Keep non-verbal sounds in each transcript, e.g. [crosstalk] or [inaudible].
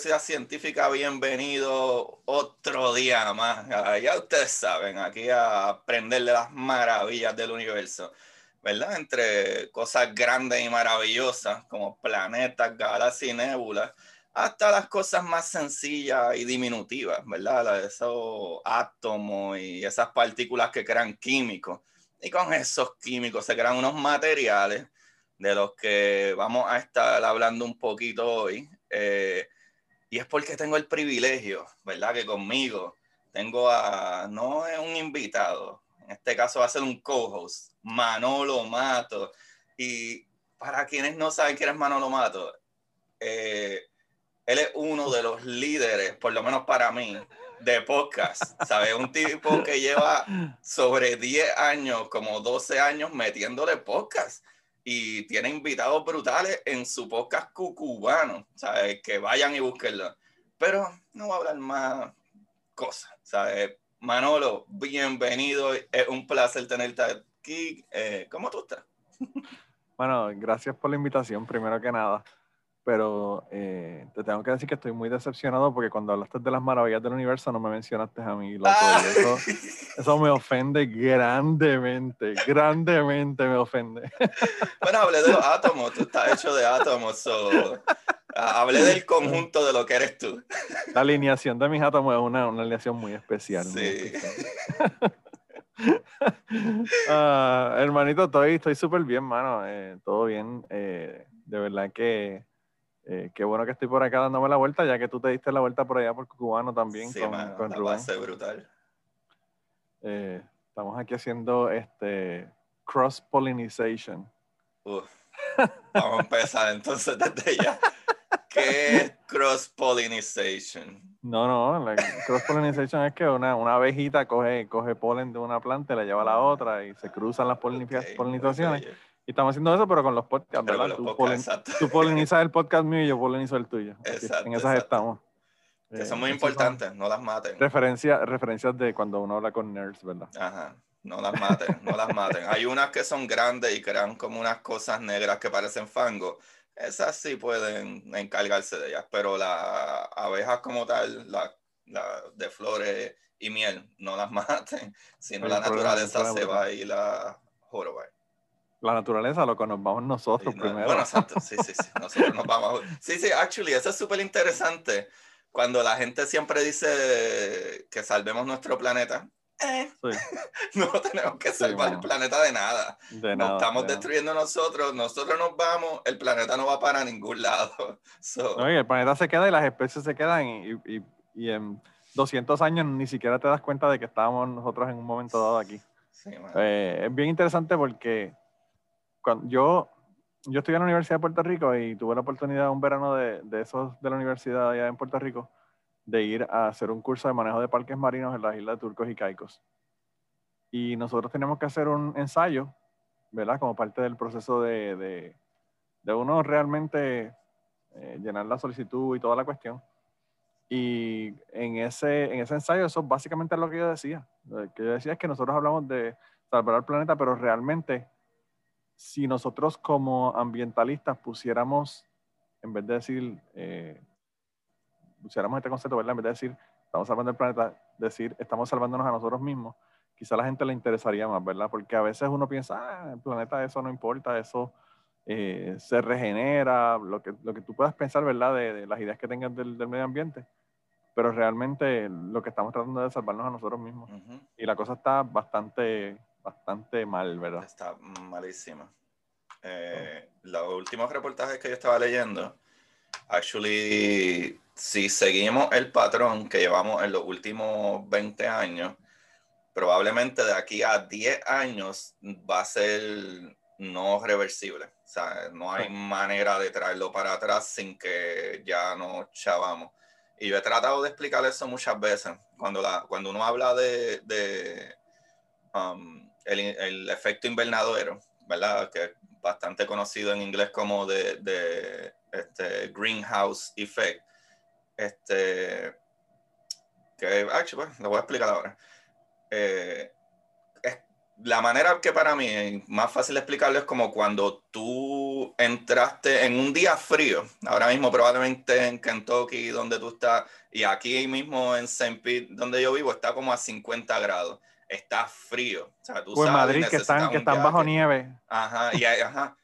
Curiosidad Científica, bienvenido otro día más. Ah, Ya ustedes saben, aquí a aprender de las maravillas del universo, ¿verdad? Entre cosas grandes y maravillosas como planetas, galaxias y nébulas, hasta las cosas más sencillas y diminutivas, ¿verdad? Esos átomos y esas partículas que crean químicos. Y con esos químicos se crean unos materiales de los que vamos a estar hablando un poquito hoy. eh, y es porque tengo el privilegio, ¿verdad? Que conmigo tengo a, no es un invitado, en este caso va a ser un co-host, Manolo Mato. Y para quienes no saben quién es Manolo Mato, eh, él es uno de los líderes, por lo menos para mí, de podcast. ¿Sabes? Un tipo que lleva sobre 10 años, como 12 años metiéndole podcast y tiene invitados brutales en su podcast cucubano, ¿sabes? Que vayan y búsquenlo. Pero no voy a hablar más cosas, ¿sabes? Manolo, bienvenido, es un placer tenerte aquí. Eh, ¿Cómo tú estás? Bueno, gracias por la invitación, primero que nada. Pero eh, te tengo que decir que estoy muy decepcionado porque cuando hablaste de las maravillas del universo no me mencionaste a mí, loco. Ah. Eso, [laughs] eso me ofende grandemente, grandemente me ofende. [laughs] Bueno, hablé de los átomos, tú estás hecho de átomos, so, hablé del conjunto de lo que eres tú. La alineación de mis átomos es una, una alineación muy especial. muy Sí. especial. [laughs] Ah, hermanito, estoy estoy súper bien, mano. eh, todo bien. eh, de verdad que eh, qué bueno que estoy por acá dándome la vuelta, ya que tú te diste la vuelta por allá por Cubano también Sí, con, mano, con Rubén. base brutal. Eh, estamos aquí haciendo este cross pollinization. Uf. Vamos a empezar entonces desde ya. ¿Qué es cross-pollinization? No, no, la cross pollinization es que una, una abejita coge, coge polen de una planta y la lleva a la otra y se cruzan las polinizaciones. Y estamos haciendo eso, pero con los podcasts, Pero ¿verdad? con Tú, los polen- podcasts, tú polinizas el podcast mío y yo polinizo el tuyo. Exacto, en esas exacto. estamos. Que Eh, son muy esas son importantes, no las maten. Referencia, referencias de cuando uno habla con nerds, ¿verdad? Ajá, no las maten, no las maten. Hay unas que son grandes y crean como unas cosas negras que parecen fango. Esas sí pueden encargarse de ellas, pero las abejas como tal, la, la de flores y miel, no las [laughs] maten, sino la naturaleza se va a ir a jorobar. La naturaleza, lo que nos vamos nosotros Sí, no, primero. Bueno, exacto, sí, sí, sí. Nosotros nos vamos. Sí, sí, actually, eso es súper interesante. Cuando la gente siempre dice que salvemos nuestro planeta, eh, Sí, [laughs] no tenemos que salvar el mano. planeta de nada. de Nos nada, estamos de nada. destruyendo nosotros, nosotros nos vamos, el planeta no va para ningún lado. [laughs] So, No, y el planeta se queda y las especies se quedan y, y- y en 200 años ni siquiera te das cuenta de que estábamos nosotros en un momento dado aquí. sí. Eh, es bien interesante porque cuando yo, yo estudié en la Universidad de Puerto Rico y tuve la oportunidad un verano de, de esos de la universidad allá en Puerto Rico de ir a hacer un curso de manejo de parques marinos en las islas de Turcos y Caicos. Y nosotros teníamos que hacer un ensayo, ¿verdad? Como parte del proceso de, de, de uno realmente eh, llenar la solicitud y toda la cuestión. Y en ese, en ese ensayo, eso básicamente es lo que yo decía. Lo que yo decía es que nosotros hablamos de salvar al planeta, pero realmente, si nosotros como ambientalistas pusiéramos, en vez de decir, eh, pusiéramos este concepto, ¿verdad? En vez de decir, estamos salvando el planeta, decir, estamos salvándonos a nosotros mismos, quizá a la gente le interesaría más, ¿verdad? Porque a veces uno piensa, ah, el planeta eso no importa, eso eh, se regenera, lo que, lo que tú puedas pensar, ¿verdad? De, de las ideas que tengas del, del medio ambiente. Pero realmente lo que estamos tratando de salvarnos a nosotros mismos. Y la cosa está bastante, bastante mal, ¿verdad? Está malísima. Eh, los últimos reportajes que yo estaba leyendo, actually, si seguimos el patrón que llevamos en los últimos 20 años, probablemente de aquí a 10 años va a ser no reversible. O sea, no hay manera de traerlo para atrás sin que ya nos chavamos. Y yo he tratado de explicar eso muchas veces. Cuando, la, cuando uno habla de, de um, el, el, efecto invernadero, ¿verdad? Que es bastante conocido en inglés como de, de este, greenhouse effect. Este, que, actually, pues, lo voy a explicar ahora. Eh, la manera que para mí es más fácil explicarlo es como cuando tú entraste en un día frío, ahora mismo probablemente en Kentucky, donde tú estás, y aquí mismo en St. Pete, donde yo vivo, está como a 50 grados. Está frío. O sea, tú pues Madrid, que están, que están bajo nieve. Ajá, y, ajá.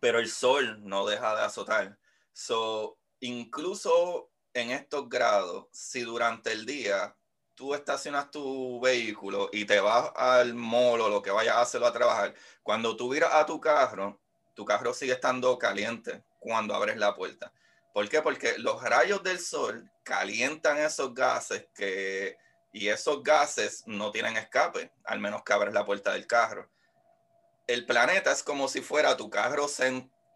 Pero el sol no deja de azotar. So, incluso en estos grados, si durante el día tú estacionas tu vehículo y te vas al mall o lo que vayas a hacerlo a trabajar, cuando tú miras a tu carro, tu carro sigue estando caliente cuando abres la puerta. ¿Por qué? Porque los rayos del sol calientan esos gases que, y esos gases no tienen escape, al menos que abres la puerta del carro. El planeta es como si fuera tu carro,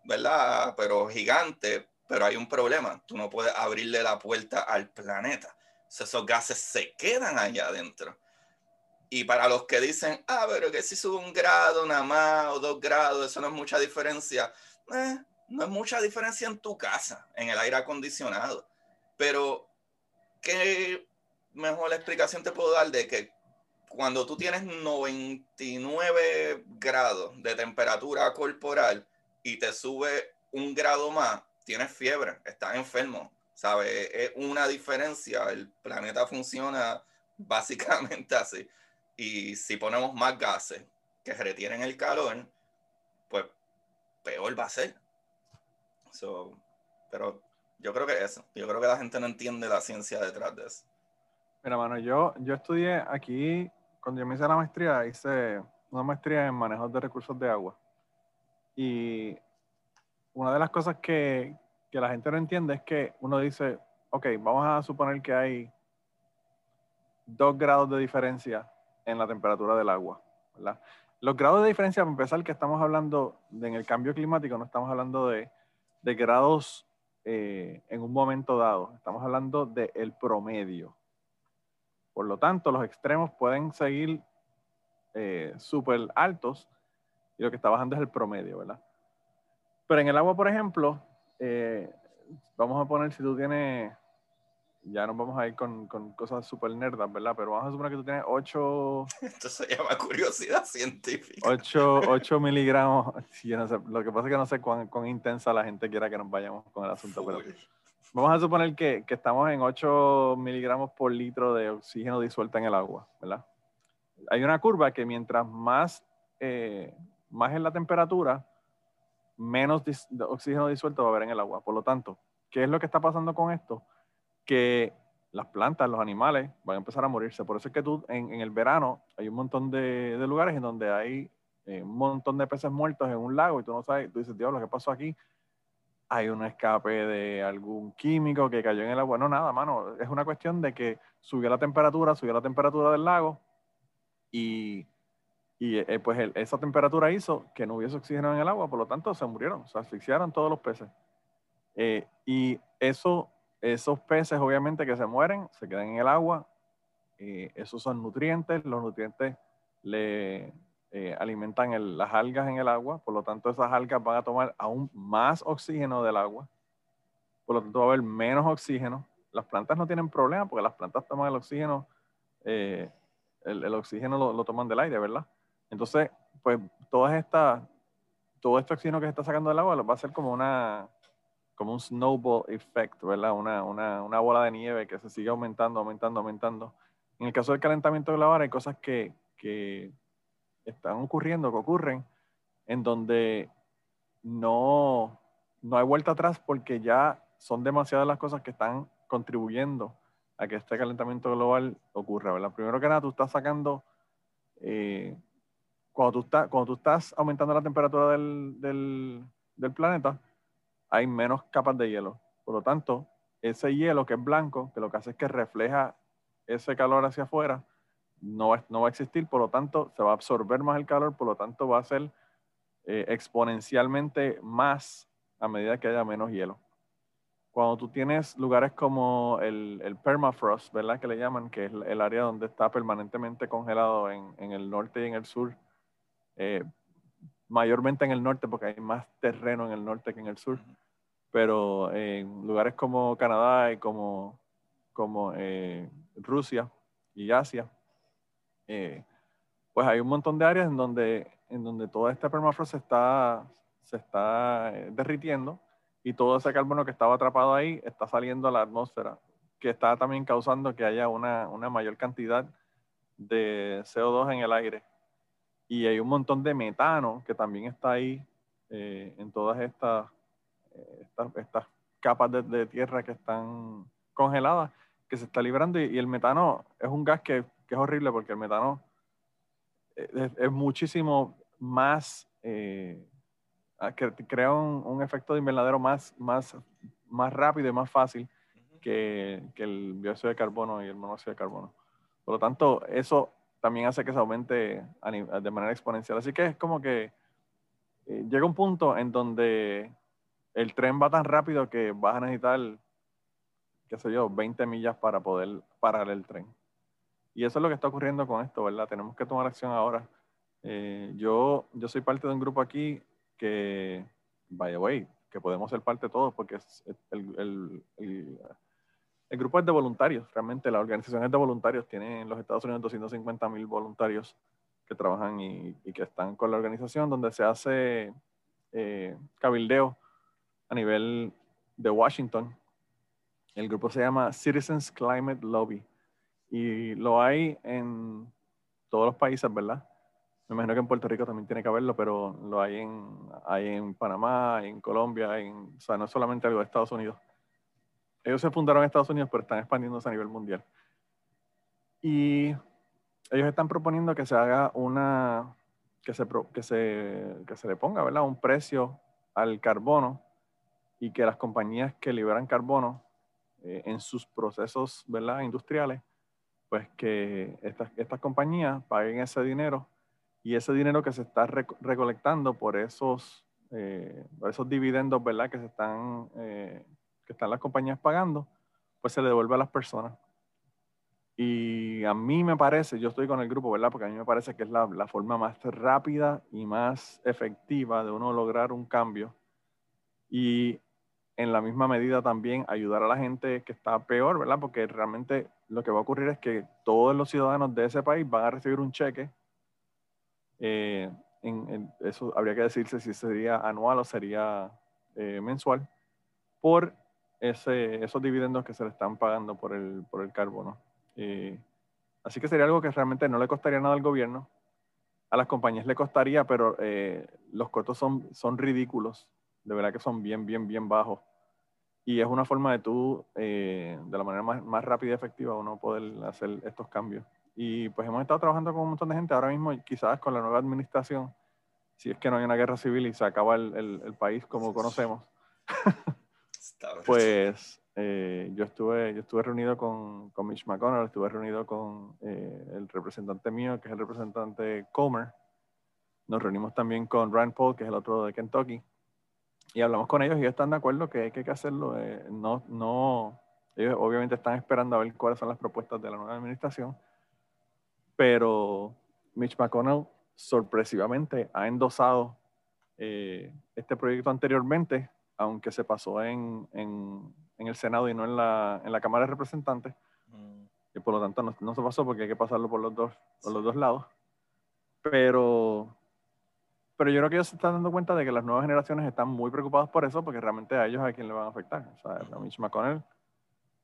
¿verdad? Pero gigante, pero hay un problema. Tú no puedes abrirle la puerta al planeta esos gases se quedan allá adentro. Y para los que dicen, ah, pero que si sube un grado nada más o dos grados, eso no es mucha diferencia. Eh, no es mucha diferencia en tu casa, en el aire acondicionado. Pero, ¿qué mejor explicación te puedo dar de que cuando tú tienes 99 grados de temperatura corporal y te sube un grado más, tienes fiebre, estás enfermo, ¿sabes? Es una diferencia, el planeta funciona [laughs] básicamente así. Y si ponemos más gases que retienen el calor, pues peor va a ser. pero yo creo que eso, yo creo que la gente no entiende la ciencia detrás de eso. Mira, mano, yo, yo estudié aquí, cuando yo me hice la maestría, hice una maestría en manejo de recursos de agua. Y una de las cosas que, que la gente no entiende es que uno dice, ok, vamos a suponer que hay dos grados de diferencia en la temperatura del agua, ¿verdad? Los grados de diferencia, para empezar, que estamos hablando de, en el cambio climático, no estamos hablando de, de grados eh, en un momento dado, estamos hablando del promedio. Por lo tanto, los extremos pueden seguir eh, súper altos y lo que está bajando es el promedio, ¿verdad? Pero en el agua, por ejemplo, eh, vamos a poner si tú tienes, ya nos vamos a ir con, con cosas súper nerdas, ¿verdad? Pero vamos a suponer que tú tienes 8... [laughs] Esto se llama curiosidad científica. 8, 8 [laughs] miligramos, yo no sé, lo que pasa es que no sé cuán, cuán, intensa la gente quiera que nos vayamos con el asunto, pero vamos a suponer que, que estamos en 8 miligramos por litro de oxígeno disuelto en el agua, ¿verdad? Hay una curva que mientras más, eh, más en la temperatura, menos oxígeno disuelto va a haber en el agua. Por lo tanto, ¿qué es lo que está pasando con esto? Que las plantas, los animales van a empezar a morirse. Por eso es que tú en, el verano hay un montón de, lugares en donde hay eh, un montón de peces muertos en un lago y tú no sabes, tú dices, Dios, lo que pasó aquí, hay un escape de algún químico que cayó en el agua. No, nada, mano. Es una cuestión de que subió la temperatura, subió la temperatura del lago y y eh, pues esa temperatura hizo que no hubiese oxígeno en el agua, por lo tanto se murieron, se asfixiaron todos los peces. Eh, y eso, esos peces obviamente que se mueren, se quedan en el agua, eh, esos son nutrientes, los nutrientes le alimentan las algas en el agua, por lo tanto esas algas van a tomar aún más oxígeno del agua, por lo tanto va a haber menos oxígeno. Las plantas no tienen problema porque las plantas toman el oxígeno, el, el, oxígeno lo, lo toman del aire, ¿verdad? Entonces, pues todas estas, todo este oxígeno que se está sacando del agua va a ser como una, como un snowball effect, ¿verdad? Una, una, una, bola de nieve que se sigue aumentando, aumentando, aumentando. En el caso del calentamiento global hay cosas que, que están ocurriendo, que ocurren, en donde no, no hay vuelta atrás porque ya son demasiadas las cosas que están contribuyendo a que este calentamiento global ocurra, ¿verdad? Primero que nada, tú estás sacando eh, cuando tú, estás, cuando tú estás aumentando la temperatura del, del, del planeta, hay menos capas de hielo. Por lo tanto, ese hielo que es blanco, que lo que hace es que refleja ese calor hacia afuera, no va, no va a existir, por lo tanto, se va a absorber más el calor, por lo tanto, va a ser eh, exponencialmente más a medida que haya menos hielo. Cuando tú tienes lugares como el, el, permafrost, ¿verdad? Que le llaman, que es el área donde está permanentemente congelado en, en el norte y en el sur, eh, mayormente en el norte porque hay más terreno en el norte que en el sur, pero en lugares como Canadá y como, como eh, Rusia y Asia, eh, pues hay un montón de áreas en donde, en donde toda esta permafrost se está, se está eh, derritiendo y todo ese carbono que estaba atrapado ahí está saliendo a la atmósfera, que está también causando que haya una, una mayor cantidad de CO2 en el aire y hay un montón de metano que también está ahí eh, en todas estas, estas, capas de, tierra que están congeladas, que se está librando. Y, el metano es un gas que, que, es horrible porque el metano eh, es, muchísimo más, que crea un, un, efecto de invernadero más, más, más rápido y más fácil que, que el dióxido de carbono y el monóxido de carbono. Por lo tanto, eso también hace que se aumente de manera exponencial. Así que es como que eh, llega un punto en donde el tren va tan rápido que vas a necesitar, qué sé yo, 20 millas para poder parar el tren. Y eso es lo que está ocurriendo con esto, ¿verdad? Tenemos que tomar acción ahora. Eh, yo, yo soy parte de un grupo aquí que, by the way, que podemos ser parte todos porque es el, el el grupo es de voluntarios, realmente la organización es de voluntarios, tiene en los Estados Unidos 250 mil voluntarios que trabajan y, que están con la organización, donde se hace eh, cabildeo a nivel de Washington. El grupo se llama Citizens Climate Lobby y lo hay en todos los países, ¿verdad? Me imagino que en Puerto Rico también tiene que haberlo, pero lo hay en, hay en Panamá, en Colombia, en, o sea, no es solamente algo de Estados Unidos ellos se fundaron en Estados Unidos, pero están expandiéndose a nivel mundial. Y ellos están proponiendo que se haga una, que se, que se, que se le ponga, ¿verdad? Un precio al carbono y que las compañías que liberan carbono eh, en sus procesos, ¿verdad? Industriales, pues que estas, estas compañías paguen ese dinero y ese dinero que se está recolectando por esos, eh, esos dividendos, ¿verdad? Que se están eh, que están las compañías pagando, pues se le devuelve a las personas. Y a mí me parece, yo estoy con el grupo, ¿verdad? Porque a mí me parece que es la, la forma más rápida y más efectiva de uno lograr un cambio. Y en la misma medida también ayudar a la gente que está peor, ¿verdad? Porque realmente lo que va a ocurrir es que todos los ciudadanos de ese país van a recibir un cheque. Eh, en, eso habría que decirse si sería anual o sería eh, mensual por ese, esos dividendos que se le están pagando por el, por el carbono. así que sería algo que realmente no le costaría nada al gobierno. A las compañías le costaría, pero eh, los costos son, son ridículos. De verdad que son bien, bien, bien bajos. Y es una forma de tú, eh, de la manera más, más, rápida y efectiva, uno poder hacer estos cambios. Y pues hemos estado trabajando con un montón de gente. Ahora mismo, quizás con la nueva administración, si es que no hay una guerra civil y se acaba el, el, el país como conocemos, [laughs] Pues eh, yo, estuve, yo estuve reunido con, con, Mitch McConnell, estuve reunido con eh, el representante mío, que es el representante Comer. Nos reunimos también con Rand Paul, que es el otro de Kentucky. Y hablamos con ellos y ellos están de acuerdo que, hay que hacerlo. Eh, no, no, ellos obviamente están esperando a ver cuáles son las propuestas de la nueva administración. Pero Mitch McConnell sorpresivamente ha endosado este proyecto anteriormente aunque se pasó en, en, en, el Senado y no en la, en la Cámara de Representantes. Mm. Y por lo tanto no, no, se pasó porque hay que pasarlo por los dos, por los dos lados. Pero, pero yo creo que ellos se están dando cuenta de que las nuevas generaciones están muy preocupadas por eso, porque realmente a ellos a quién le van a afectar. O sea, a Mitch McConnell,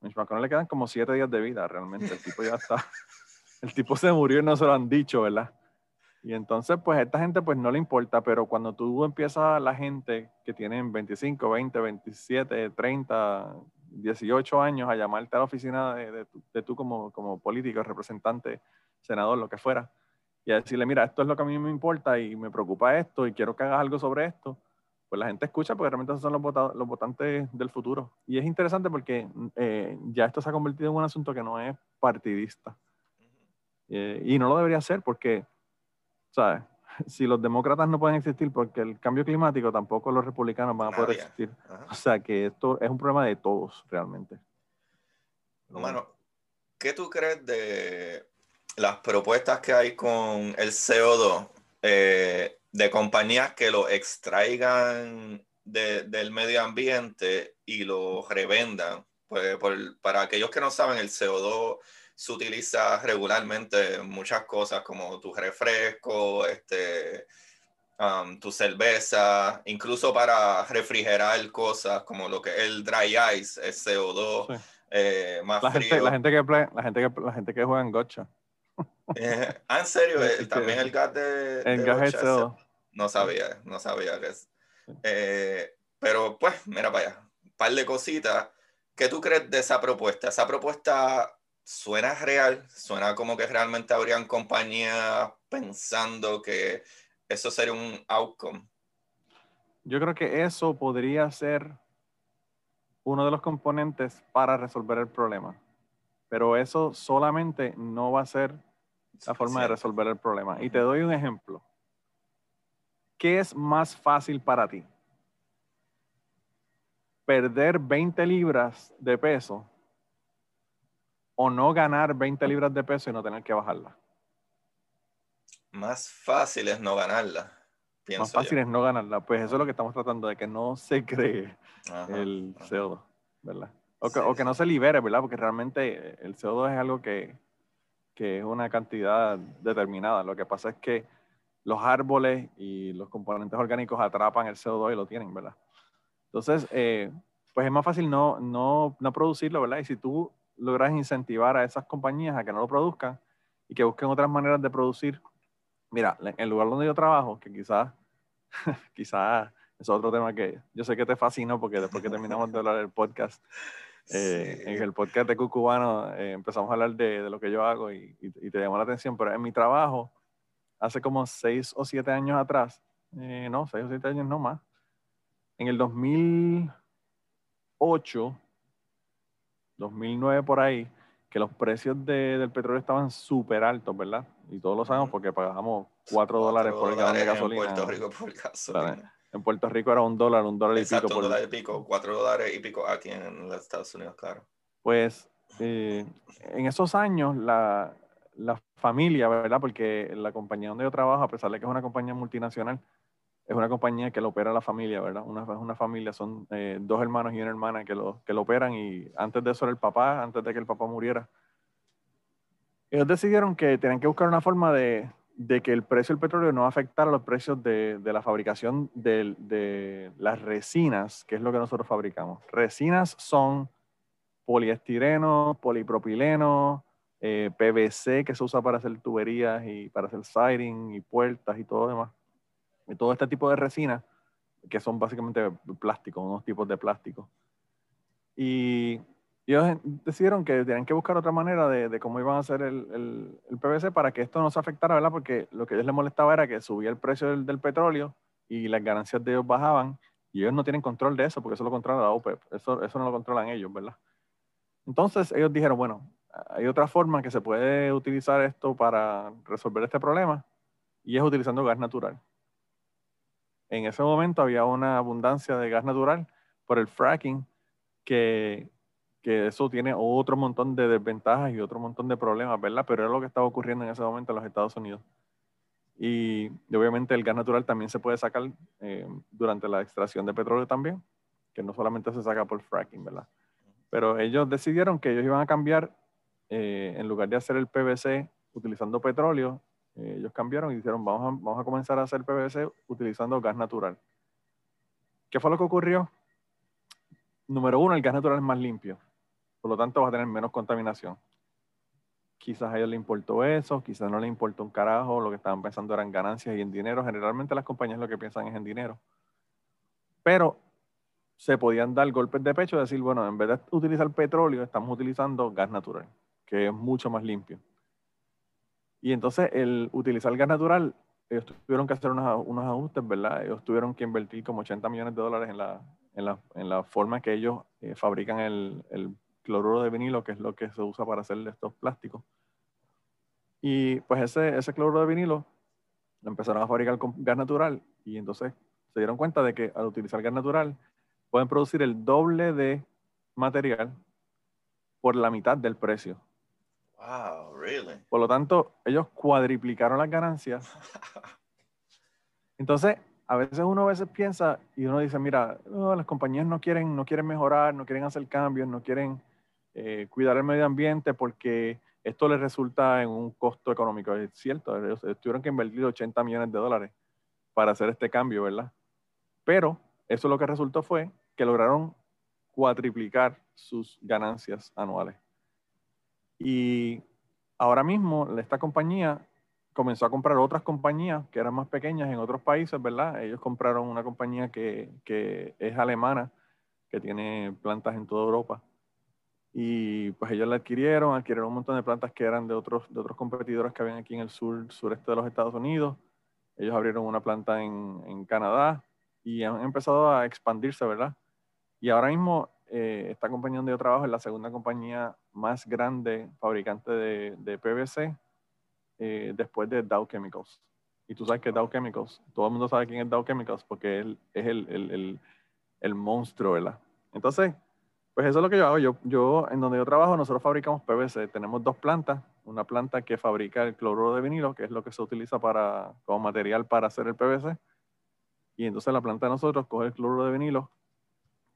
Mitch McConnell le quedan como siete días de vida realmente. El tipo ya está. [laughs] El tipo se murió y no se lo han dicho, ¿verdad? Y entonces, pues a esta gente pues no le importa, pero cuando tú empiezas a la gente que tienen 25, 20, 27, 30, 18 años a llamarte a la oficina de, de, tú como, como político, representante, senador, lo que fuera, y a decirle, mira, esto es lo que a mí me importa y me preocupa esto y quiero que hagas algo sobre esto, pues la gente escucha porque realmente esos son los, los votantes del futuro. Y es interesante porque eh, ya esto se ha convertido en un asunto que no es partidista. Eh, y no lo debería ser porque, ¿sabes? [laughs] Si los demócratas no pueden existir porque el cambio climático, tampoco los republicanos van a poder existir. O sea que esto es un problema de todos realmente. Bueno, ¿qué tú crees de las propuestas que hay con el CO2 eh, de compañías que lo extraigan del medio ambiente y lo revendan? Pues, para aquellos que no saben, el CO2 se utiliza regularmente en muchas cosas como tu refresco, este, um, tu cerveza, incluso para refrigerar cosas como lo que es el dry ice, el CO2. Eh, más la frío. Gente, la, gente que la, gente que, la gente que juega en gotcha. Eh, ah, en serio, eh, también el gas de. El gas No sabía, no sabía que es. Eh, pero pues, mira para allá. Un par de cositas. ¿Qué tú crees de esa propuesta? ¿Esa propuesta suena real? ¿Suena como que realmente habrían compañías pensando que eso sería un outcome? Yo creo que eso podría ser uno de los componentes para resolver el problema. Pero eso solamente no va a ser la forma de resolver el problema. Y te doy un ejemplo. ¿Qué es más fácil para ti? ¿Perder 20 libras de peso o no ganar 20 libras de peso y no tener que bajarla? Más fácil es no ganarla. más fácil es no ganarla. Pues eso es lo que estamos tratando de que no se cree el CO2, ¿verdad? O que, o que, no se libere, ¿verdad? Porque realmente el CO2 es algo que, que es una cantidad determinada. Lo que pasa es que los árboles y los componentes orgánicos atrapan el CO2 y lo tienen, ¿verdad? Entonces, eh, pues es más fácil no, no, no, producirlo, ¿verdad? Y si tú logras incentivar a esas compañías a que no lo produzcan y que busquen otras maneras de producir, mira, en el lugar donde yo trabajo, que quizás, [laughs] quizás es otro tema que yo sé que te fascina porque después que terminamos de hablar del podcast, eh, en el podcast de Cucubano eh, empezamos a hablar de, de, lo que yo hago y, y, te llamó la atención, pero en mi trabajo, hace como seis o siete años atrás, eh, no, seis o siete años no más, en el 2008, 2009 por ahí, que los precios de, del petróleo estaban súper altos, ¿verdad? Y todos lo sabemos porque pagamos cuatro dólares por el galón de gasolina. En Puerto Rico por gasolina. En Puerto Rico era un dólar, un dólar y pico. un dólar y pico, cuatro dólares y pico aquí en los Estados Unidos, claro. Pues eh, en esos años la, la, familia, ¿verdad? Porque la compañía donde yo trabajo, a pesar de que es una compañía multinacional, es una compañía que lo opera la familia, ¿verdad? Una, una familia, son eh, dos hermanos y una hermana que lo, que lo operan y antes de eso era el papá, antes de que el papá muriera. Ellos decidieron que tenían que buscar una forma de, de que el precio del petróleo no afectara los precios de, de la fabricación de, de, las resinas, que es lo que nosotros fabricamos. Resinas son poliestireno, polipropileno, eh, PVC, que se usa para hacer tuberías y para hacer siding y puertas y todo demás. Y todo este tipo de resinas, que son básicamente plásticos, unos tipos de plástico. Y ellos decidieron que tenían que buscar otra manera de, de cómo iban a hacer el, el, el, PVC para que esto no se afectara, ¿verdad? Porque lo que a ellos les molestaba era que subía el precio del, del, petróleo y las ganancias de ellos bajaban y ellos no tienen control de eso porque eso lo controla la OPEP, eso, eso no lo controlan ellos, ¿verdad? Entonces ellos dijeron, bueno, hay otra forma que se puede utilizar esto para resolver este problema y es utilizando gas natural. En ese momento había una abundancia de gas natural por el fracking que que eso tiene otro montón de desventajas y otro montón de problemas, ¿verdad? Pero era lo que estaba ocurriendo en ese momento en los Estados Unidos. Y, obviamente el gas natural también se puede sacar eh, durante la extracción de petróleo también, que no solamente se saca por fracking, ¿verdad? Pero ellos decidieron que ellos iban a cambiar, eh, en lugar de hacer el PVC utilizando petróleo, eh, ellos cambiaron y dijeron, vamos a, vamos a comenzar a hacer PVC utilizando gas natural. ¿Qué fue lo que ocurrió? Número uno, el gas natural es más limpio. Por lo tanto, va a tener menos contaminación. Quizás a ellos le importó eso, quizás no le importó un carajo, lo que estaban pensando eran ganancias y en dinero. Generalmente las compañías lo que piensan es en dinero. Pero se podían dar golpes de pecho y decir, bueno, en vez de utilizar petróleo, estamos utilizando gas natural, que es mucho más limpio. Y entonces el utilizar gas natural, ellos tuvieron que hacer unos, unos ajustes, ¿verdad? Ellos tuvieron que invertir como 80 millones de dólares en la, en la, en la forma que ellos eh, fabrican el, el, cloruro de vinilo, que es lo que se usa para hacer estos plásticos. Y pues ese, ese cloruro de vinilo lo empezaron a fabricar con gas natural y entonces se dieron cuenta de que al utilizar gas natural pueden producir el doble de material por la mitad del precio. Wow, really? Por lo tanto, ellos cuadriplicaron las ganancias. [laughs] Entonces, a veces uno a veces piensa y uno dice, mira, las compañías no quieren, no quieren mejorar, no quieren hacer cambios, no quieren eh, cuidar el medio ambiente porque esto les resulta en un costo económico. Es cierto, ellos tuvieron que invertir 80 millones de dólares para hacer este cambio, ¿verdad? Pero eso lo que resultó fue que lograron cuatriplicar sus ganancias anuales. Y ahora mismo esta compañía comenzó a comprar otras compañías que eran más pequeñas en otros países, ¿verdad? Ellos compraron una compañía que, que es alemana, que tiene plantas en toda Europa. Y pues ellos la adquirieron, adquirieron un montón de plantas que eran de otros, de otros competidores que habían aquí en el sur, sureste de los Estados Unidos. Ellos abrieron una planta en, en Canadá y han empezado a expandirse, ¿verdad? Y ahora mismo eh, esta compañía donde yo trabajo es la segunda compañía más grande fabricante de, de PVC eh, después de Dow Chemicals. Y tú sabes que Dow Chemicals, todo el mundo sabe quién es Dow Chemicals porque él es el, el, el, el, monstruo, ¿verdad? Entonces, pues eso es lo que yo hago. Yo, yo, en donde yo trabajo, nosotros fabricamos PVC. Tenemos dos plantas. Una planta que fabrica el cloruro de vinilo, que es lo que se utiliza para, como material para hacer el PVC. Y entonces la planta de nosotros coge el cloruro de vinilo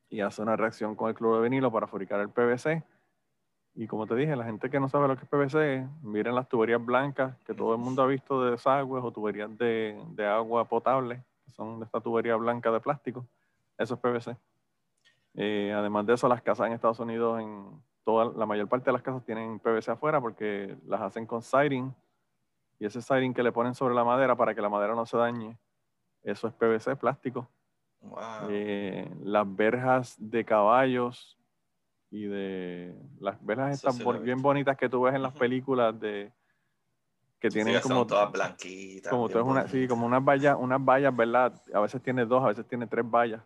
y hace una reacción con el cloruro de vinilo para fabricar el PVC. Y como te dije, la gente que no sabe lo que es PVC, miren las tuberías blancas que todo el mundo ha visto de desagües o tuberías de, de agua potable, que son de esta tubería blanca de plástico. Eso es PVC. Eh, además de eso, las casas en Estados Unidos, en toda la mayor parte de las casas tienen PVC afuera porque las hacen con siding. Y ese siding que le ponen sobre la madera para que la madera no se dañe, eso es PVC, plástico. Eh, las verjas de caballos y de las verjas estas bien bonitas que tú ves en las películas de que tienen como todas blanquitas como una, sí, como unas vallas unas vallas verdad a veces tiene dos a veces tiene tres vallas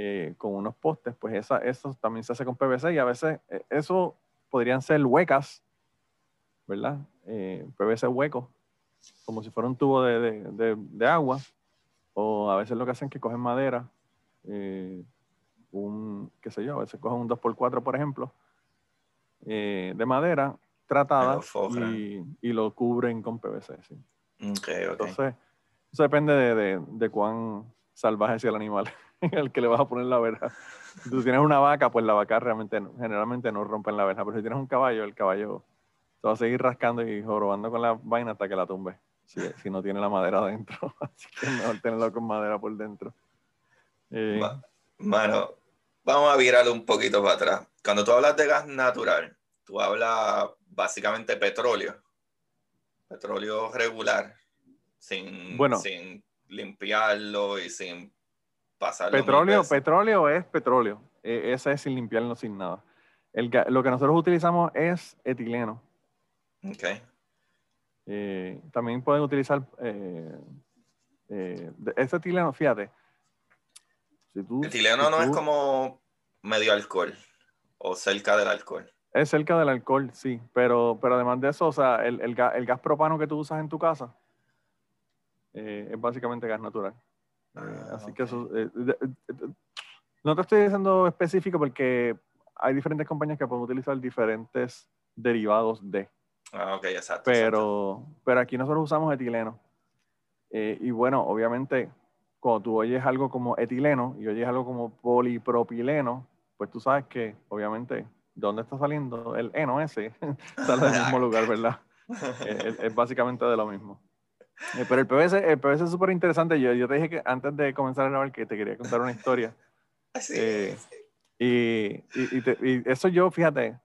eh, con unos postes pues esa eso también se hace con PVC y a veces eh, eso podrían ser huecas verdad PVC hueco como si fuera un tubo de, de, de agua o a veces lo que hacen es que cogen madera, eh, un, qué sé yo, a veces cogen un 2x4, por ejemplo, eh, de madera tratada y, y, lo cubren con PVC. ¿sí? Entonces, eso depende de, de, de, cuán salvaje sea el animal [laughs] al que le vas a poner la verja. Si tú tienes una vaca, pues la vaca realmente, generalmente no rompen la verja, pero si tienes un caballo, el caballo te va a seguir rascando y jorobando con la vaina hasta que la tumbe si, no tiene la madera adentro. [laughs] Así que es mejor tenerlo con madera por dentro. Eh, Mano, vamos a virarlo un poquito para atrás. Cuando tú hablas de gas natural, tú hablas básicamente petróleo. Petróleo regular, sin, sin limpiarlo y sin Petróleo, petróleo es petróleo. E, ese es sin limpiarlo, sin nada. El, lo que nosotros utilizamos es etileno. Okay. Eh, también pueden utilizar eh, este etileno, fíjate. Si tú, etileno no es como medio alcohol o cerca del alcohol. Es cerca del alcohol, sí, pero, pero además de eso, o sea, el, el, gas, el gas propano que tú usas en tu casa es básicamente gas natural. Ah, así que eso, no te estoy diciendo específico porque hay diferentes compañías que pueden utilizar diferentes derivados de. Ah, ok, exacto. Pero, pero aquí nosotros usamos etileno. Eh, y bueno, obviamente, cuando tú oyes algo como etileno y oyes algo como polipropileno, pues tú sabes que, obviamente, ¿dónde está saliendo? El eno ese [laughs] sale del mismo [laughs] lugar, ¿verdad? es, básicamente de lo mismo. Eh, pero el PVC, el PVC es súper interesante. Yo, yo te dije que antes de comenzar a grabar que te quería contar una historia. [laughs] Sí, eh, y, y, y, eso yo, fíjate,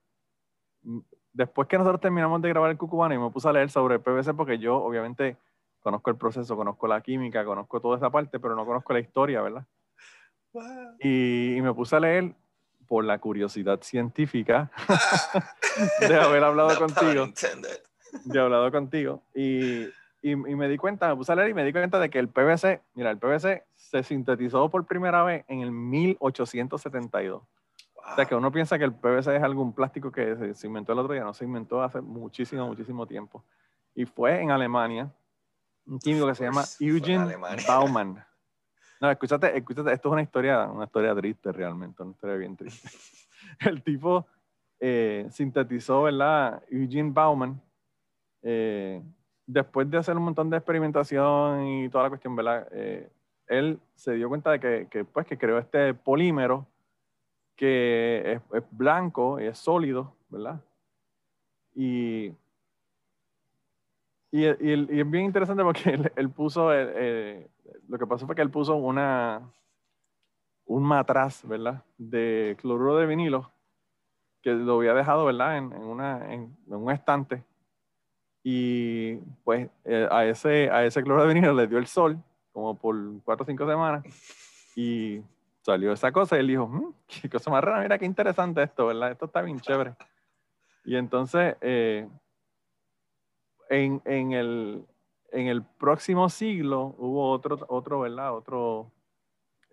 después que nosotros terminamos de grabar el Cucubano y me puse a leer sobre el PVC porque yo obviamente conozco el proceso, conozco la química, conozco toda esa parte, pero no conozco la historia, ¿verdad? Y, me puse a leer por la curiosidad científica [laughs] [laughs] de haber hablado contigo. yo he hablado contigo y, y, me di cuenta, me puse a leer y me di cuenta de que el PVC, mira, el PVC se sintetizó por primera vez en el 1872. O sea, que uno piensa que el PVC es algún plástico que se, inventó el otro día, no se inventó hace muchísimo, muchísimo tiempo. Y fue en Alemania, un químico que se llama Eugen Baumann. No, escúchate, escúchate, esto es una historia, una historia triste realmente, una historia bien triste. [laughs] El tipo eh, sintetizó, ¿verdad? Eugene Bauman, eh, después de hacer un montón de experimentación y toda la cuestión, ¿verdad? Eh, él se dio cuenta de que, pues, que creó este polímero que es, blanco y es sólido, ¿verdad? Y, y, es bien interesante porque [laughs] él, puso lo que pasó fue que él puso una, un matraz, ¿verdad? De cloruro de vinilo que lo había dejado, ¿verdad? En, una, en, un estante. Y pues eh, a, ese, a ese cloruro de vinilo le dio el sol, como por cuatro o cinco semanas. Y salió esa cosa y él dijo, mm, qué cosa más rara, mira qué interesante esto, ¿verdad? Esto está bien chévere. Y entonces, eh, en, en, el, en el próximo siglo hubo otro, otro ¿verdad? Otro,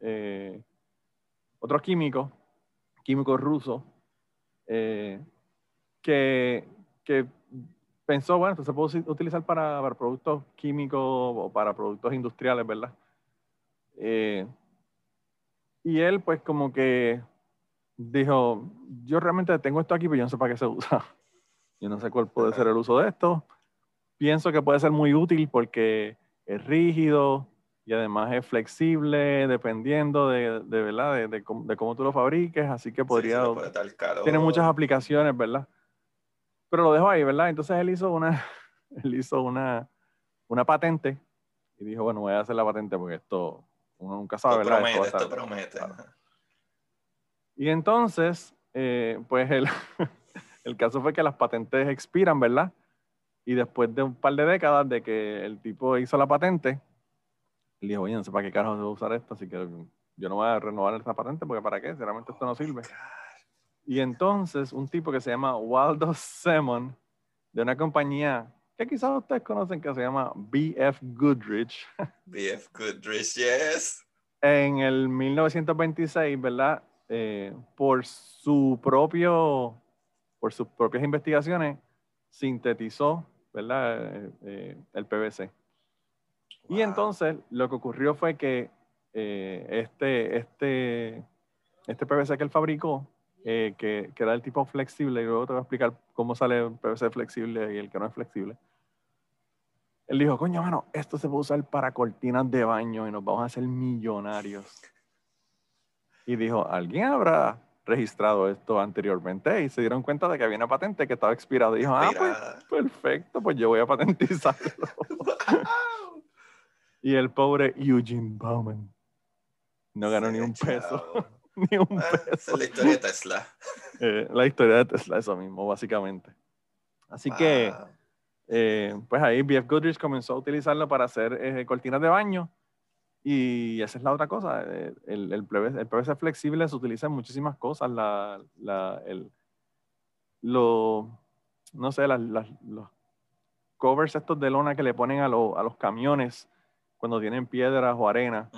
eh, otro químico, químico ruso, eh, que, que, pensó, bueno, esto se puede utilizar para, para, productos químicos o para productos industriales, ¿verdad? Eh, y él pues como que dijo, yo realmente tengo esto aquí, pero yo no sé para qué se usa. [laughs] Yo no sé cuál puede ser el uso de esto pienso que puede ser muy útil porque es rígido y además es flexible dependiendo de, de ¿verdad? De, de, cómo tú lo fabriques, así que podría... tiene muchas aplicaciones, ¿verdad? Pero lo dejo ahí, ¿verdad? Entonces él hizo una, [laughs] él hizo una, una patente y dijo, bueno, voy a hacer la patente porque esto uno nunca sabe, esto ¿verdad? Promete, esto, promete. Y entonces, eh, pues el, [laughs] el caso fue que las patentes expiran, ¿verdad? Y después de un par de décadas de que el tipo hizo la patente, le dijo, oye, no sé para qué carajo debo usar esto, así que yo no voy a renovar esta patente porque para qué, realmente esto no sirve. Y entonces un tipo que se llama Waldo Simon, de una compañía que quizás ustedes conocen que se llama BF Goodrich. [laughs] BF Goodrich, yes. En el 1926, ¿verdad? Eh, por su propio, por sus propias investigaciones, sintetizó ¿verdad? Eh, eh, el PVC. Y entonces lo que ocurrió fue que este, este, este PVC que él fabricó, que, que, era el tipo flexible, y luego te voy a explicar cómo sale el PVC flexible y el que no es flexible. Él dijo, coño, mano, esto se puede usar para cortinas de baño y nos vamos a hacer millonarios. Y dijo, ¿alguien habrá registrado esto anteriormente y se dieron cuenta de que había una patente que estaba expirada. Y dijo, ah, pues perfecto, pues yo voy a patentizarlo. [laughs] y el pobre Eugene Bauman no ganó ni un peso. [laughs] ni un ah, peso. es la historia de Tesla. [laughs] Eh, la historia de Tesla, eso mismo, básicamente. Así que, eh, pues ahí BF Goodrich comenzó a utilizarlo para hacer eh, cortinas de baño y esa es la otra cosa. Eh, el, el, PVC, flexible se utiliza en muchísimas cosas. La, la, el, lo, no sé, las, los covers estos de lona que le ponen a, a los camiones cuando tienen piedras o arena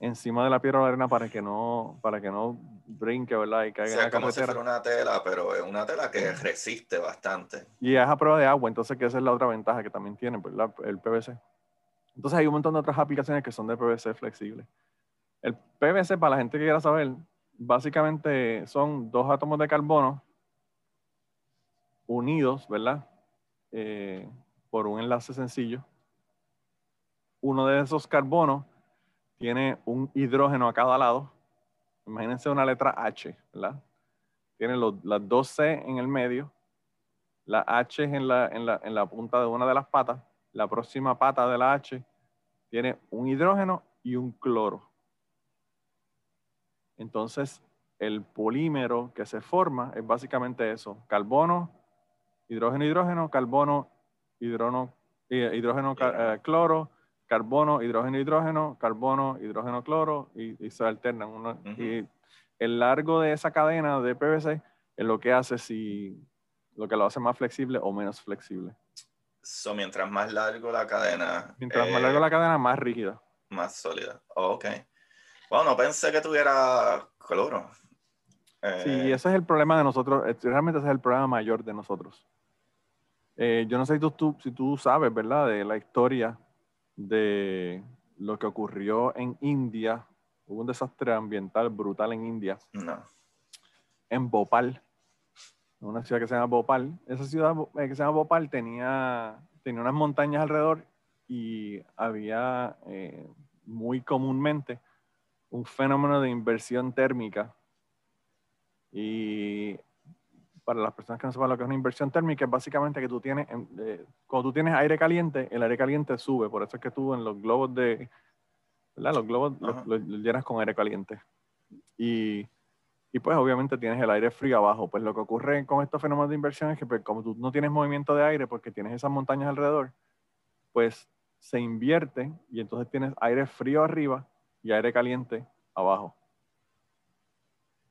encima de la piedra o arena para que no para que no brinque, ¿verdad? Y caiga en la como si fuera una tela, pero es una tela que resiste bastante. Y es a prueba de agua, entonces que esa es la otra ventaja que también tiene pues, el PVC. Entonces hay un montón de otras aplicaciones que son de PVC flexible. El PVC, para la gente que quiera saber, básicamente son dos átomos de carbono unidos, ¿verdad? Eh, por un enlace sencillo. Uno de esos carbonos tiene un hidrógeno a cada lado. Imagínense una letra H, ¿verdad? Tiene las dos C en el medio, la H en la, en la punta de una de las patas la próxima pata de la H tiene un hidrógeno y un cloro. Entonces, el polímero que se forma es básicamente eso, carbono, hidrógeno, hidrógeno, carbono, hidrógeno, eh, hidrógeno eh, cloro, carbono, hidrógeno, hidrógeno, carbono, hidrógeno, cloro, y, se alternan. Y el largo de esa cadena de PVC es lo que hace si, lo que lo hace más flexible o menos flexible. So, mientras más largo la cadena. Mientras más largo eh, la cadena, más rígida. Más sólida. Oh, ok. Bueno, no pensé que tuviera cloro. Sí, Eh, ese es el problema de nosotros. Realmente ese es el problema mayor de nosotros. Eh, yo no sé si tú, tú- si tú sabes, ¿verdad? De la historia de lo que ocurrió en India. Hubo un desastre ambiental brutal en India, no. en Bhopal, una ciudad que se llama Bhopal. Esa ciudad eh, que se llama Bhopal tenía, tenía unas montañas alrededor y había eh, muy comúnmente un fenómeno de inversión térmica. Y para las personas que no sepan lo que es una inversión térmica, es básicamente que tú tienes, en- eh, cuando tú tienes aire caliente, el aire caliente sube. Por eso es que tú en los globos de, ¿verdad? Los globos los- los llenas con aire caliente. Y, y pues obviamente tienes el aire frío abajo. Pues lo que ocurre con estos fenómenos de inversión es que pues, como tú no tienes movimiento de aire porque tienes esas montañas alrededor, pues se invierte y entonces tienes aire frío arriba y aire caliente abajo.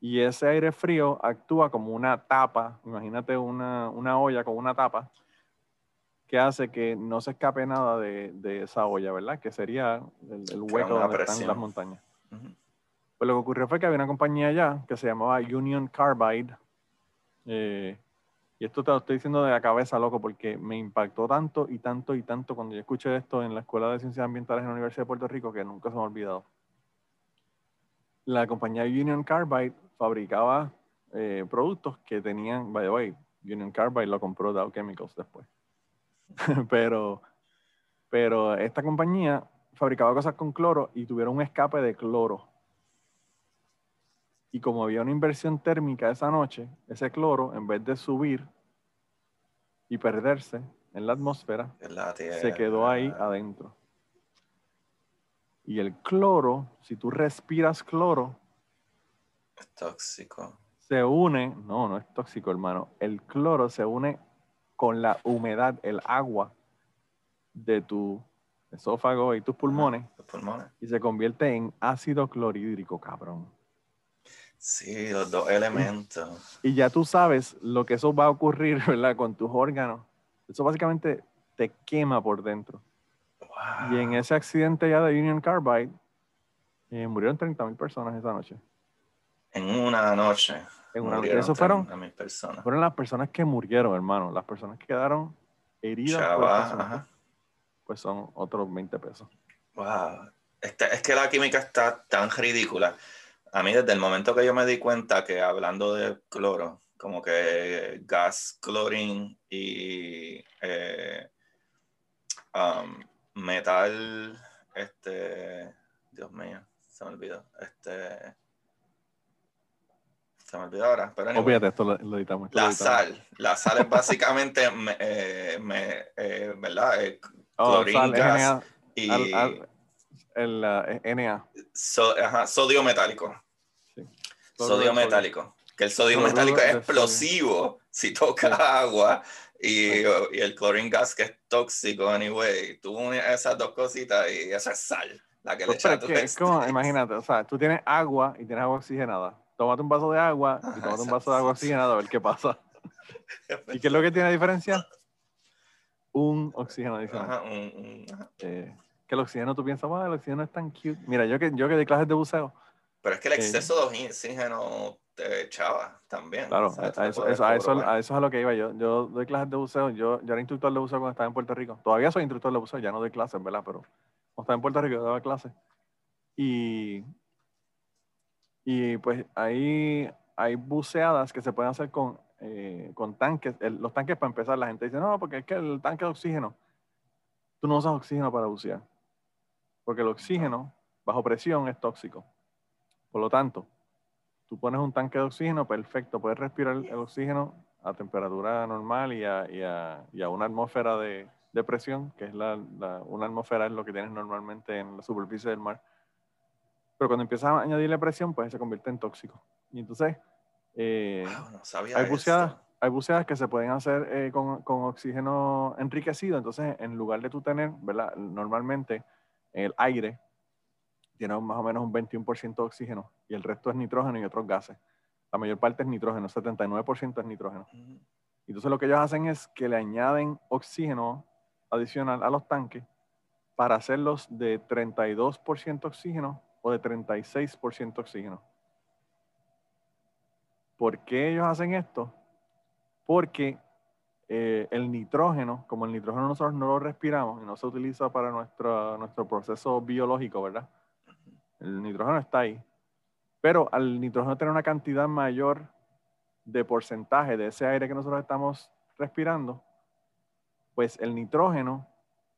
Y ese aire frío actúa como una tapa, imagínate una, una olla con una tapa, que hace que no se escape nada de, de esa olla, ¿verdad? Que sería el, el hueco donde están presión. las montañas. Pues lo que ocurrió fue que había una compañía allá que se llamaba Union Carbide. eh, y esto te lo estoy diciendo de la cabeza, loco, porque me impactó tanto y tanto y tanto cuando yo escuché esto en la Escuela de Ciencias Ambientales en la Universidad de Puerto Rico que nunca se me ha olvidado. La compañía Union Carbide fabricaba eh, productos que tenían, by the way, Union Carbide lo compró Dow Chemicals después. [laughs] pero, pero esta compañía fabricaba cosas con cloro y tuvieron un escape de cloro. Y como había una inversión térmica esa noche, ese cloro, en vez de subir y perderse en la atmósfera, En la se quedó ahí adentro. Y el cloro, si tú respiras cloro, Es tóxico. se une, no, no es tóxico, hermano. El cloro se une con la humedad, el agua de tu esófago y tus pulmones Los pulmones. y se convierte en ácido clorhídrico, cabrón. Sí, los dos elementos. Y ya tú sabes lo que eso va a ocurrir, [laughs] ¿verdad? Con tus órganos. Eso básicamente te quema por dentro. Wow. Y en ese accidente ya de Union Carbide, eh, murieron 30.000 personas esa noche. En una noche. En una noche. Eso fueron, 30.000 personas. fueron las personas que murieron, hermano. Las personas que quedaron heridas Chava, ajá. pues son otros 20 pesos. Wow. Este- es que la química está tan ridícula. A mí, desde el momento que yo me di cuenta que hablando de cloro, como que gas, clorín y eh, um, metal, este, Dios mío, se me olvidó, este, se me olvidó ahora, pero anyway. Olvídate, esto lo, lo editamos. esto lo La editamos. sal, la sal es básicamente, [laughs] me- eh, me- eh, ¿verdad? Eh, Oh, sal, NA, y al- al- el, uh, eh, NA. so- ajá, sodio metálico. Sí. Sodio metálico. Que el sodio metálico es explosivo si toca agua y, y el chlorine gas que es tóxico anyway. Tú unes esas dos cositas y esa es sal, la que le Pues, echas es como, imagínate, o sea, tú tienes agua y tienes agua oxigenada. Tómate un vaso de agua y tómate un vaso de agua oxigenada a ver qué pasa. [laughs] ¿Y qué es lo que tiene diferencia? Un oxígeno adicional. Ajá, un- un- ajá. Eh, que el oxígeno, tú piensas, "Wow, el oxígeno es tan cute. Mira, yo que, yo que di clases de buceo, Pero es que el Eh, exceso de oxígeno te echaba también. claro, O sea, a, eso, eso- a, eso, a eso es a lo que iba yo. Yo doy clases de buceo, yo, yo era instructor de buceo cuando estaba en Puerto Rico. Todavía soy instructor de buceo, ya no doy clases, ¿verdad? Pero cuando estaba en Puerto Rico yo daba clases. Y, y pues ahí hay buceadas que se pueden hacer con, eh, con tanques. El- los tanques para empezar, la gente dice, no, porque es que el tanque de oxígeno, tú no usas oxígeno para bucear. Porque el oxígeno bajo presión es tóxico. Por lo tanto, tú pones un tanque de oxígeno, perfecto, puedes respirar el oxígeno a temperatura normal y a, y a- y a una atmósfera de, de presión, que es la, la- una atmósfera es lo que tienes normalmente en la superficie del mar. Pero cuando empiezas a añadirle presión, pues se convierte en tóxico. Y entonces, eh, Wow, no sabía hay buceadas, hay buceadas que se pueden hacer eh, con, con oxígeno enriquecido. Entonces, en lugar de tú tener, ¿verdad? Normalmente el aire tiene más o menos un 21% de oxígeno y el resto es nitrógeno y otros gases. La mayor parte es nitrógeno, 79% es nitrógeno. Entonces lo que ellos hacen es que le añaden oxígeno adicional a los tanques para hacerlos de 32% oxígeno o de 36% oxígeno. ¿Por qué ellos hacen esto? Porque eh, el nitrógeno, como el nitrógeno nosotros no lo respiramos y no se utiliza para nuestro, nuestro proceso biológico, ¿verdad? El nitrógeno está ahí. Pero al nitrógeno tener una cantidad mayor de porcentaje de ese aire que nosotros estamos respirando, pues el nitrógeno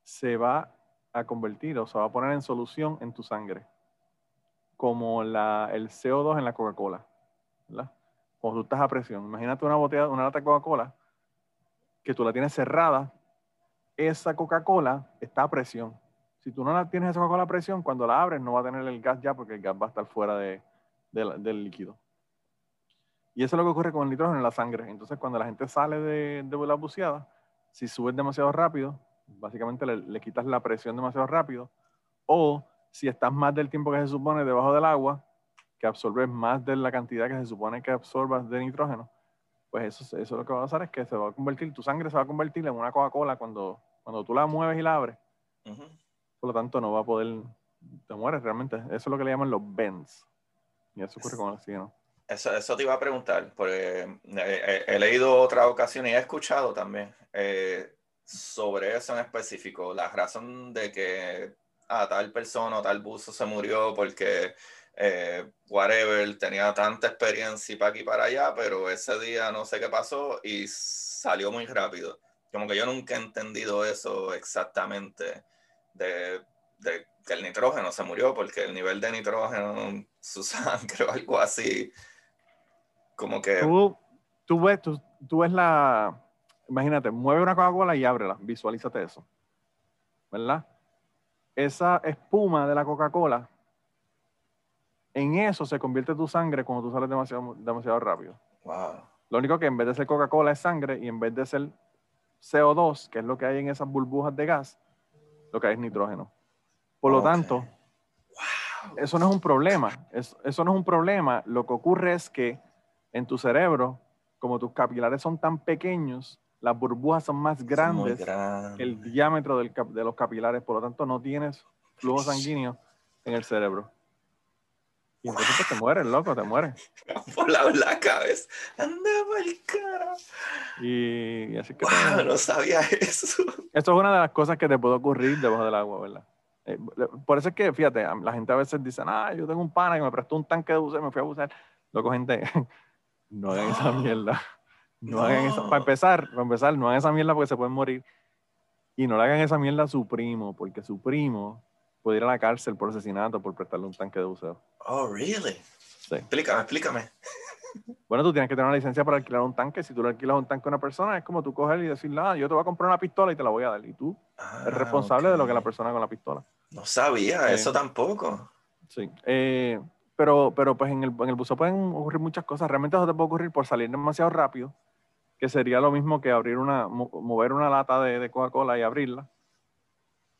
se va a convertir o se va a poner en solución en tu sangre, como el CO2 en la Coca-Cola. Cuando tú estás a presión, imagínate una botella, una lata de Coca-Cola que tú la tienes cerrada, esa Coca-Cola está a presión. Si tú no la tienes esa Coca-Cola a presión, cuando la abres no va a tener el gas ya porque el gas va a estar fuera de, del líquido. Y eso es lo que ocurre con el nitrógeno en la sangre. Entonces, cuando la gente sale de, de la buceada, si subes demasiado rápido, básicamente le, quitas la presión demasiado rápido. O si estás más del tiempo que se supone debajo del agua, que absorbes más de la cantidad que se supone que absorbas de nitrógeno, pues eso, eso lo que va a pasar es que se va a convertir, tu sangre se va a convertir en una Coca-Cola cuando, cuando tú la mueves y la abres. Por lo tanto, no va a poder, te mueres realmente. Eso es lo que le llaman los bends. Y eso ocurre con el oxígeno. Eso, eso te iba a preguntar, porque eh, he, leído otra ocasión y he escuchado también eh, sobre eso en específico, la razón de que a tal persona o tal buzo se murió porque eh, whatever, tenía tanta experiencia y para aquí para allá, pero ese día no sé qué pasó y salió muy rápido. Como que yo nunca he entendido eso exactamente de, de que el nitrógeno se murió porque el nivel de nitrógeno en su [laughs] sangre o algo así, como que... Tú, tú ves, tú, tú ves la... Imagínate, mueve una Coca-Cola y ábrela, visualízate eso. ¿Verdad? Esa espuma de la Coca-Cola en eso se convierte tu sangre cuando tú sales demasiado, demasiado rápido. Lo único que en vez de ser Coca-Cola es sangre y en vez de ser CO2, que es lo que hay en esas burbujas de gas, lo que hay es nitrógeno. Por lo tanto, eso no es un problema. Eso, eso no es un problema. Lo que ocurre es que en tu cerebro, como tus capilares son tan pequeños, las burbujas son más grandes que el diámetro del, de los capilares. Por lo tanto, no tienes flujo sanguíneo en el cerebro. Y entonces pues, te mueres, loco, te mueres. [laughs] Por la cabeza. Andaba el cara. Y, así que. Wow, no sabía eso. [laughs] Esto es una de las cosas que te puede ocurrir debajo del agua, ¿verdad? Eh, por eso es que, fíjate, la gente a veces dice, ah, yo tengo un pana que me prestó un tanque de buceo y me fui a bucear. Loco, gente, [laughs] no hagan esa mierda. No, hagan eso. Para empezar, para empezar, no hagan esa mierda porque se pueden morir. Y no le hagan esa mierda a su primo, porque su primo puede ir a la cárcel por asesinato por prestarle un tanque de buceo. Oh, really? Sí. Explícame, explícame. [laughs] Bueno, tú tienes que tener una licencia para alquilar un tanque. Si tú le alquilas un tanque a una persona, es como tú coger y decir, nada, yo te voy a comprar una pistola y te la voy a dar. Y tú eres ah, responsable de lo que la persona con la pistola. No sabía eso tampoco. Sí. Eh, pero, pero pues en el, en el buceo pueden ocurrir muchas cosas. Realmente eso te puede ocurrir por salir demasiado rápido, que sería lo mismo que abrir una, mover una lata de, de Coca-Cola y abrirla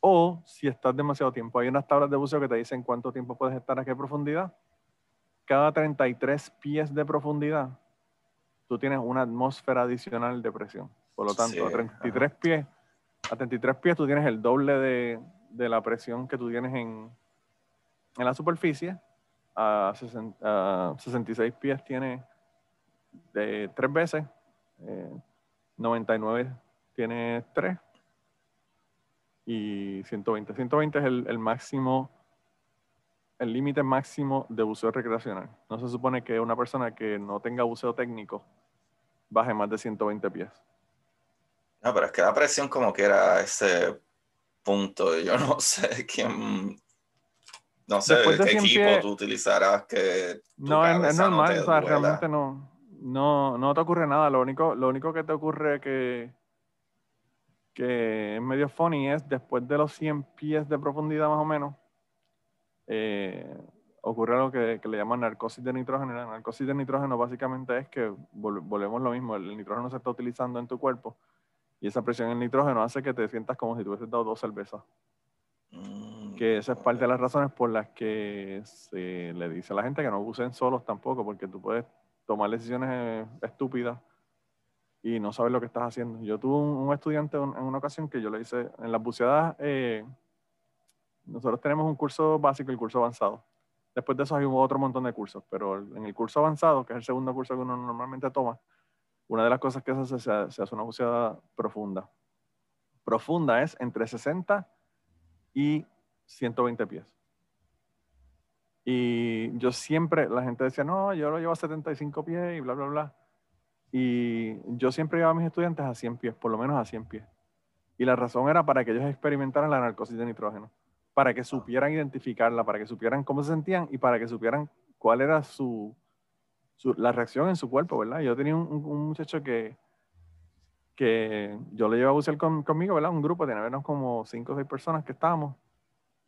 o si estás demasiado tiempo. Hay unas tablas de buceo que te dicen cuánto tiempo puedes estar a qué profundidad. Cada 33 pies de profundidad, tú tienes una atmósfera adicional de presión. Por lo tanto, a 33 pies, a 33 pies tú tienes el doble de, de la presión que tú tienes en, en la superficie. A, 66 pies tiene de tres veces. 99 eh, tiene tres y 120. 120 es el, máximo, el límite máximo de buceo recreacional. No se supone que una persona que no tenga buceo técnico baje más de 120 pies. No, pero es que la presión como que era ese punto. Yo no [laughs] sé quién, no sé qué equipo tú utilizarás que... No, es, normal, o sea, realmente no, no, no te ocurre nada. Lo único, lo único que te ocurre que que es medio funny, es después de los 100 pies de profundidad más o menos, eh, ocurre algo que, le llaman narcosis de nitrógeno. La narcosis de nitrógeno básicamente es que volvemos lo mismo, el nitrógeno se está utilizando en tu cuerpo y esa presión en nitrógeno hace que te sientas como si tuvieses dado dos cervezas. Mm, que esa es parte de las razones por las que se le dice a la gente que no usen solos tampoco, porque tú puedes tomar decisiones eh, estúpidas y no sabes lo que estás haciendo. Yo tuve un, estudiante en una ocasión que yo le hice en las buceadas, eh, nosotros tenemos un curso básico y el curso avanzado. Después de eso hay otro montón de cursos, pero en el curso avanzado, que es el segundo curso que uno normalmente toma, una de las cosas que se hace, se, una buceada profunda. Profunda es entre 60 y 120 pies. Y yo siempre, la gente decía, no, yo lo llevo a 75 pies y bla, bla, bla. Y yo siempre llevaba a mis estudiantes a 100 pies, por lo menos a 100 pies. Y la razón era para que ellos experimentaran la narcosis de nitrógeno, para que supieran identificarla, para que supieran cómo se sentían y para que supieran cuál era su, la reacción en su cuerpo, ¿verdad? Yo tenía un, muchacho que, que yo le llevaba a bucear conmigo, ¿verdad? Un grupo, tenía como 5 o 6 personas que estábamos.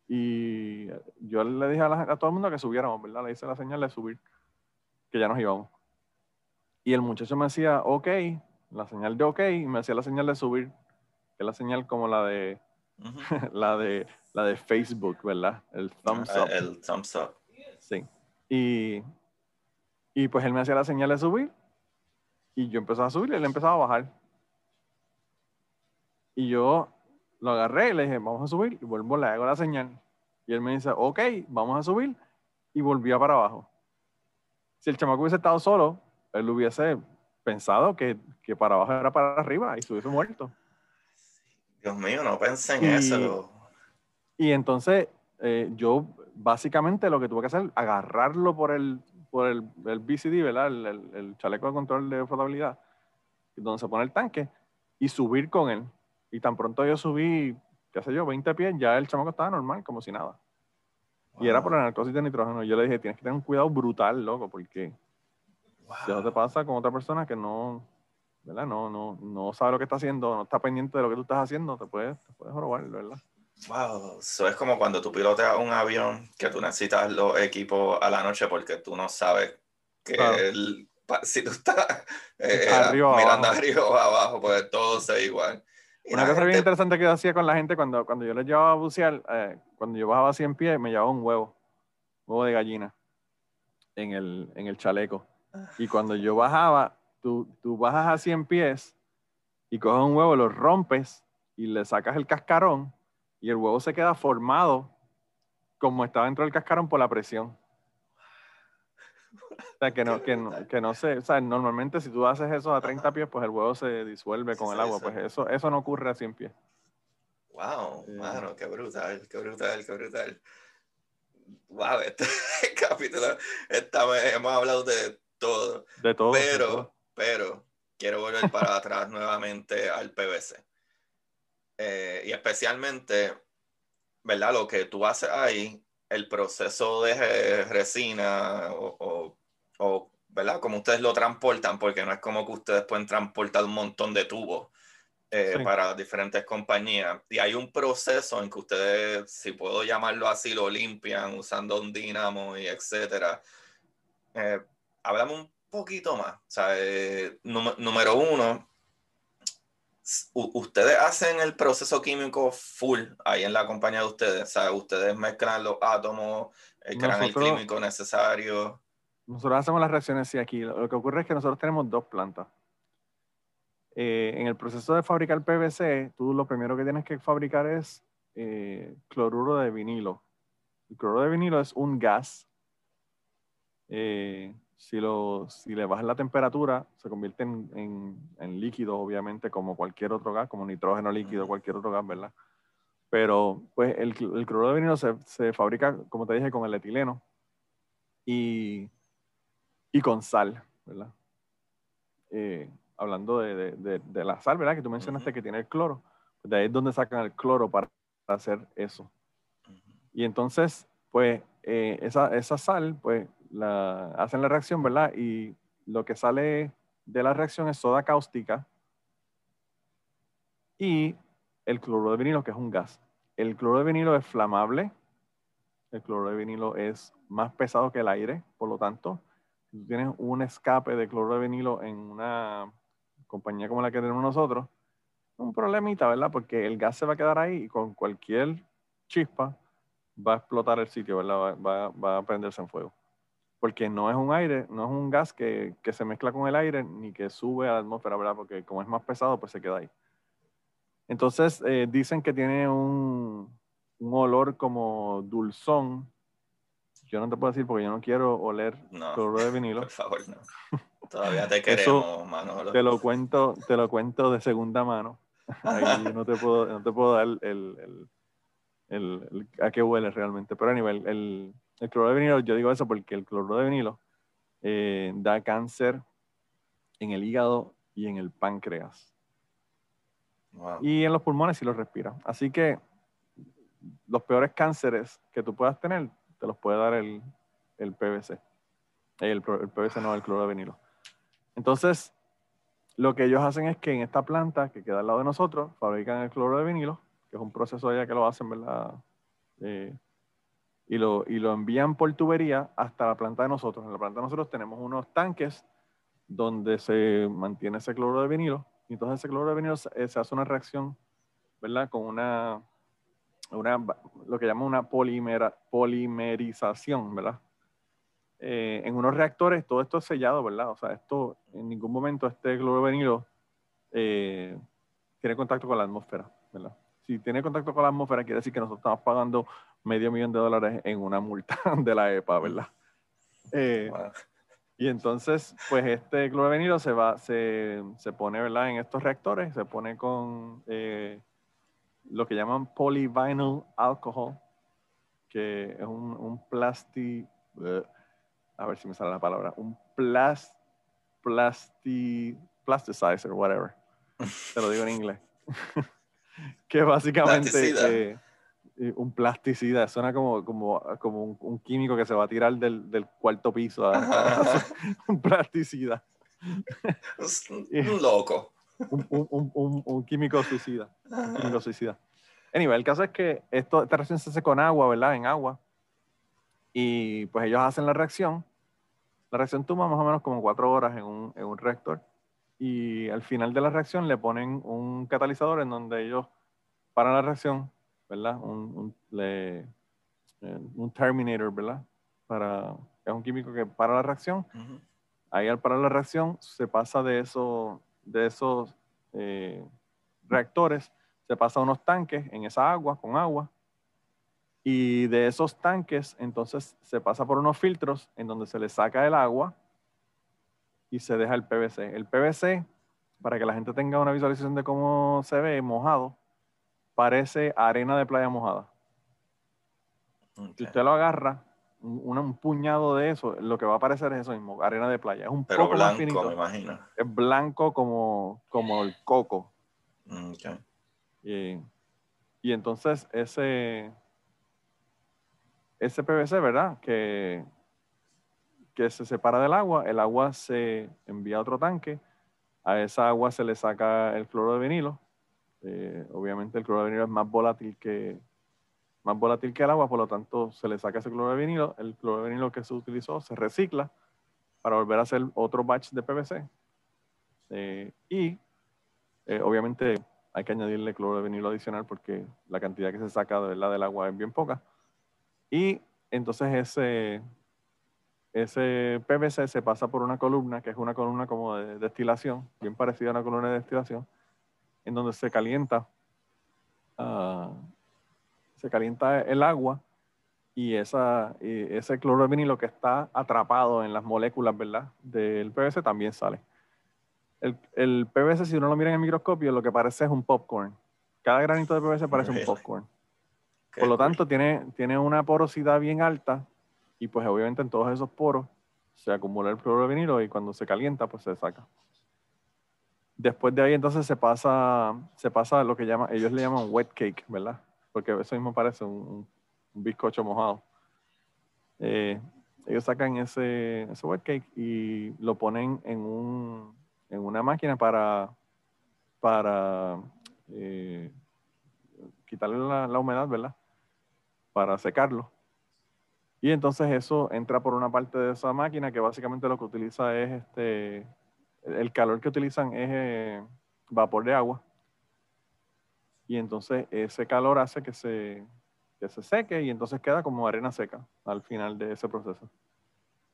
Y yo le dije a, todo el mundo que subiéramos, ¿verdad? Le hice la señal de subir, que ya nos íbamos. Y el muchacho me decía, ok, la señal de ok, y me hacía la señal de subir, que es la señal como la de, [laughs] la de, la de Facebook, ¿verdad? El thumbs ah, up. El thumbs up. Sí. Y, y pues él me hacía la señal de subir, y yo empezaba a subir y él empezaba a bajar. Y yo lo agarré y le dije, vamos a subir, y vuelvo, le hago la señal. Y él me dice, ok, vamos a subir, y volvía para abajo. Si el chamaco hubiese estado solo, él hubiese pensado que, que para abajo era para arriba y se hubiese muerto. Dios mío, no pensé en eso. Y entonces eh, yo básicamente lo que tuve que hacer, agarrarlo por el, por el, el BCD, ¿verdad? El, el, chaleco de control de flotabilidad, donde se pone el tanque, y subir con él. Y tan pronto yo subí, qué sé yo, 20 pies, ya el chamaco estaba normal, como si nada. Y era por la narcosis de nitrógeno. Yo le dije, tienes que tener un cuidado brutal, loco, porque si eso te pasa con otra persona que no, ¿verdad? No, no, no sabe lo que está haciendo, no está pendiente de lo que tú estás haciendo, te puedes, te puedes robar, ¿verdad? Wow, eso es como cuando tú piloteas un avión que tú necesitas los equipos a la noche porque tú no sabes que si tú estás [laughs] eh, mirando arriba o abajo, pues todo se ve igual. Una cosa bien interesante que yo hacía con la gente cuando, cuando yo les llevaba a bucear, eh, cuando yo bajaba a 100 pies, me llevaba un huevo, huevo de gallina en el, en el chaleco. Y cuando yo bajaba, tú, tú bajas a 100 pies y coges un huevo, lo rompes y le sacas el cascarón y el huevo se queda formado como estaba dentro del cascarón por la presión. O sea, que no, que no, que no sé, o sea, normalmente si tú haces eso a 30 pies, pues el huevo se disuelve con el agua, pues eso, eso no ocurre a 100 pies. Wow, mano, qué brutal, qué brutal, qué brutal. Wow, este [laughs] capítulo, hemos hablado de todo. De todo. Pero, pero, quiero volver para [laughs] atrás nuevamente al PVC. Eh, y especialmente, ¿verdad? Lo que tú haces ahí, el proceso de resina o, o, ¿verdad? Como ustedes lo transportan, porque no es como que ustedes pueden transportar un montón de tubos. Eh, para diferentes compañías. Y hay un proceso en que ustedes, si puedo llamarlo así, lo limpian usando un dinamo y etcétera. Eh, hablamos un poquito más. O sea, eh, número uno, ustedes hacen el proceso químico full ahí en la compañía de ustedes. O sea, ustedes mezclan los átomos, eh, crean el químico necesario. Nosotros hacemos las reacciones aquí. Lo que ocurre es que nosotros tenemos dos plantas. Eh, en el proceso de fabricar PVC, tú lo primero que tienes que fabricar es cloruro de vinilo. El cloruro de vinilo es un gas eh, si, lo, si le bajas la temperatura, se convierte en, en, líquido, obviamente, como cualquier otro gas, como nitrógeno líquido, cualquier otro gas, ¿verdad? Pero pues el, el cloruro de vinilo se, se, fabrica, como te dije, con el etileno y, y con sal, ¿verdad? Eh, hablando de, de, de, la sal, ¿verdad? Que tú mencionaste que tiene el cloro. Pues, de ahí es donde sacan el cloro para, hacer eso. Y entonces, pues, eh, esa, esa sal, pues, hacen la reacción, ¿verdad? Y lo que sale de la reacción es soda cáustica y el cloruro de vinilo, que es un gas. El cloruro de vinilo es flamable. El cloruro de vinilo es más pesado que el aire, por lo tanto, si tú tienes un escape de cloruro de vinilo en una compañía como la que tenemos nosotros, un problemita, ¿verdad? Porque el gas se va a quedar ahí y con cualquier chispa va a explotar el sitio, ¿verdad? Va, va a prenderse en fuego porque no es un aire, no es un gas que, que, se mezcla con el aire ni que sube a la atmósfera, ¿verdad? Porque como es más pesado, pues se queda ahí. Entonces eh, dicen que tiene un, un, olor como dulzón. Yo no te puedo decir porque yo no quiero oler no, de vinilo. Por favor, no. Todavía te [laughs] queremos, Manolo. Te lo cuento, te lo cuento de segunda mano. Ahí no te puedo, no te puedo dar el, el, el, a qué huele realmente. Pero a nivel, el, el cloruro de vinilo, yo digo eso porque el cloruro de vinilo eh, da cáncer en el hígado y en el páncreas. Y en los pulmones si los respira. Así que los peores cánceres que tú puedas tener, te los puede dar el, el PVC. El, el PVC no, el cloruro de vinilo. Entonces, lo que ellos hacen es que en esta planta que queda al lado de nosotros, fabrican el cloruro de vinilo, que es un proceso allá que lo hacen, ¿verdad? Eh, y, lo, y lo envían por tubería hasta la planta de nosotros. En la planta de nosotros tenemos unos tanques donde se mantiene ese cloruro de vinilo. Y entonces ese cloruro de vinilo se, eh, se hace una reacción, ¿verdad? Con una, una lo que llaman una polimera, polimerización, ¿verdad? Eh, en unos reactores todo esto es sellado, ¿verdad? O sea, esto en ningún momento este clorovenilo eh, tiene contacto con la atmósfera, ¿verdad? Si tiene contacto con la atmósfera, quiere decir que nosotros estamos pagando medio millón de dólares en una multa [laughs] de la EPA, ¿verdad? Eh, y entonces, pues este clorovenilo se va, se, se, pone, ¿verdad? En estos reactores, se pone con eh, lo que llaman polyvinyl alcohol, que es un, un plástico a ver si me sale la palabra, un plas, plasti, plasticizer, whatever. Te lo digo en inglés. [laughs] que básicamente eh, un plasticida, suena como, como, como un, químico que se va a tirar del, del cuarto piso. [laughs] un plasticida. [laughs] un loco. Un, un, un, químico suicida. Un químico suicida. Anyway, el caso es que esto, esta reacción se hace con agua, ¿verdad? En agua. Y pues ellos hacen la reacción. La reacción toma más o menos como cuatro horas en un, en un reactor. Y al final de la reacción le ponen un catalizador en donde ellos paran la reacción, ¿verdad? Un, un, un terminator, ¿verdad? Para, es un químico que para la reacción. Ahí al parar la reacción se pasa de, eso, de esos eh, reactores, se pasa a unos tanques en esa agua, con agua, y de esos tanques, entonces se pasa por unos filtros en donde se le saca el agua y se deja el PVC. El PVC, para que la gente tenga una visualización de cómo se ve mojado, parece arena de playa mojada. Si usted lo agarra, un, puñado de eso, lo que va a aparecer es eso mismo, arena de playa. Es un Pero poco blanco, más finito. me imagino. Es blanco como, como el coco. Okay. Y, y entonces ese, ese PVC, ¿verdad? Que, que se separa del agua, el agua se envía a otro tanque, a esa agua se le saca el cloro de vinilo. Eh, obviamente el cloro de vinilo es más volátil que más volátil que el agua, por lo tanto se le saca ese cloro de vinilo, el cloro de vinilo que se utilizó se recicla para volver a hacer otro batch de PVC. Eh, y eh, obviamente hay que añadirle cloro de vinilo adicional porque la cantidad que se saca de verdad del agua es bien poca. Y entonces ese, ese PVC se pasa por una columna, que es una columna como de destilación, bien parecida a una columna de destilación, en donde se calienta, uh, se calienta el agua y, esa, y ese cloro que está atrapado en las moléculas ¿verdad? del PVC también sale. El, el, PVC, si uno lo mira en el microscopio, lo que parece es un popcorn. Cada granito de PVC parece un popcorn. Por lo tanto, tiene, tiene una porosidad bien alta y pues obviamente en todos esos poros se acumula el cloro y cuando se calienta pues se saca. Después de ahí entonces se pasa, se pasa lo que llama, ellos le llaman wet cake, ¿verdad? Porque eso mismo parece un, bizcocho mojado. Eh, ellos sacan ese, ese wet cake y lo ponen en, un, en una máquina para, para eh, quitarle la humedad, ¿verdad? para secarlo. Y entonces eso entra por una parte de esa máquina que básicamente lo que utiliza es este, el calor que utilizan es eh, vapor de agua. Y entonces ese calor hace que se, que se seque y entonces queda como arena seca al final de ese proceso.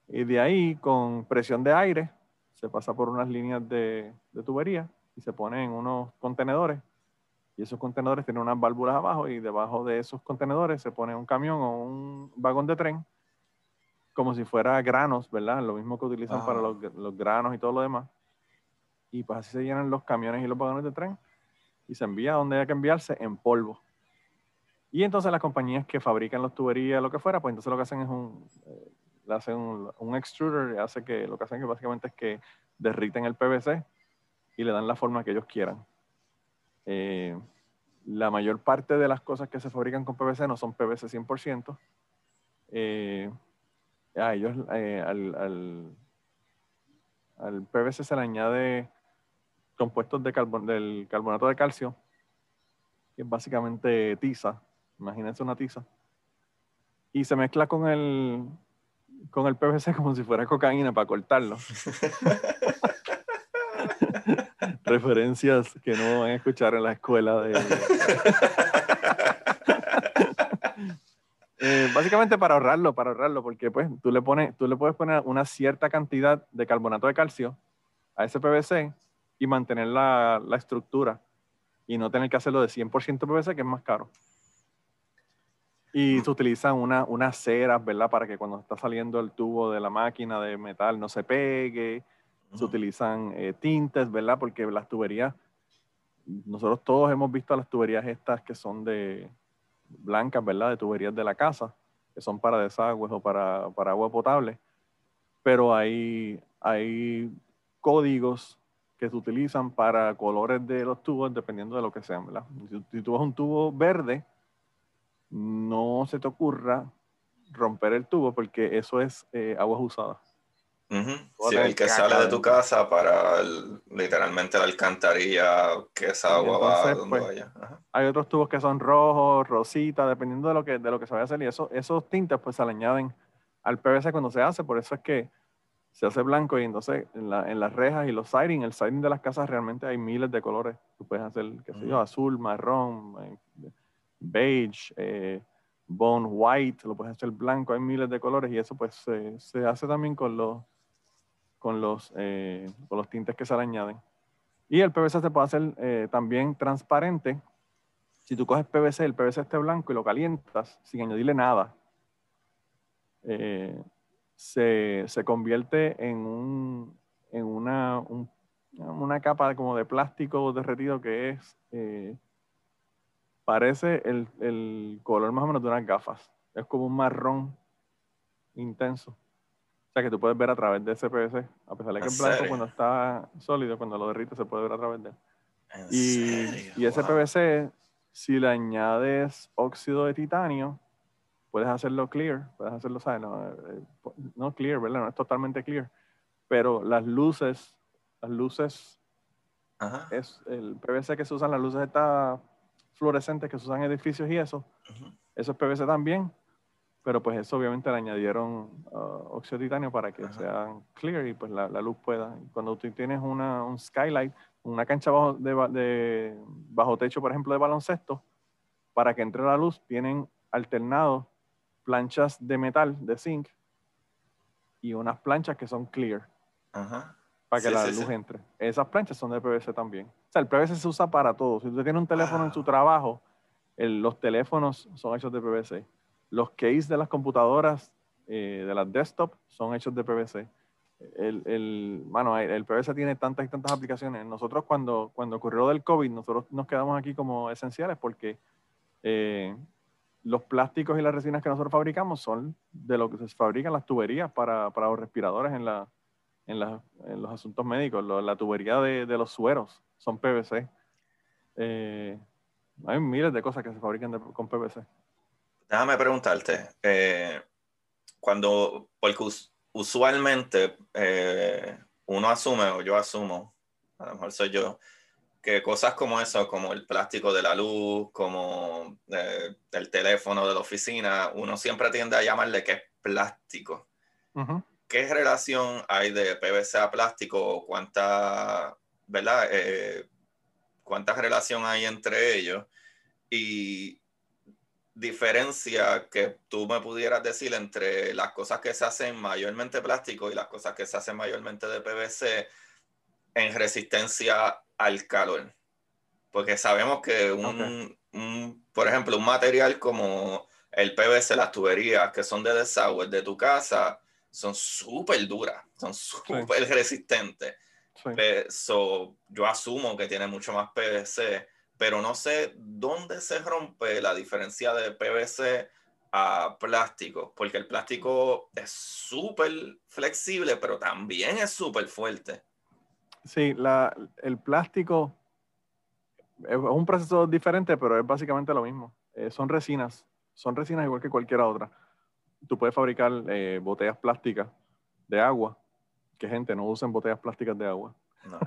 Y de ahí, con presión de aire, se pasa por unas líneas de, de tubería y se pone en unos contenedores. Y esos contenedores tienen unas válvulas abajo y debajo de esos contenedores se pone un camión o un vagón de tren, como si fuera granos, ¿verdad? Lo mismo que utilizan para los, los granos y todo lo demás. Y pues así se llenan los camiones y los vagones de tren y se envía donde haya que enviarse en polvo. Y entonces las compañías que fabrican las tuberías, lo que fuera, pues entonces lo que hacen es un, eh, hacen un, extruder, hace que lo que hacen que básicamente es que derriten el PVC y le dan la forma que ellos quieran. Eh, la mayor parte de las cosas que se fabrican con PVC no son PVC 100%. Eh, a ellos, eh, al, al, al, PVC se le añade compuestos de del carbonato de calcio, que es básicamente tiza, imagínense una tiza, y se mezcla con el, con el PVC [laughs] como si fuera cocaína para cortarlo. [laughs] Referencias que no van a escuchar en la escuela de... [laughs] Eh, básicamente para ahorrarlo, para ahorrarlo, porque pues tú le, pones, tú le puedes poner una cierta cantidad de carbonato de calcio a ese PVC y mantener la, la estructura y no tener que hacerlo de 100% PVC, que es más caro. Y se utilizan una, unas ceras, ¿verdad? Para que cuando está saliendo el tubo de la máquina de metal no se pegue. Se utilizan eh, tintes, ¿verdad? Porque las tuberías, nosotros todos hemos visto las tuberías estas que son de blancas, ¿verdad? De tuberías de la casa, que son para desagües o para, para agua potable. Pero hay, hay códigos que se utilizan para colores de los tubos dependiendo de lo que sean, ¿verdad? Si, si tú ves un tubo verde, no se te ocurra romper el tubo porque eso es eh, aguas usadas. Sí, el que sale de tu casa para literalmente la alcantarilla que esa agua va donde pues, vaya. Hay otros tubos que son rojos, rositas, dependiendo de lo que, de lo que se vaya a hacer. Y eso, esos tintes pues se le añaden al PVC cuando se hace. Por eso es que se hace blanco y entonces en, la, en las rejas y los siding, el siding de las casas realmente hay miles de colores. Tú puedes hacer, qué sé yo, azul, marrón, eh, beige, eh, bone white, lo puedes hacer blanco, hay miles de colores y eso pues se, hace también con los, con, los, eh, con los tintes que se le añaden. Y el PVC se puede hacer eh, también transparente. Si tú coges PVC, el PVC esté blanco y lo calientas sin añadirle nada, se, se, convierte en, un, en una, una capa como de plástico derretido que es parece el, el, color más o menos de unas gafas. Es como un marrón intenso. O sea que tú puedes ver a través de ese PVC, a pesar de que es blanco cuando está sólido, cuando lo derrite se puede ver a través de él. Y, y, ese PVC, si le añades óxido de titanio, puedes hacerlo clear, puedes hacerlo, ¿sabes? No, eh, no clear, ¿verdad? No es totalmente clear, pero las luces, las luces, es el PVC que se usan, las luces está fluorescentes que se usan en edificios y eso. Eso es PVC también, pero pues eso obviamente le añadieron uh, óxido de titanio para que sean clear y pues la, luz pueda. Cuando tú tienes una, un skylight, una cancha bajo, de, bajo techo, por ejemplo, de baloncesto, para que entre la luz tienen alternado planchas de metal, de zinc, y unas planchas que son clear. Para que la luz entre. Esas planchas son de PVC también. O sea, el PVC se usa para todo. Si usted tiene un teléfono en su trabajo, los teléfonos son hechos de PVC. Los case de las computadoras, eh, de las desktop, son hechos de PVC. El, el, bueno, el PVC tiene tantas y tantas aplicaciones. Nosotros cuando, cuando ocurrió del COVID, nosotros nos quedamos aquí como esenciales porque eh, los plásticos y las resinas que nosotros fabricamos son de lo que se fabrican las tuberías para, para los respiradores en, la, en, la, en los asuntos médicos, la tubería de, de los sueros son PVC. Eh, hay miles de cosas que se fabrican con PVC. Déjame preguntarte, eh, cuando, porque usualmente eh, uno asume, o yo asumo, a lo mejor soy yo, que cosas como eso, como el plástico de la luz, como el teléfono de la oficina, uno siempre tiende a llamarle que es plástico. ¿Qué relación hay de PVC a plástico? ¿Cuánta ¿verdad? Eh, ¿Cuánta relación hay entre ellos? Y diferencia que tú me pudieras decir entre las cosas que se hacen mayormente plástico y las cosas que se hacen mayormente de PVC en resistencia al calor? Porque sabemos que un, por ejemplo, un material como el PVC, las tuberías que son de desagüe de tu casa, son súper duras, son súper resistentes. yo asumo que tiene mucho más PVC, pero no sé dónde se rompe la diferencia de PVC a plástico, porque el plástico es súper flexible, pero también es súper fuerte. Sí, la, el plástico es un proceso diferente, pero es básicamente lo mismo. Eh, son resinas, son resinas igual que cualquier otra. Tú puedes fabricar eh, botellas plásticas de agua, que gente no usen botellas plásticas de agua. No.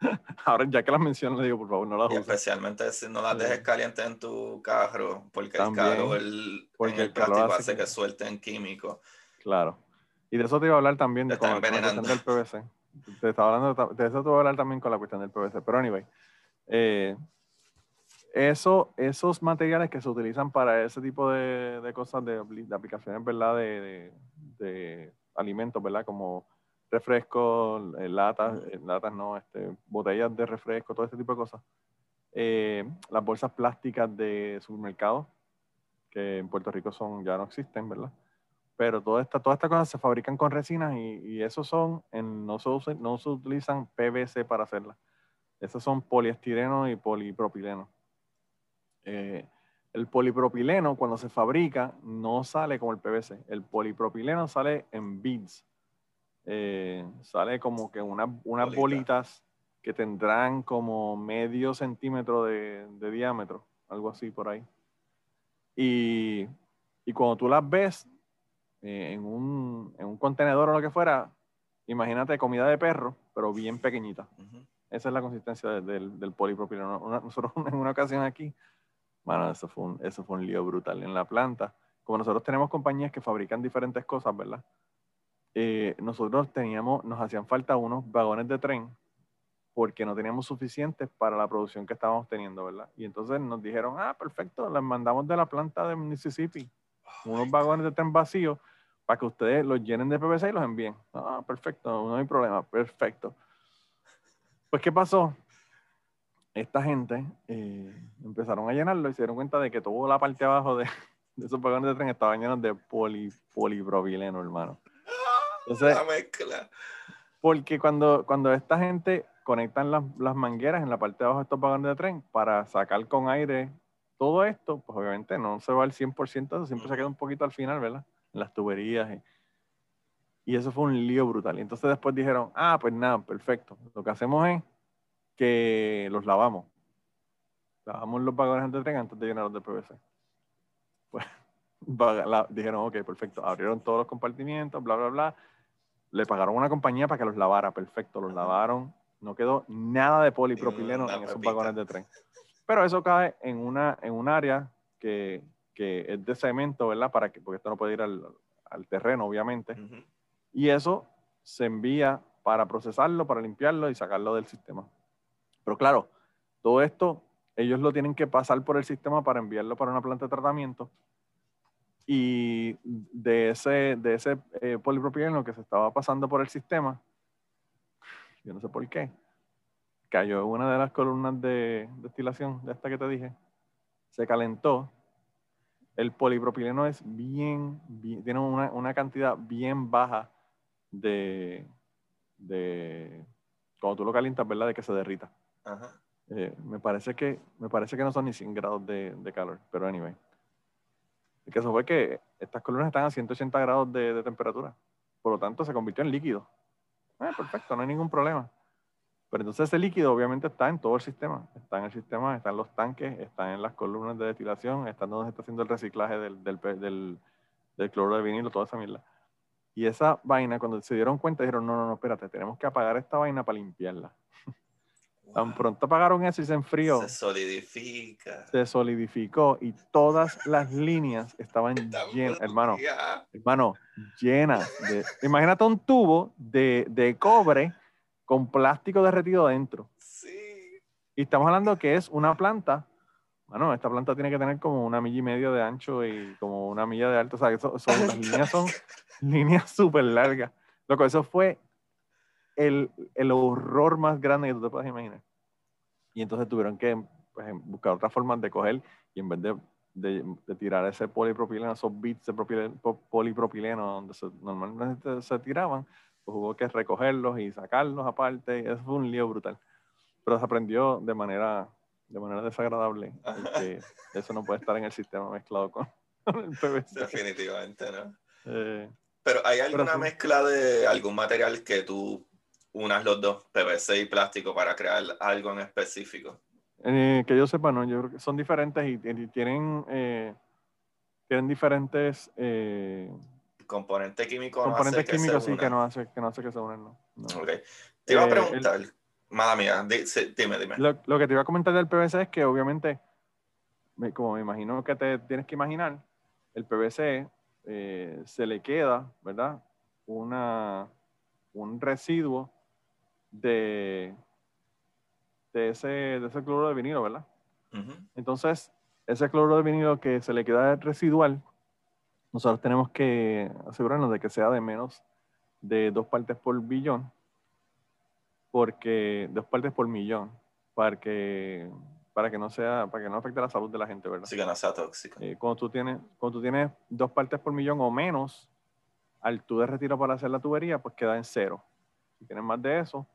[laughs] Ahora, ya que las menciono, le digo, por favor, no las uses. Especialmente si no las dejes calientes en tu carro, porque el calor el, porque el, plástico hace que, suelten químicos. Claro. Y de eso te iba a hablar también de con, del PVC. Te estaba hablando de, eso te voy a hablar también con la cuestión del PVC. Pero anyway, eh, eso, esos materiales que se utilizan para ese tipo de, de cosas, de, de, aplicaciones, ¿verdad? De, de, alimentos, ¿verdad? Como refrescos, eh, latas, eh, latas no, este, botellas de refresco, todo este tipo de cosas. las bolsas plásticas de supermercados, que en Puerto Rico son, ya no existen, ¿verdad? Pero todas estas toda esta cosas se fabrican con resinas y, y esos son, en, no, se, no se utilizan PVC para hacerlas esos son poliestireno y polipropileno. Eh, el polipropileno, cuando se fabrica, no sale como el PVC. El polipropileno sale en beads. Eh, sale como que unas bolitas que tendrán como medio centímetro de, diámetro, algo así por ahí. Y, cuando tú las ves eh, en, un, contenedor o lo que fuera, imagínate comida de perro, pero bien pequeñita. Esa es la consistencia del, del polipropileno. nosotros [laughs] en una ocasión aquí, bueno, eso fue, un, eso fue un lío brutal. En la planta, como nosotros tenemos compañías que fabrican diferentes cosas, ¿verdad? Eh, nosotros teníamos, nos hacían falta unos vagones de tren porque no teníamos suficientes para la producción que estábamos teniendo, ¿verdad? Y entonces nos dijeron, ah, perfecto, les mandamos de la planta de Mississippi unos vagones de tren vacíos para que ustedes los llenen de PVC y los envíen. Ah, perfecto, no hay problema, perfecto. Pues, ¿qué pasó? Esta gente eh, empezaron a llenarlo y se dieron cuenta de que toda la parte de abajo de, esos vagones de tren estaba lleno de poli, polipropileno, hermano. Entonces, la mezcla. Porque cuando, cuando esta gente conectan las, las, mangueras en la parte de abajo de estos vagones de tren para sacar con aire todo esto, pues obviamente no se va al 100%, eso siempre se queda un poquito al final, ¿verdad? En las tuberías. Y, y eso fue un lío brutal. Y entonces después dijeron, ah, pues nada, perfecto. Lo que hacemos es que los lavamos. Lavamos los vagones de tren antes de llenarlos de PVC. Pues [laughs] dijeron, ok, perfecto. Abrieron todos los compartimientos, bla, bla, bla. Le pagaron a una compañía para que los lavara. Perfecto, los lavaron. No quedó nada de polipropileno en esos vagones de tren. Pero eso cae en, una, en un área que, que es de cemento, ¿verdad? Para que, porque esto no puede ir al, al terreno, obviamente. Y eso se envía para procesarlo, para limpiarlo y sacarlo del sistema. Pero claro, todo esto ellos lo tienen que pasar por el sistema para enviarlo para una planta de tratamiento. Y de ese, de ese eh, polipropileno que se estaba pasando por el sistema, yo no sé por qué, cayó una de las columnas de destilación de esta que te dije, se calentó el polipropileno es bien, tiene una, cantidad bien baja de, de, cuando tú lo calientas, ¿verdad? De que se derrita. Eh, me, parece que, me parece que no son ni 100 grados de, calor, pero anyway. El caso fue que estas columnas están a 180 grados de, temperatura, por lo tanto se convirtió en líquido. Eh, perfecto, no hay ningún problema. Pero entonces ese líquido obviamente está en todo el sistema. Está en el sistema, está en los tanques, está en las columnas de destilación, está donde se está haciendo el reciclaje del, del, del, del cloro de vinilo, toda esa mierda. Y esa vaina, cuando se dieron cuenta, dijeron, no, no, no, espérate, tenemos que apagar esta vaina para limpiarla. [laughs] Tan pronto apagaron eso y se enfrió. Se solidifica. Se solidificó y todas las líneas estaban llenas, hermano, hermano, llenas de... Imagínate un tubo de, de cobre con plástico derretido adentro. Sí. Y estamos hablando que es una planta bueno, esta planta tiene que tener como una milla y medio de ancho y como una milla de alto. O sea, eso, son, las [laughs] líneas son líneas súper largas. Loco, eso fue el, el, horror más grande que tú te puedas imaginar. Y entonces tuvieron que pues, buscar otras formas de coger y en vez de, de, tirar ese polipropileno, esos bits de polipropileno donde normalmente se tiraban, hubo que recogerlos y sacarlos aparte. Y eso fue un lío brutal. Pero se aprendió de manera de manera desagradable, porque [laughs] eso no puede estar en el sistema mezclado con, [laughs] el PVC. Definitivamente, ¿no? Eh, pero ¿hay alguna mezcla de algún material que tú unas los dos, PVC y plástico, para crear algo en específico? Eh, que yo sepa, no, yo creo que son diferentes y, tienen, eh, tienen diferentes componentes químicos. Componentes químicos sí que no hace que no hace que se unan, no. Te iba a preguntar. Mala mía, dime, dime. Lo, que te iba a comentar del PVC es que obviamente, como me imagino que te tienes que imaginar, el PVC eh, se le queda, ¿verdad? Una, un residuo de, de, ese, de ese cloro de vinilo, ¿verdad? Entonces, ese cloro de vinilo que se le queda residual, nosotros tenemos que asegurarnos de que sea de menos de dos partes por billón porque dos partes por millón, para que, para que no sea, para que no afecte la salud de la gente, ¿verdad? Sí, que no sea tóxico. Eh, cuando, tú tienes, cuando tú tienes dos partes por millón o menos, al tú de retiro para hacer la tubería, pues queda en cero. Si tienes más de eso,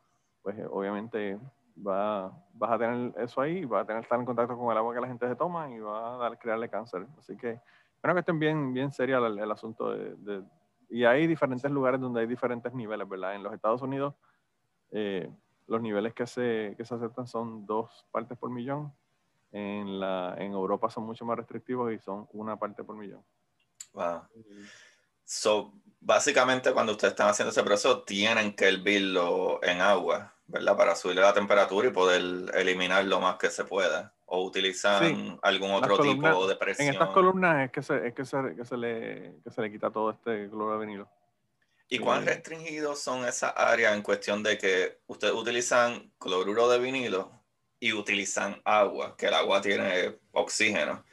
pues eh, obviamente va, vas a tener eso ahí, vas a tener estar en contacto con el agua que la gente se toma y va a dar, crearle cáncer. Así que, bueno, que estén bien, bien seria el, asunto de, de, Y hay diferentes lugares donde hay diferentes niveles, ¿verdad? En los Estados Unidos eh, los niveles que se, que se aceptan son dos partes por millón. En, la, en Europa son mucho más restrictivos y son una parte por millón. Wow. So, básicamente cuando ustedes están haciendo ese proceso tienen que hervirlo en agua, ¿verdad? Para subirle la temperatura y poder eliminar lo más que se pueda. O utilizan algún otro tipo de presión. En estas columnas es que se, es que se, que se, le, que se le quita todo este cloro de vinilo. ¿Y cuán restringidos son esas áreas en cuestión de que ustedes utilizan cloruro de vinilo y utilizan agua, que el agua tiene oxígeno?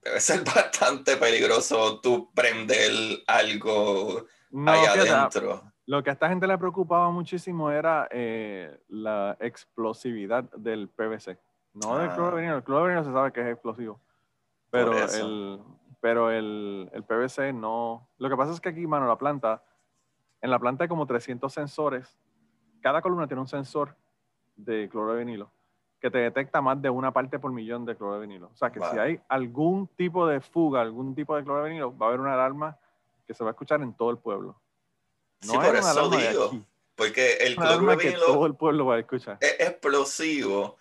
Debe ser [laughs] bastante peligroso tú prender algo ahí adentro. Lo que a esta gente le preocupaba muchísimo era eh, la explosividad del PVC. No del cloro de ah. vinilo. El cloro de vinilo se sabe que es explosivo. Pero el, pero el, el, PVC no. Lo que pasa es que aquí, mano, la planta, en la planta hay como 300 sensores. Cada columna tiene un sensor de cloro de vinilo que te detecta más de una parte por millón de cloro de vinilo. O sea que si hay algún tipo de fuga, algún tipo de cloro de vinilo, va a haber una alarma que se va a escuchar en todo el pueblo. No sí, por eso digo. Porque el cloro de vinilo. todo el pueblo va a escuchar. Es explosivo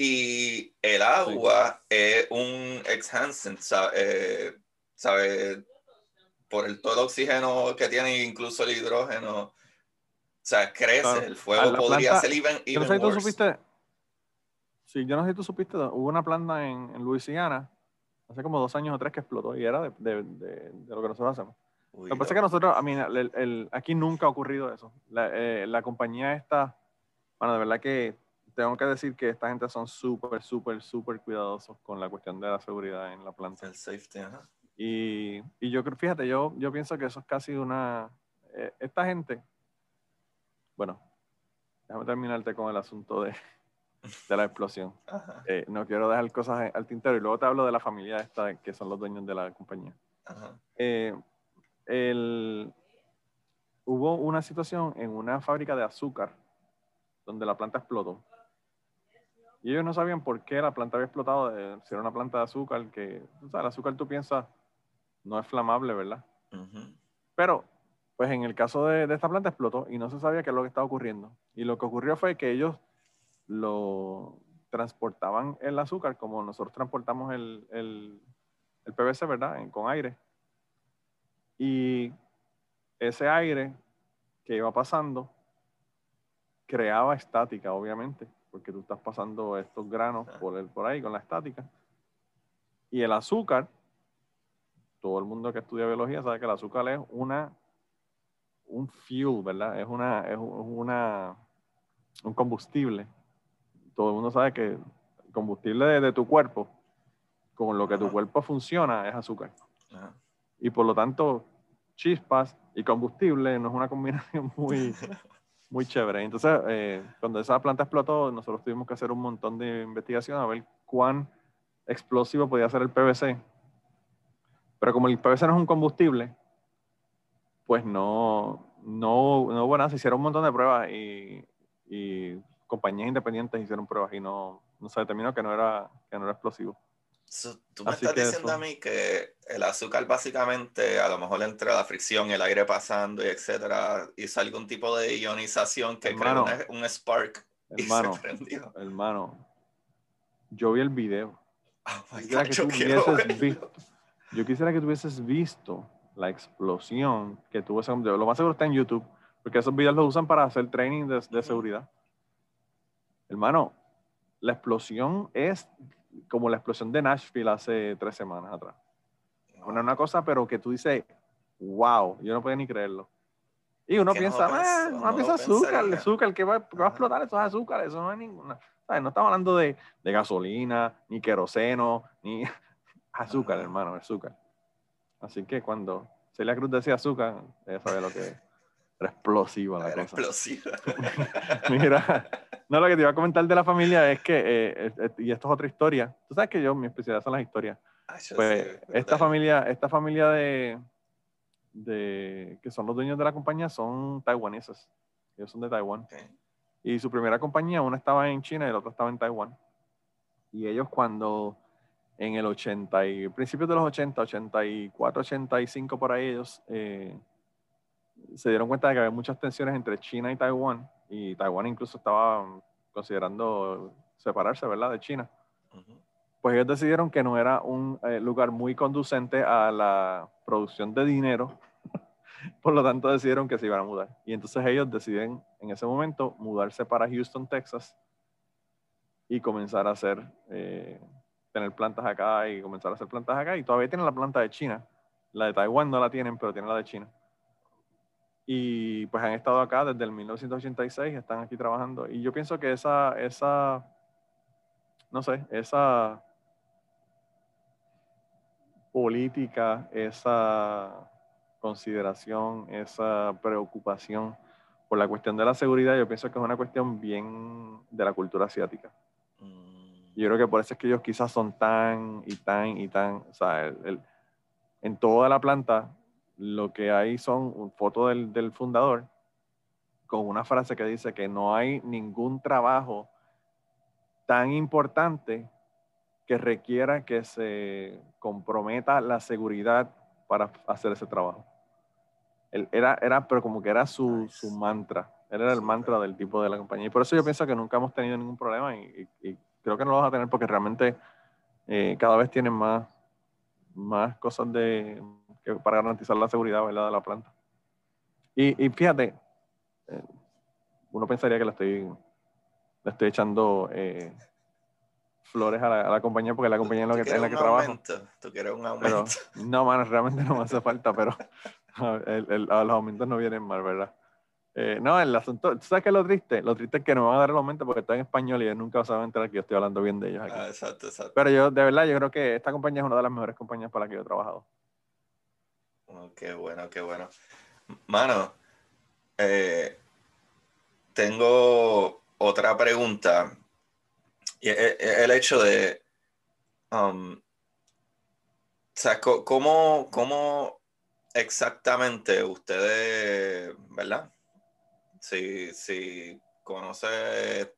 y el agua es un enhancement, ¿sabe? Eh, Por el, todo el oxígeno que tiene, incluso el hidrógeno. O sea, crece, el fuego podría ser even, even yo no sé supiste, sí, yo no sé si tú supiste, hubo una planta en, en Luisiana hace como dos años o tres que explotó y era de, de, de, lo que nosotros hacemos. lo que pasa es que nosotros, a mí, el, el, aquí nunca ha ocurrido eso. La, eh, la compañía está, bueno, de verdad que tengo que decir que esta gente son súper, súper, súper cuidadosos con la cuestión de la seguridad en la planta. El safety, ajá. Y, y yo creo, fíjate, yo, yo pienso que eso es casi una... Eh, esta gente, bueno, déjame terminarte con el asunto de, de la explosión. [laughs] Eh, no quiero dejar cosas al tintero y luego te hablo de la familia esta que son los dueños de la compañía. Eh, el, hubo una situación en una fábrica de azúcar donde la planta explotó. Y ellos no sabían por qué la planta había explotado, si era una planta de azúcar, que, o sea, el azúcar tú piensas no es flamable, ¿verdad? Pero, pues en el caso de, esta planta explotó y no se sabía qué es lo que estaba ocurriendo. Y lo que ocurrió fue que ellos lo transportaban el azúcar como nosotros transportamos el, el, el PVC, ¿verdad? con aire. Y ese aire que iba pasando creaba estática, obviamente porque tú estás pasando estos granos por, el, por ahí con la estática. Y el azúcar, todo el mundo que estudia biología sabe que el azúcar es una, un fuel, ¿verdad? Es, una, es una, un combustible. Todo el mundo sabe que combustible de, tu cuerpo, con lo que tu cuerpo funciona, es azúcar. Y por lo tanto, chispas y combustible no es una combinación muy, [laughs] muy chévere. Entonces, eh, cuando esa planta explotó, nosotros tuvimos que hacer un montón de investigación a ver cuán explosivo podía ser el PVC. Pero como el PVC no es un combustible, pues no, no, no hubo nada. Se hicieron un montón de pruebas y, y compañías independientes hicieron pruebas y no, se determinó que no era, que no era explosivo. Tú me estás diciendo a mí que el azúcar básicamente, a lo mejor entre la fricción, el aire pasando y etcétera, hizo algún tipo de ionización que creó un, spark hermano, y se prendió. Hermano, yo vi el video. Oh yo, visto, yo quisiera que tú hubieses visto la explosión que tuvo ese Lo más seguro está en YouTube, porque esos videos los usan para hacer training de, de seguridad. Hermano, la explosión es como la explosión de Nashville hace tres semanas atrás. Una, una cosa, pero que tú dices, wow, yo no puedo ni creerlo. Y uno piensa, ah, no, piensa azúcar, el azúcar, que va, va, a explotar eso es azúcar, eso no es ninguna. No estamos hablando de, de gasolina, ni queroseno, ni [laughs] azúcar, hermano, azúcar. Así que cuando Celia Cruz decía azúcar, ella sabe lo que es. Era explosiva la Era explosiva. [laughs] Mira, no, lo que te iba a comentar de la familia es que, eh, y esto es otra historia, tú sabes que yo, mi especialidad son las historias. pues esta familia, esta familia de, de, que son los dueños de la compañía son taiwaneses. Ellos son de Taiwán. Y su primera compañía, una estaba en China y la otra estaba en Taiwán. Y ellos cuando en el 80 y principios de los 80, 84, 85 por ahí ellos eh, se dieron cuenta de que había muchas tensiones entre China y Taiwán y Taiwán incluso estaba considerando separarse, ¿verdad?, de China. Pues ellos decidieron que no era un eh, lugar muy conducente a la producción de dinero, [laughs] por lo tanto decidieron que se iban a mudar. Y entonces ellos deciden en ese momento mudarse para Houston, Texas, y comenzar a hacer eh, tener plantas acá y comenzar a hacer plantas acá. Y todavía tienen la planta de China. La de Taiwán no la tienen, pero tienen la de China. Y pues han estado acá desde el 1986, están aquí trabajando. Y yo pienso que esa, esa, no sé, esa política, esa consideración, esa preocupación por la cuestión de la seguridad, yo pienso que es una cuestión bien de la cultura asiática. Mm. Yo creo que por eso es que ellos quizás son tan y tan y tan, o sea, en toda la planta lo que hay son fotos del, del fundador con una frase que dice que no hay ningún trabajo tan importante que requiera que se comprometa la seguridad para hacer ese trabajo. Él era, era, pero como que era su, su mantra. Él era el mantra del tipo de la compañía. Y por eso yo pienso que nunca hemos tenido ningún problema y, y creo que no lo vamos a tener porque realmente eh, cada vez tienen más, más cosas de, para garantizar la seguridad ¿verdad? de la planta. Y, y fíjate, eh, uno pensaría que le estoy, le estoy echando eh, flores a la, compañía porque la compañía en, lo que, en la que trabajo. Tú quieres un aumento. [laughs] no, mano, realmente no me hace falta, pero [laughs] los aumentos no vienen mal, ¿verdad? Eh, no, el asunto, ¿tú sabes qué es lo triste? Lo triste es que no me van a dar el aumento porque está en español y nunca se van a enterar que yo estoy hablando bien de ellos aquí. Ah, exacto, exacto. Pero yo, de verdad, yo creo que esta compañía es una de las mejores compañías para las que yo he trabajado. Oh, qué bueno, qué bueno. Mano, eh, tengo otra pregunta. Y el hecho de, um, o sea, ¿cómo, ¿cómo exactamente ustedes, ¿verdad? si, si conoce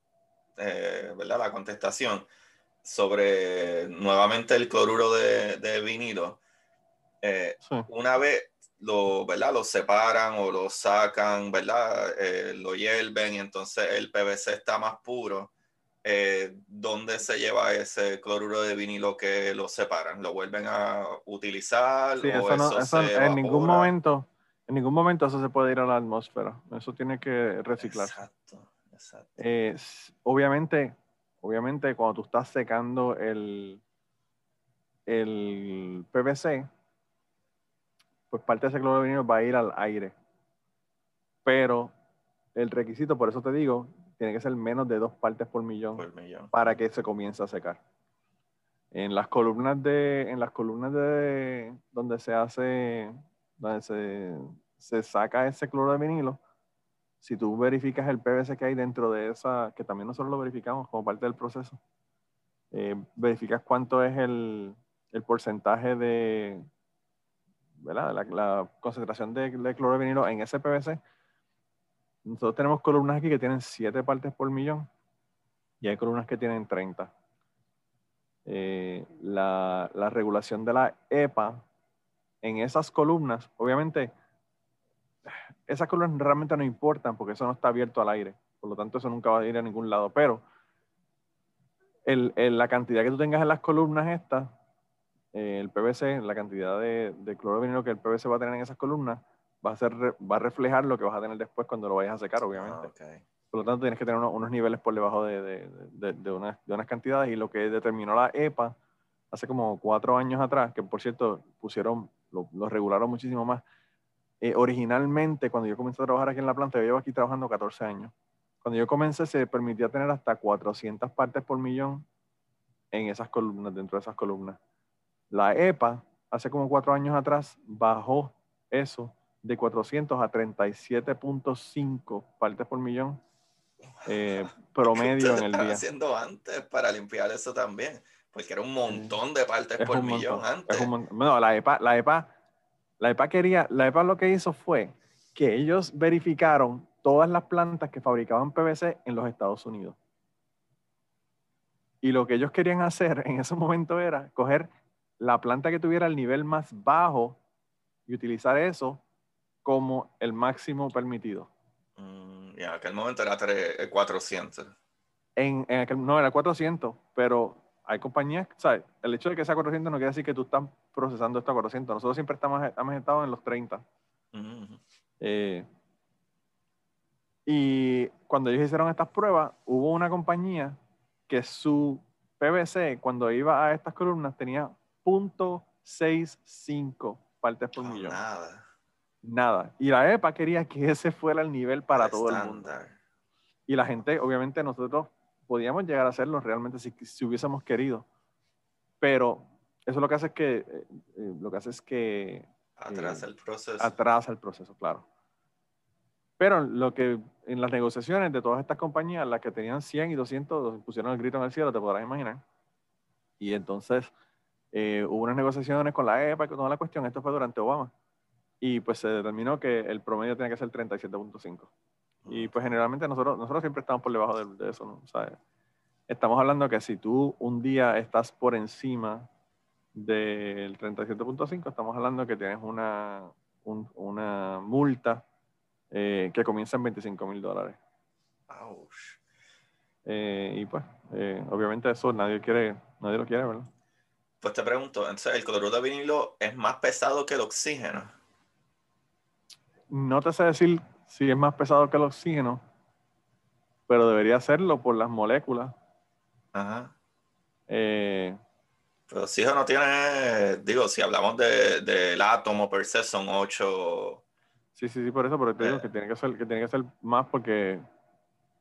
eh, ¿verdad? la contestación sobre nuevamente el cloruro de vinilo, eh, una vez lo, ¿verdad? lo separan o lo sacan, ¿verdad? Eh, lo hierven y entonces el PVC está más puro. ¿Dónde se lleva ese cloruro de vinilo que lo separan? ¿Lo vuelven a utilizar? o eso, en ningún momento en ningún momento eso se puede ir a la atmósfera. Eso tiene que reciclarse. Exacto, exacto. obviamente, obviamente, cuando tú estás secando el, el PVC, pues parte de ese cloro va a ir al aire. Pero el requisito, por eso te digo, tiene que ser menos de dos partes por millón, Por millón. para que se comience a secar. En las columnas de, en las columnas de donde se hace, donde se, se saca ese cloro de vinilo, si tú verificas el PVC que hay dentro de esa, que también nosotros lo verificamos como parte del proceso, eh, verificas cuánto es el, el porcentaje de, La, concentración de, de cloro de vinilo en ese PVC. Nosotros tenemos columnas aquí que tienen 7 partes por millón y hay columnas que tienen 30. Eh, la, la regulación de la EPA en esas columnas, obviamente, esas columnas realmente no importan porque eso no está abierto al aire. Por lo tanto, eso nunca va a ir a ningún lado. Pero el- la cantidad que tú tengas en las columnas estas, eh, el PVC, la cantidad de, de cloro vinilo que el PVC va a tener en esas columnas, va a, ser, va a reflejar lo que vas a tener después cuando lo vayas a secar, obviamente. Ah. Por lo tanto, tienes que tener unos, unos niveles por debajo de, de, de- de unas, de unas cantidades. Y lo que determinó la EPA hace como cuatro años atrás, que por cierto pusieron, lo, lo regularon muchísimo más. Eh, originalmente, cuando yo comencé a trabajar aquí en la planta, yo llevo aquí trabajando 14 años. Cuando yo comencé, se permitía tener hasta 400 partes por millón en esas columnas, dentro de esas columnas. La EPA, hace como cuatro años atrás, bajó eso de 400 a 37.5 partes por millón eh, [laughs] promedio en el estaban día. haciendo antes para limpiar eso también? Porque era un montón de partes Es por millón montón, antes. un. Bueno, la EPA, la EPA, la EPA quería, la EPA lo que hizo fue que ellos verificaron todas las plantas que fabricaban PVC en los Estados Unidos. Y lo que ellos querían hacer en ese momento era coger la planta que tuviera el nivel más bajo y utilizar eso como el máximo permitido. Mm, y en aquel momento era tres- eh, 400. En, en aquel, no, era 400, pero hay compañías, ¿sabes? El hecho de que sea 400 no quiere decir que tú estás procesando esto a 400. Nosotros siempre estamos, hemos estado en los 30. Ujú. Eh, y cuando ellos hicieron estas pruebas, hubo una compañía que su PVC, cuando iba a estas columnas, tenía .65 partes por No, millón. Nada. Nada. Y la EPA quería que ese fuera el nivel para todo el mundo. Y la gente, obviamente, nosotros podíamos llegar a hacerlo realmente si, si hubiésemos querido. Pero eso lo que hace es que, eh, eh, lo que hace es que Atrás Eh, el proceso. atrasa el proceso, claro. Pero lo que en las negociaciones de todas estas compañías, las que tenían 100 y 200, pusieron el grito en el cielo, te podrás imaginar. Y entonces eh, hubo unas negociaciones con la EPA y con toda la cuestión. Esto fue durante Obama. Y pues se determinó que el promedio tenía que ser 37.5. Y pues generalmente nosotros, nosotros siempre estamos por debajo de, de eso, ¿no? O sea, estamos hablando que si tú un día estás por encima del 37.5, estamos hablando que tienes una, un- una multa eh, que comienza en 25 mil dólares. Eh, y pues, eh, obviamente eso nadie quiere, nadie lo quiere, ¿verdad? Pues te pregunto, entonces el cloruro de vinilo es más pesado que el oxígeno. No te sé decir si es más pesado que el oxígeno, pero debería serlo por las moléculas. Ajá. Eh, Pero el oxígeno tiene, digo, si hablamos de- del átomo per se, son ocho. Sí, sí, sí, por eso, pero te digo Eh. que tiene que ser, que tiene que ser más porque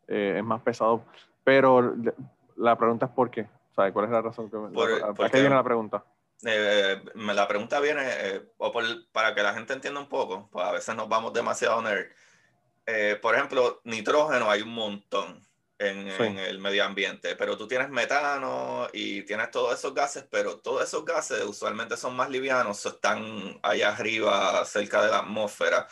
eh, es más pesado. Pero de- la pregunta es por qué. ¿Sabes cuál es la razón? Que, Por- la- ¿A porque- qué viene la pregunta? Eh, me- la pregunta viene, eh, o por- para que la gente entienda un poco, pues a veces nos vamos demasiado nerd. Eh, por ejemplo, nitrógeno hay un montón en, Sí. en el medio ambiente, pero tú tienes metano y tienes todos esos gases, pero todos esos gases usualmente son más livianos, o están allá arriba, cerca de la atmósfera.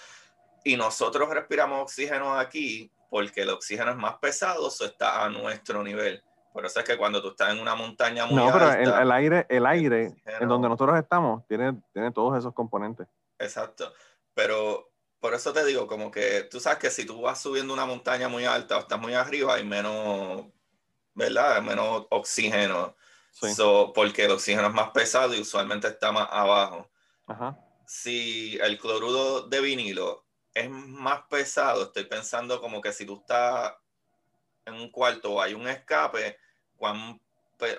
Y nosotros respiramos oxígeno aquí porque el oxígeno es más pesado, eso está a nuestro nivel. Por eso es que cuando tú estás en una montaña muy No, pero alta, el, el aire, el aire en oxígeno- donde nosotros estamos tiene, tiene todos esos componentes. Exacto. Pero por eso te digo, como que tú sabes que si tú vas subiendo una montaña muy alta o estás muy arriba, hay menos, ¿verdad? Hay menos oxígeno. Sí. So, porque el oxígeno es más pesado y usualmente está más abajo. Ajá. Si el cloruro de vinilo es más pesado, estoy pensando como que si tú estás en un cuarto o hay un escape, cuán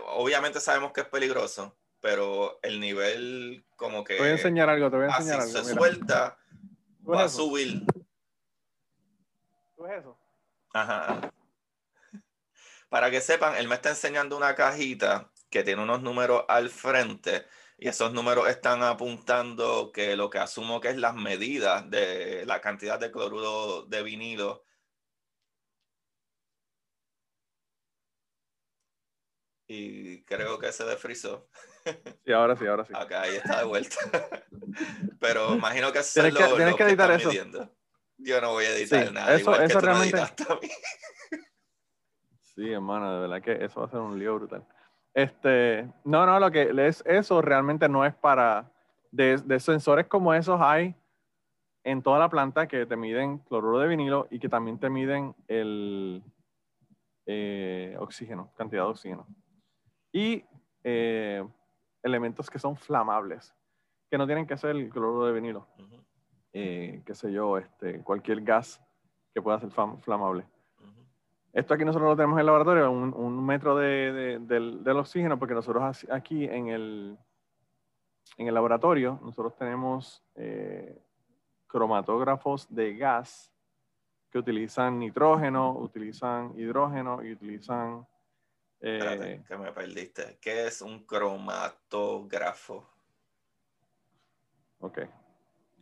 obviamente sabemos que es peligroso, pero el nivel como que Te voy a enseñar algo, te voy a así enseñar se mira. suelta, ¿Tú ves va a subir. ¿Tú eso? Ajá. Para que sepan, él me está enseñando una cajita que tiene unos números al frente y esos números están apuntando que lo que asumo que es las medidas de la cantidad de cloruro de vinilo y creo que se desfrizó. Sí, ahora sí, ahora sí. Acá, ahí está de vuelta. [laughs] Pero imagino que tienes que, tienes que editar eso. Yo no voy a editar nada. Eso, eso realmente. [laughs] Sí, hermano, de verdad que eso va a ser un lío brutal. Este, no, no, lo que es eso realmente no es para. De, de sensores como esos hay en toda la planta que te miden cloruro de vinilo y que también te miden el eh, oxígeno, cantidad de oxígeno y eh, elementos que son flamables, que no tienen que ser el cloruro de vinilo, eh, qué sé yo, este, cualquier gas que pueda ser flamable. Esto aquí nosotros lo tenemos en el laboratorio, un, metro de, del, del, oxígeno, porque nosotros aquí en el, en el laboratorio, nosotros tenemos eh, cromatógrafos de gas que utilizan nitrógeno, utilizan hidrógeno y utilizan eh, que me perdiste. ¿Qué es un cromatógrafo? Ok,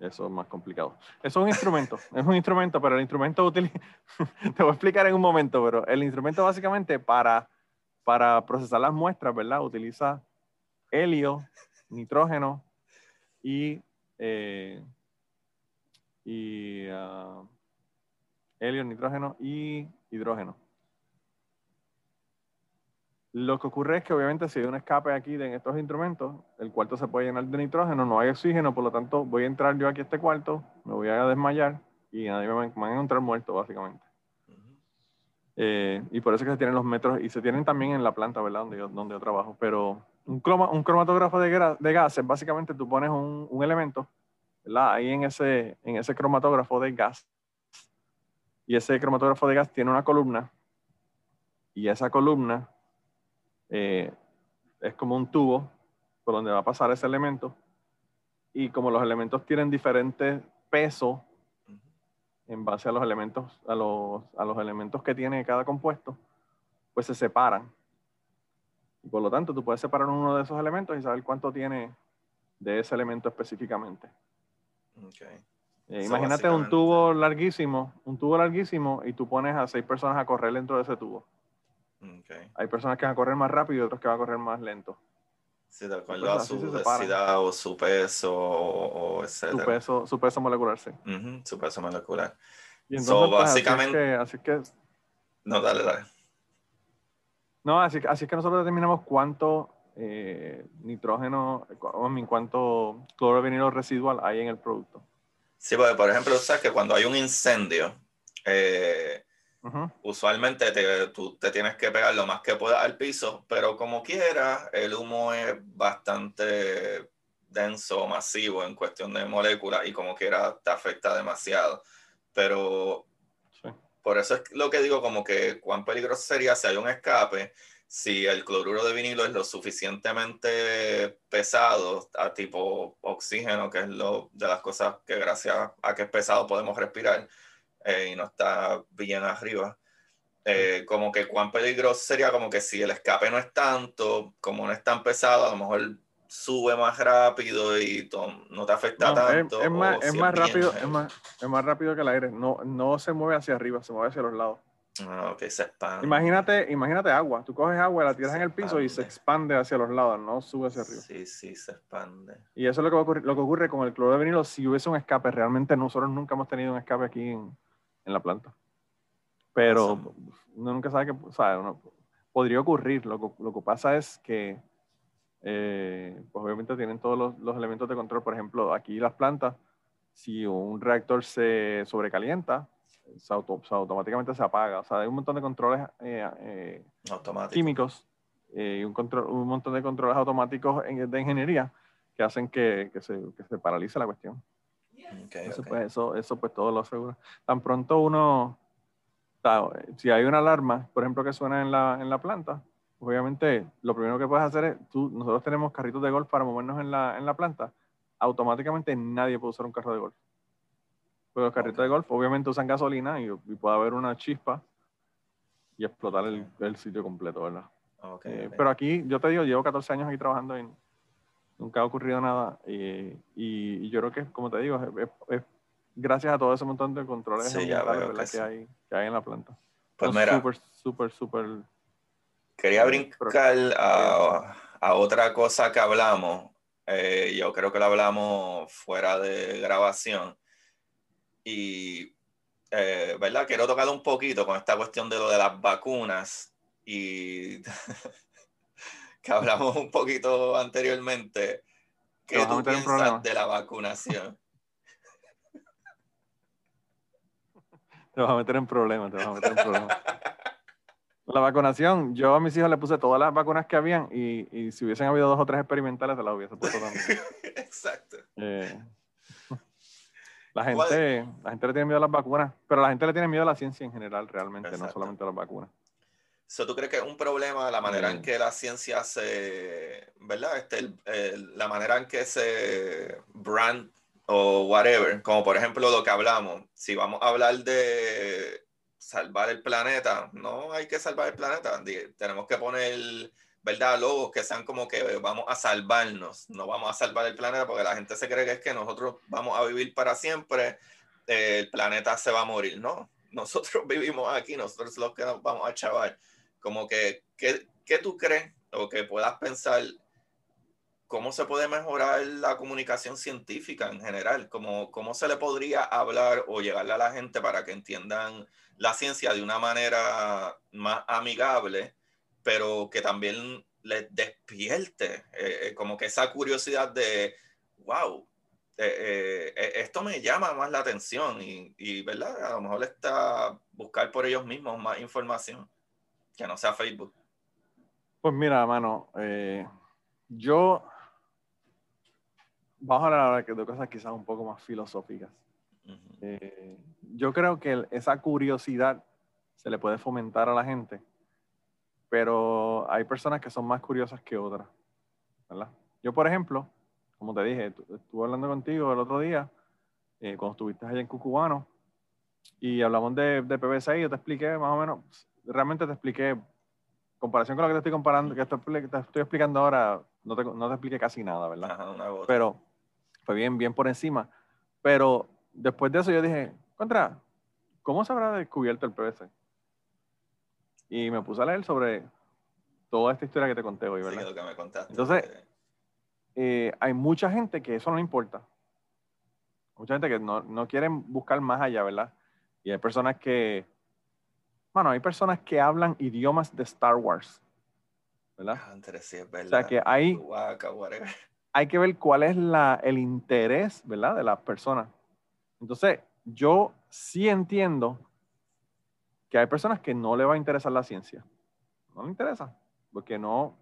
eso es más complicado. Eso es un instrumento, es un instrumento, pero el instrumento utiliza, [laughs] te voy a explicar en un momento, pero el instrumento básicamente para, para procesar las muestras, ¿verdad? Utiliza helio, nitrógeno y, eh, y ah, helio, nitrógeno y hidrógeno. Lo que ocurre es que obviamente si hay un escape aquí de estos instrumentos, el cuarto se puede llenar de nitrógeno, no hay oxígeno, por lo tanto voy a entrar yo aquí a este cuarto, me voy a desmayar y nadie me, va a encontrar muerto básicamente. Eh, y por eso es que se tienen los metros y se tienen también en la planta, ¿verdad? Donde yo, donde yo trabajo. Pero un, un cromatógrafo de, de gases, básicamente tú pones un, un, elemento, ¿verdad? Ahí en ese, en ese cromatógrafo de gas. Y ese cromatógrafo de gas tiene una columna. Y esa columna eh, es como un tubo por donde va a pasar ese elemento. Y como los elementos tienen diferentes pesos en base a los elementos, a los, a los elementos que tiene cada compuesto, pues se separan. Y por lo tanto, tú puedes separar uno de esos elementos y saber cuánto tiene de ese elemento específicamente. Eh, imagínate un tubo larguísimo, un tubo larguísimo, y tú pones a seis personas a correr dentro de ese tubo. Hay personas que van a correr más rápido y otros que van a correr más lento. Sí, de acuerdo a su densidad o su peso o, Su peso, su peso molecular, sí. su peso molecular. Y entonces, pues, básicamente... Así que, No, dale, dale. No, así, así que nosotros determinamos cuánto eh, nitrógeno, cuánto cloro vinilo residual hay en el producto. Sí, porque por ejemplo, sabes que cuando hay un incendio, eh, Usualmente te, tú te tienes que pegar lo más que puedas al piso, pero como quiera, el humo es bastante denso, masivo en cuestión de moléculas y como quiera te afecta demasiado. Pero por eso es lo que digo, como que cuán peligroso sería si hay un escape, si el cloruro de vinilo es lo suficientemente pesado, a tipo oxígeno, que es lo de las cosas que gracias a que es pesado podemos respirar eh, y no está bien arriba. Eh, como que cuán peligroso sería como que si el escape no es tanto, como no es tan pesado, a lo mejor sube más rápido y no te afecta tanto. Es, más, es más rápido, es más, es más rápido que el aire. No, no se mueve hacia arriba, se mueve hacia los lados. Ah, ok, se expande. Imagínate, imagínate agua. Tú coges agua, la tiras en el piso y se expande hacia los lados, no sube hacia arriba. Sí, sí, se expande. Y eso es lo que, ocurre, lo que ocurre con el cloro de vinilo. Si hubiese un escape, realmente nosotros nunca hemos tenido un escape aquí en, en la planta. Pero uno nunca sabe que podría ocurrir. Lo, lo, que pasa es que, eh, pues obviamente tienen todos los, los, elementos de control. Por ejemplo, aquí las plantas, si un reactor se sobrecalienta, se automáticamente se apaga. O sea, hay un montón de controles eh, eh, químicos y un, control, un montón de controles automáticos de ingeniería que hacen que, que, se, que se paralice la cuestión eso, Pues, eso, eso pues todo lo asegura. Tan pronto uno, si hay una alarma, por ejemplo, que suena en la, en la planta, obviamente lo primero que puedes hacer es, tú, nosotros tenemos carritos de golf para movernos en la, en la planta, automáticamente nadie puede usar un carro de golf. Porque los carritos de golf obviamente usan gasolina y, puede haber una chispa y explotar el, el sitio completo, ¿verdad? Okay, Eh. Pero aquí, yo te digo, llevo 14 años aquí trabajando y nunca ha ocurrido nada. eh, y, y yo creo que, como te digo, es, es- es gracias a todo ese montón de controles Sí, ya veo que que, sí. hay, que hay en la planta. Pues Son mira, Súper, súper, súper. quería eh, brincar a, a otra cosa que hablamos. Eh, yo creo que lo hablamos fuera de grabación. Y, eh, ¿verdad? Quiero tocar un poquito con esta cuestión de lo de las vacunas y [laughs] que hablamos un poquito anteriormente. Te ¿Qué tú piensas de la vacunación? [laughs] Te vas a meter en problemas, te vas a meter en problemas. La vacunación, yo a mis hijos les puse todas las vacunas que habían y, y si hubiesen habido dos o tres experimentales, se las hubiese puesto también. [laughs] Exacto. Eh, la ¿Cuál? gente, la gente le tiene miedo a las vacunas, pero la gente le tiene miedo a la ciencia en general, realmente, no solamente a las vacunas. So, ¿Tú crees que es un problema la manera en Mm. que la ciencia se, ¿verdad? Este, el- el- la manera en que se brand o whatever, como por ejemplo lo que hablamos, si vamos a hablar de salvar el planeta, no hay que salvar el planeta, tenemos que poner, ¿verdad? Logos que sean como que vamos a salvarnos, no vamos a salvar el planeta porque la gente se cree que es que nosotros vamos a vivir para siempre, eh, el planeta se va a morir, no, [laughs] nosotros vivimos aquí, nosotros los que nos vamos a chavar como que, ¿qué, qué tú crees o que puedas pensar cómo se puede mejorar la comunicación científica en general? ¿Cómo, ¿Cómo se le podría hablar o llegarle a la gente para que entiendan la ciencia de una manera más amigable, pero que también les despierte eh, eh, como que esa curiosidad de, wow, eh, eh, esto me llama más la atención y, y, ¿verdad? A lo mejor está buscar por ellos mismos más información que no sea Facebook. Pues mira, mano, eh, yo vamos a hablar de cosas quizás un poco más filosóficas. Ujú. Eh, yo creo que esa curiosidad se le puede fomentar a la gente, pero hay personas que son más curiosas que otras, ¿verdad? Yo, por ejemplo, como te dije, tu- estuve hablando contigo el otro día, eh, cuando estuviste allá en Cucubano, y hablamos de, de y yo te expliqué más o menos, realmente te expliqué, comparación con lo que te estoy comparando, que te, estoy explicando ahora, no te, no te expliqué casi nada, ¿verdad? Ajá, una gota. pero fue bien, bien por encima. Pero después de eso yo dije, contra, ¿cómo se habrá descubierto el PVC? Y me puse a leer sobre toda esta historia que te conté hoy, Sí, ¿verdad? lo que me contaste. Entonces- Eh, hay mucha gente que eso no le importa. Mucha gente que no, no quieren buscar más allá, ¿verdad? Y hay personas que, bueno, hay personas que hablan idiomas de Star Wars, ¿verdad? Sí, es O verdad. sea que hay, hay que ver cuál es la, el interés, ¿verdad? De las personas. Entonces, yo sí entiendo que hay personas que no le va a interesar la ciencia. No le interesa, porque no...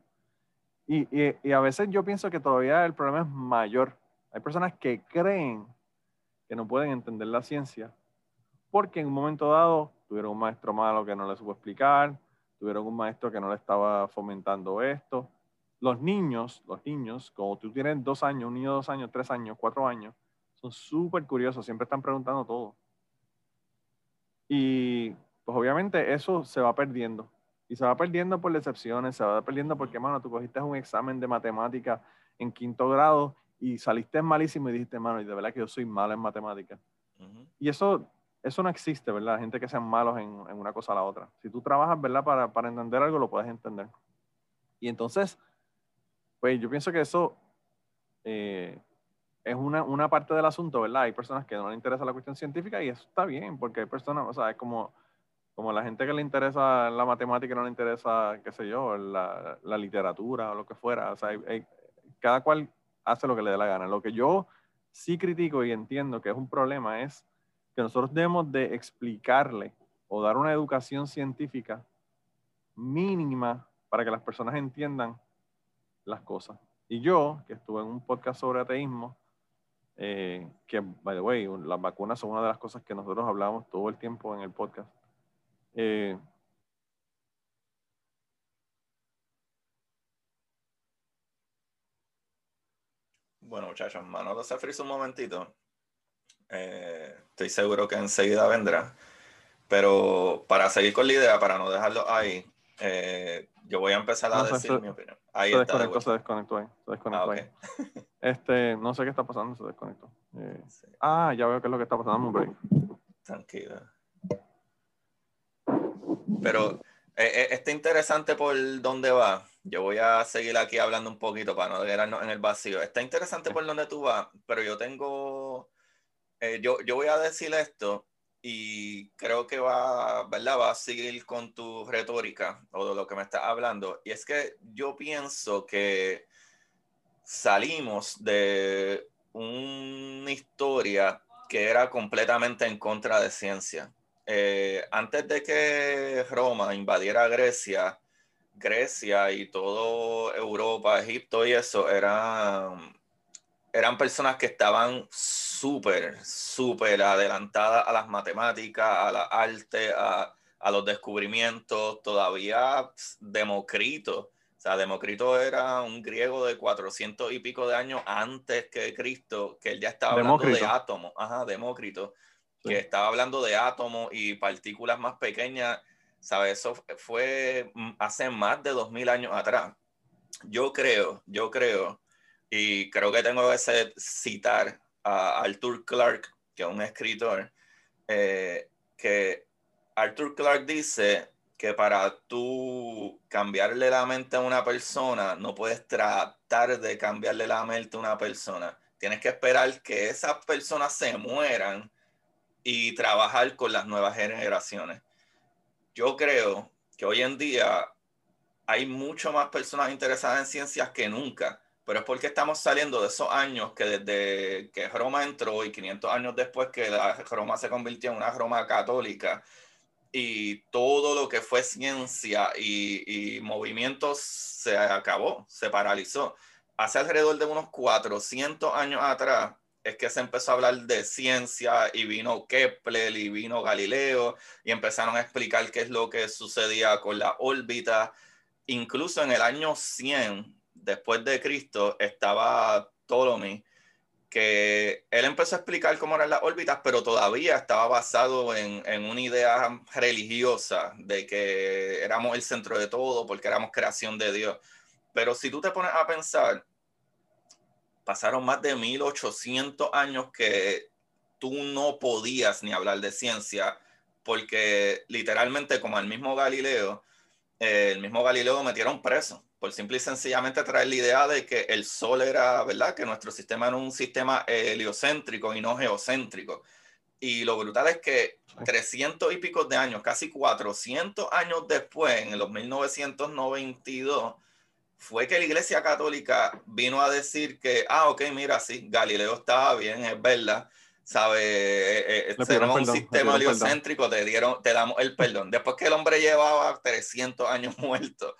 Y, y- y a veces yo pienso que todavía el problema es mayor. Hay personas que creen que no pueden entender la ciencia porque en un momento dado tuvieron un maestro malo que no les supo explicar, tuvieron un maestro que no le estaba fomentando esto. Los niños, los niños, como tú tienes dos años, un niño de dos años, tres años, cuatro años, son súper curiosos, siempre están preguntando todo. Y pues obviamente eso se va perdiendo. Y se va perdiendo por decepciones, se va perdiendo porque, mano, tú cogiste un examen de matemática en quinto grado y saliste malísimo y dijiste, mano, y de verdad que yo soy malo en matemáticas. Ujú. Y eso, eso no existe, ¿verdad? Gente que sean malos en, una cosa a la otra. Si tú trabajas, ¿verdad? Para, entender algo, lo puedes entender. Y entonces, pues yo pienso que eso eh, es una, una parte del asunto, ¿verdad? Hay personas que no les interesa la cuestión científica y eso está bien, porque hay personas, o sea, es como, como la gente que le interesa la matemática no le interesa, qué sé yo, la, la literatura o lo que fuera. O sea, cada cual hace lo que le dé la gana. Lo que yo sí critico y entiendo que es un problema es que nosotros debemos de explicarle o dar una educación científica mínima para que las personas entiendan las cosas. Y yo, que estuve en un podcast sobre ateísmo, eh, que, by the way, las vacunas son una de las cosas que nosotros hablamos todo el tiempo en el podcast. Eh, Bueno, muchachos, Manolo se frisa un momentito. Eh, estoy seguro que enseguida vendrá. Pero para seguir con la idea, para no dejarlo ahí, eh, yo voy a empezar a decir mi opinión. Ahí se está. Desconectó, se desconectó ahí. Se desconectó Ah, ahí. [laughs] Este, no sé qué está pasando, se desconectó. Eh, Sí, ah, ya veo qué es lo que está pasando. Break. tranquilo. Pero eh, eh, está interesante por dónde va. Yo voy a seguir aquí hablando un poquito para no quedarnos en el vacío. Está interesante por dónde tú vas, pero yo tengo, eh, yo, yo voy a decir esto y creo que va, ¿verdad? Va a seguir con tu retórica o de lo que me estás hablando. Y es que yo pienso que salimos de una historia que era completamente en contra de ciencia. Eh, antes de que Roma invadiera Grecia, Grecia y todo Europa, Egipto y eso eran, eran personas que estaban súper, súper adelantadas a las matemáticas, a la arte, a, a los descubrimientos. Todavía Democrito, o sea, Democrito era un griego de 400 y pico de años antes que Cristo, que él ya estaba hablando de átomos. Ajá, Demócrito Sí. que estaba hablando de átomos y partículas más pequeñas, ¿sabes? Eso fue mm, hace más de 2000 años atrás. Yo creo, yo creo, y creo que tengo que citar a Arthur Clarke, que es un escritor, eh, que Arthur Clarke dice que para tú cambiarle la mente a una persona, no puedes tratar de cambiarle la mente a una persona. Tienes que esperar que esas personas se mueran y trabajar con las nuevas generaciones. Yo creo que hoy en día hay mucho más personas interesadas en ciencias que nunca, pero es porque estamos saliendo de esos años que desde que Roma entró y 500 años después que la Roma se convirtió en una Roma católica y todo lo que fue ciencia y, y movimientos se acabó, se paralizó. Hace alrededor de unos 400 años atrás es que se empezó a hablar de ciencia y vino Kepler y vino Galileo y empezaron a explicar qué es lo que sucedía con la órbita. Incluso en el año 100 después de Cristo estaba Ptolemy, que él empezó a explicar cómo eran las órbitas, pero todavía estaba basado en, en una idea religiosa de que éramos el centro de todo porque éramos creación de Dios. Pero si tú te pones a pensar, pasaron más de 1800 años que tú no podías ni hablar de ciencia, porque literalmente como el mismo Galileo, eh, el mismo Galileo lo metieron preso por simple y sencillamente traer la idea de que el Sol era, ¿verdad? Que nuestro sistema era un sistema heliocéntrico y no geocéntrico. Y lo brutal es que 300 y pico de años, casi 400 años después, en los 1992, fue que la Iglesia Católica vino a decir que, ah, ok, mira, sí, Galileo estaba bien, es verdad, sabe, eh, eh, pidieron un perdón, sistema heliocéntrico, te, dieron, te damos el perdón. Después que el hombre llevaba 300 años [laughs] muerto.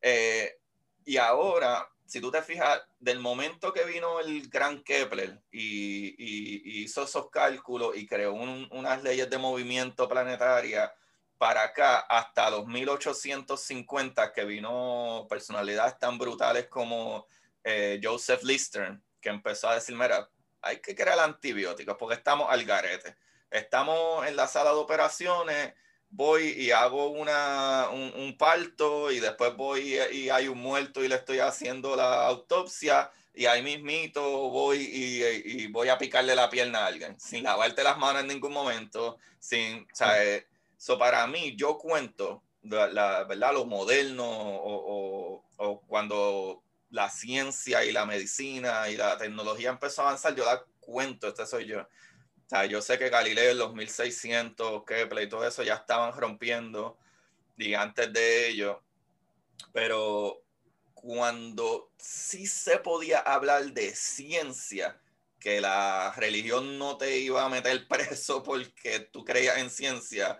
Eh, y ahora, si tú te fijas, del momento que vino el gran Kepler y, y- y hizo esos cálculos y creó un- unas leyes de movimiento planetaria, para acá hasta los 1850 que vino personalidades tan brutales como eh, Joseph Lister, que empezó a decir, mira, hay que crear antibióticos porque estamos al garete. Estamos en la sala de operaciones, voy y hago una, un, un parto y después voy y, y hay un muerto y le estoy haciendo la autopsia y ahí mismito voy y, y voy a picarle la pierna a alguien sin lavarte las manos en ningún momento, sin, o sea, eh, So, para mí, yo cuento la, la- ¿verdad? lo moderno o, o- o cuando la ciencia y la medicina y la tecnología empezó a avanzar, yo la cuento, este soy yo. O sea, yo sé que Galileo en los 1600, Kepler y todo eso ya estaban rompiendo y antes de ello, pero cuando sí se podía hablar de ciencia, que la religión no te iba a meter [laughs] preso porque tú creías en ciencia,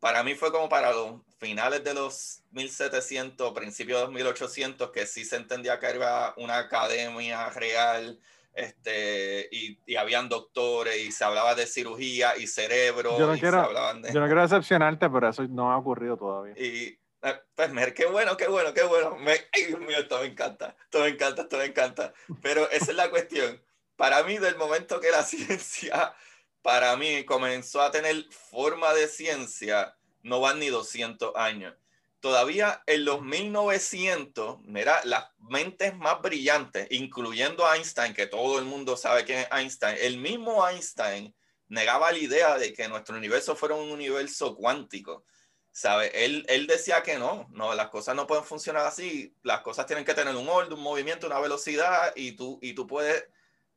para mí fue como para los finales de los 1700, principios de los 1800, que sí se entendía que era una academia real, este, y, y habían doctores, y se hablaba de cirugía y cerebro, Yo no quiero- de... Yo no quiero decepcionarte, pero eso no ha ocurrido todavía. Y eh, pues, mer, qué bueno, qué bueno, qué bueno. Me, ay, Dios mío, esto me encanta, esto me encanta, esto me encanta. Pero esa es la cuestión. Para mí, del momento que la [laughs] ciencia para mí comenzó a tener forma de ciencia, no van ni 200 años. Todavía en los 1900, mira, las mentes más brillantes, incluyendo Einstein, que todo el mundo sabe quién es Einstein, el mismo Einstein negaba la idea de que nuestro universo fuera un universo cuántico. ¿Sabe? Él, él decía que no, no, las cosas no pueden funcionar así, las cosas tienen que tener un orden, un movimiento, una velocidad y tú, y tú puedes,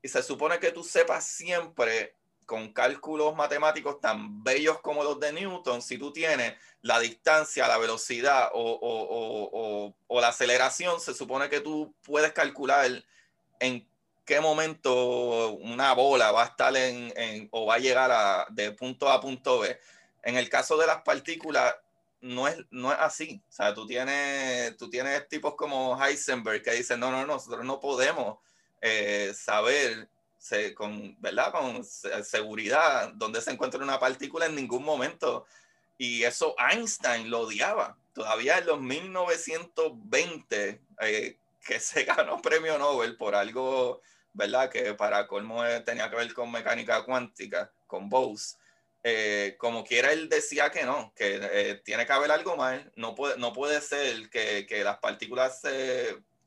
y se supone que tú sepas siempre con cálculos matemáticos tan bellos como los de Newton, si tú tienes la distancia, la velocidad o, la aceleración, se supone que tú puedes calcular en qué momento una bola va a estar en, o va a llegar a, de punto A a punto B. En el caso de las partículas, no es, no es así. O sea, tú tienes, tú tienes tipos como Heisenberg que dicen, no, no, no, nosotros no podemos eh, saber con, ¿verdad? con seguridad dónde se encuentra una partícula en ningún momento. Y eso Einstein lo odiaba. Todavía en los 1920, eh, que se [laughs] ganó premio Nobel por algo, ¿verdad? Que para colmo eh, tenía que ver con mecánica cuántica, con Bose. Eh, como quiera él decía que no, que tiene que haber algo mal, no puede, no puede ser que, que las partículas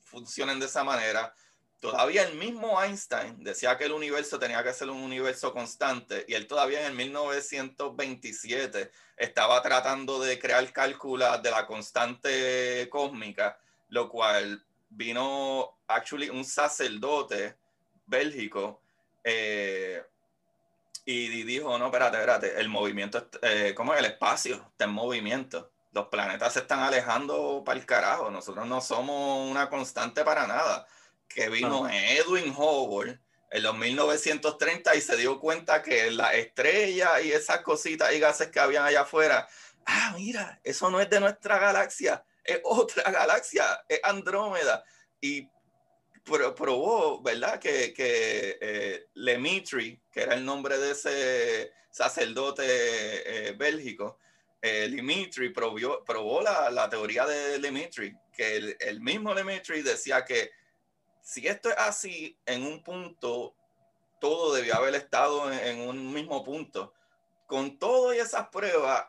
funcionen de esa manera, Todavía el mismo Einstein decía que el universo tenía que ser un universo constante y él todavía en el 1927 estaba tratando de crear cálculos de la constante cósmica, lo cual vino actually un sacerdote bélgico eh, y dijo, no, espérate, espérate, el movimiento, eh, ¿cómo es? El espacio está en movimiento. Los planetas se están alejando para el carajo. Nosotros no somos una constante para nada que vino Edwin Hubble en los 1930 y se dio cuenta que la estrella y esas cositas y gases que habían allá afuera, ah, mira, eso no es de nuestra galaxia, es otra [laughs] galaxia, es Andrómeda. Y probó, ¿verdad? Que, que eh, Lemitri, que era el nombre de ese sacerdote eh, bélgico, eh, Lemitri probó, probó la, la, teoría de Lemitri, que el, el mismo Lemitri decía que si esto es así, en un punto, todo debió haber estado en, un mismo punto. Con todas esas pruebas,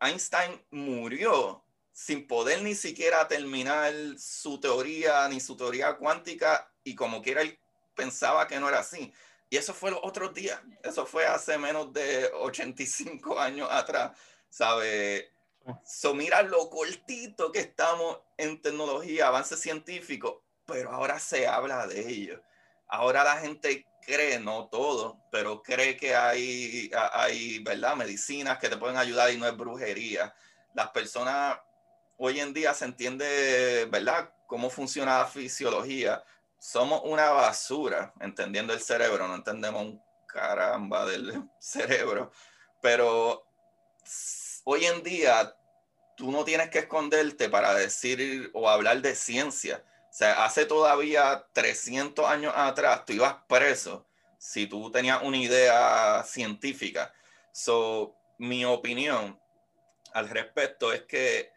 Einstein murió sin poder ni siquiera terminar su teoría ni su teoría cuántica y como quiera él pensaba que no era así. Y eso fue los otros días, eso fue hace menos de 85 años atrás, ¿sabe? So, mira lo cortito que estamos en tecnología, avance científico pero ahora se habla de ello. Ahora la gente cree, no todo, pero cree que hay, hay, ¿verdad? Medicinas que te pueden ayudar y no es brujería. Las personas hoy en día se entiende, ¿verdad? Cómo funciona la fisiología. Somos una basura, entendiendo el cerebro, no entendemos un caramba del [laughs] cerebro, pero hoy en día tú no tienes que esconderte para decir o hablar de ciencia sea, hace todavía 300 años atrás tú ibas preso si tú tenías una idea científica. So, mi opinión al respecto es que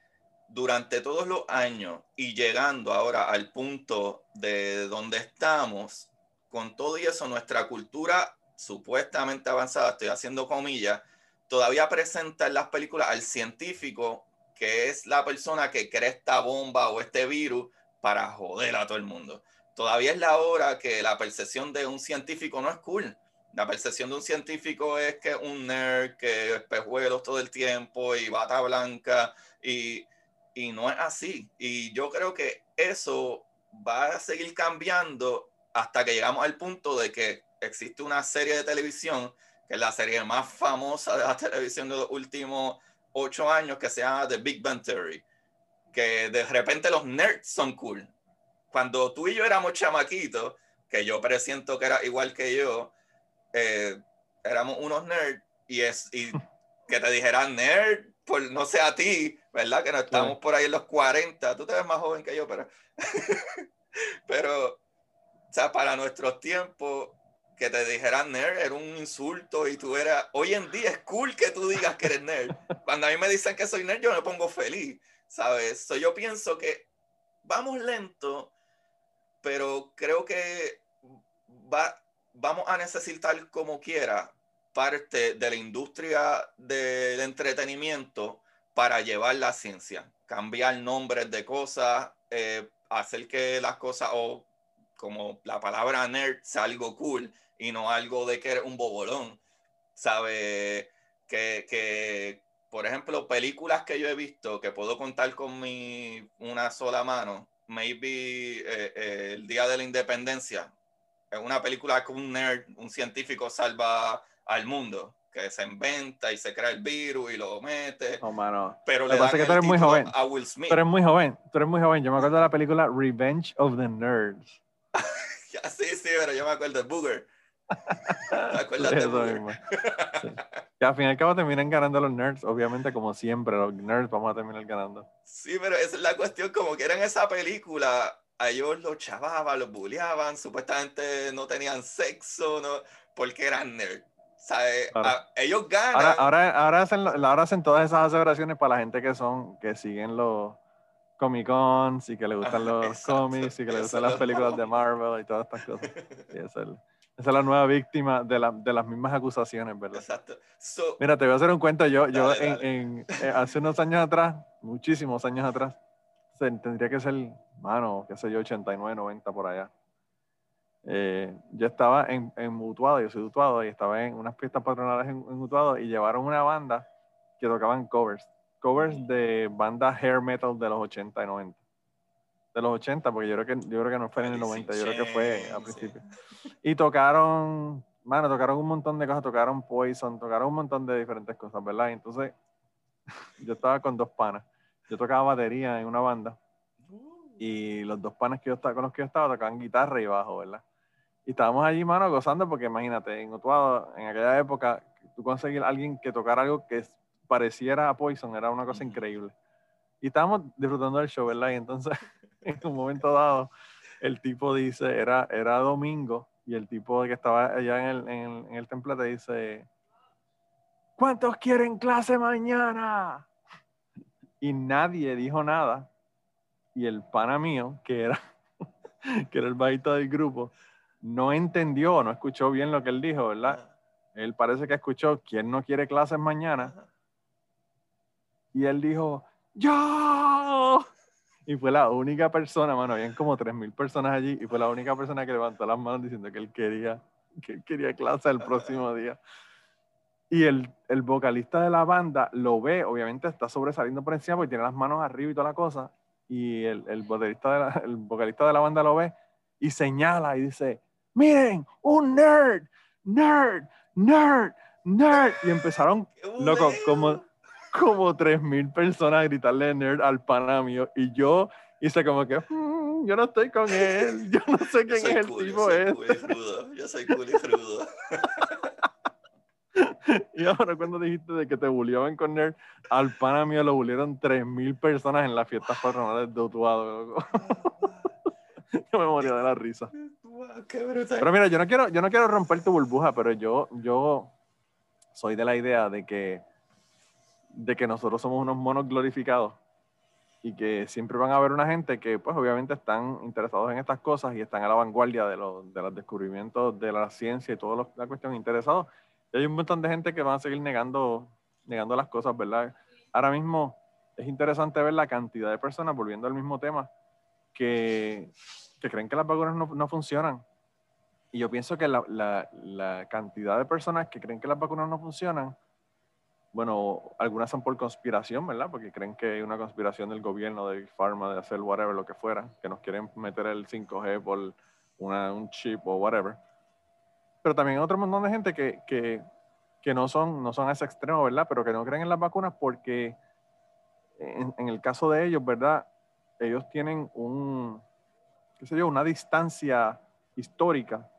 durante todos los años y llegando ahora al punto de donde estamos, con todo y eso, nuestra cultura supuestamente avanzada, estoy haciendo comillas, todavía presenta en las películas al científico que es la persona que crea esta bomba o este virus para joder a todo el mundo. Todavía es la hora que la percepción de un científico no es cool. La percepción de un científico es que un nerd que espejuelos todo el tiempo y bata blanca y, y no es así. Y yo creo que eso va a seguir cambiando hasta que llegamos al punto de que existe una serie de televisión, que es la serie más famosa de la [laughs] televisión de los últimos ocho años, que se llama The Big Bang Theory que de repente los nerds son cool. Cuando tú y yo éramos chamaquitos, que yo presiento que era igual que yo, eh, éramos unos nerds y, es, y que te dijeran nerd, por no sé a ti, ¿verdad? Que no estamos por ahí en los 40, tú te ves más joven que yo, pero, [laughs] pero, o sea, para nuestros tiempos, que te dijeran nerd era un insulto y tú eras, hoy en día es cool que tú digas que eres nerd. Cuando a mí me dicen que soy nerd, yo me pongo feliz. ¿Sabes? yo pienso que vamos lento, pero creo que va, vamos a necesitar como quiera parte de la industria del entretenimiento para llevar la ciencia, cambiar nombres de cosas, eh, hacer que las cosas, o como la palabra nerd, sea algo cool y no algo de que eres un bobolón. Sabe que, que, por ejemplo, películas que yo he visto que puedo contar con mi una sola mano, maybe eh, eh, El Día de la Independencia, es una película que un nerd, un científico salva al mundo, que se inventa y se crea el virus y lo mete. Oh, mano. Pero Lo le que pasa que tú eres muy joven. a Will Smith. Tú eres muy joven, tú eres muy joven. Yo me acuerdo de la película Revenge of the Nerds. [laughs] Sí, sí, pero yo me acuerdo de Booger. ¿Te acuerdas de Eso mismo. Sí. Que al fin y al cabo terminan ganando los nerds. Obviamente, como siempre, los nerds vamos a terminar ganando. Sí, pero esa es la cuestión, como que era en esa película, a ellos los chavaban, los bulleaban, supuestamente no tenían sexo, no, porque eran nerds. ¿Sabes? Claro. A- ellos ganan. Ahora, ahora, ahora, hacen, ahora hacen todas esas aseveraciones para la gente que son, que siguen los Comic Cons y que le gustan los exacto. cómics y que le Eso gustan las películas de Marvel y todas estas cosas. [laughs] Sí, esa, es, el- esa es la nueva víctima de, la- de las mismas acusaciones, ¿verdad? Exacto. So, Mira, te voy a hacer un cuento. Yo, yo en- en- eh, hace unos años atrás, muchísimos años atrás, tendría que ser, mano, qué sé yo, 89, 90 por allá. Eh, yo estaba en, en Mutuado, yo soy Mutuado, y estaba en unas fiestas patronales en, en Mutuado y llevaron una banda que tocaban covers. Covers de bandas hair metal de los 80 y 90. De los 80, porque yo creo que, yo creo que no fue en el 90, yo creo que fue a Sí. principios. Y tocaron, mano, tocaron un montón de cosas, tocaron Poison, tocaron un montón de diferentes cosas, ¿verdad? Y entonces [laughs] yo estaba con dos panas. Yo tocaba batería en una banda y los dos panas que yo estaba, con los que yo estaba tocaban guitarra y bajo, ¿verdad? Y estábamos allí, mano, gozando porque imagínate, en Utuado, en aquella época, tú conseguir a alguien que tocara algo que pareciera a Poison era una cosa increíble. Y estábamos disfrutando del show, ¿verdad? Y entonces, [laughs] [laughs] en un momento dado, el tipo dice, era, era domingo, y el tipo que estaba allá en el, en el, en el templete dice, ¿cuántos quieren clase mañana? Y nadie dijo nada. Y el pana mío, que era, [laughs] que era el bajito del grupo, no entendió no escuchó bien lo que él dijo, ¿verdad? Él parece que escuchó, ¿quién no quiere clases mañana? Y él dijo, ¡Yo! Y fue la única persona, mano, habían como 3.000 personas allí, y fue la única persona que levantó las manos diciendo que él quería, que él quería clase el próximo día. Y el, el vocalista de la banda lo ve, obviamente está sobresaliendo por encima porque tiene las manos arriba y toda la cosa, y el, el, vocalista de la, el vocalista de la banda lo ve y señala y dice, miren, un nerd, nerd, nerd, nerd. Y empezaron ¡Qué [laughs] Loco, como- como 3.000 personas a gritarle nerd al pana mío y yo hice como que "Mm, yo no estoy con él, [laughs] yo no sé Yo quién es el cool, yo tipo soy ese. cool y crudo, Yo soy cool y crudo. [laughs] Y ahora cuando dijiste de que te bulleaban con nerd, al pana mío lo bullearon 3.000 personas en las fiestas patronales de Utuado. loco. [laughs] yo me moría de la risa. Wow, qué brutal. Pero mira, yo no quiero, yo no quiero romper tu burbuja, pero yo, yo soy de la idea de que, de que nosotros somos unos monos glorificados y que siempre van a haber una gente que, pues, obviamente están interesados en estas cosas y están a la vanguardia de los, de los descubrimientos de la ciencia y toda lo- la cuestión interesados. Y hay un montón de gente que van a seguir negando, negando las cosas, ¿verdad? Ahora mismo es interesante ver la cantidad de personas, volviendo al mismo tema, que, que creen que las vacunas no, no funcionan. Y yo pienso que la- la cantidad de personas que creen que las vacunas no funcionan, bueno, algunas son por conspiración, ¿verdad? Porque creen que hay una conspiración del gobierno, de Pharma, de hacer whatever, lo que fuera, que nos quieren meter el 5G por un chip o whatever. Pero también hay otro montón de gente que, que, que no, son, no son a ese extremo, ¿verdad? Pero que no creen en las vacunas porque en, el caso de ellos, ¿verdad? Ellos tienen un, qué una distancia histórica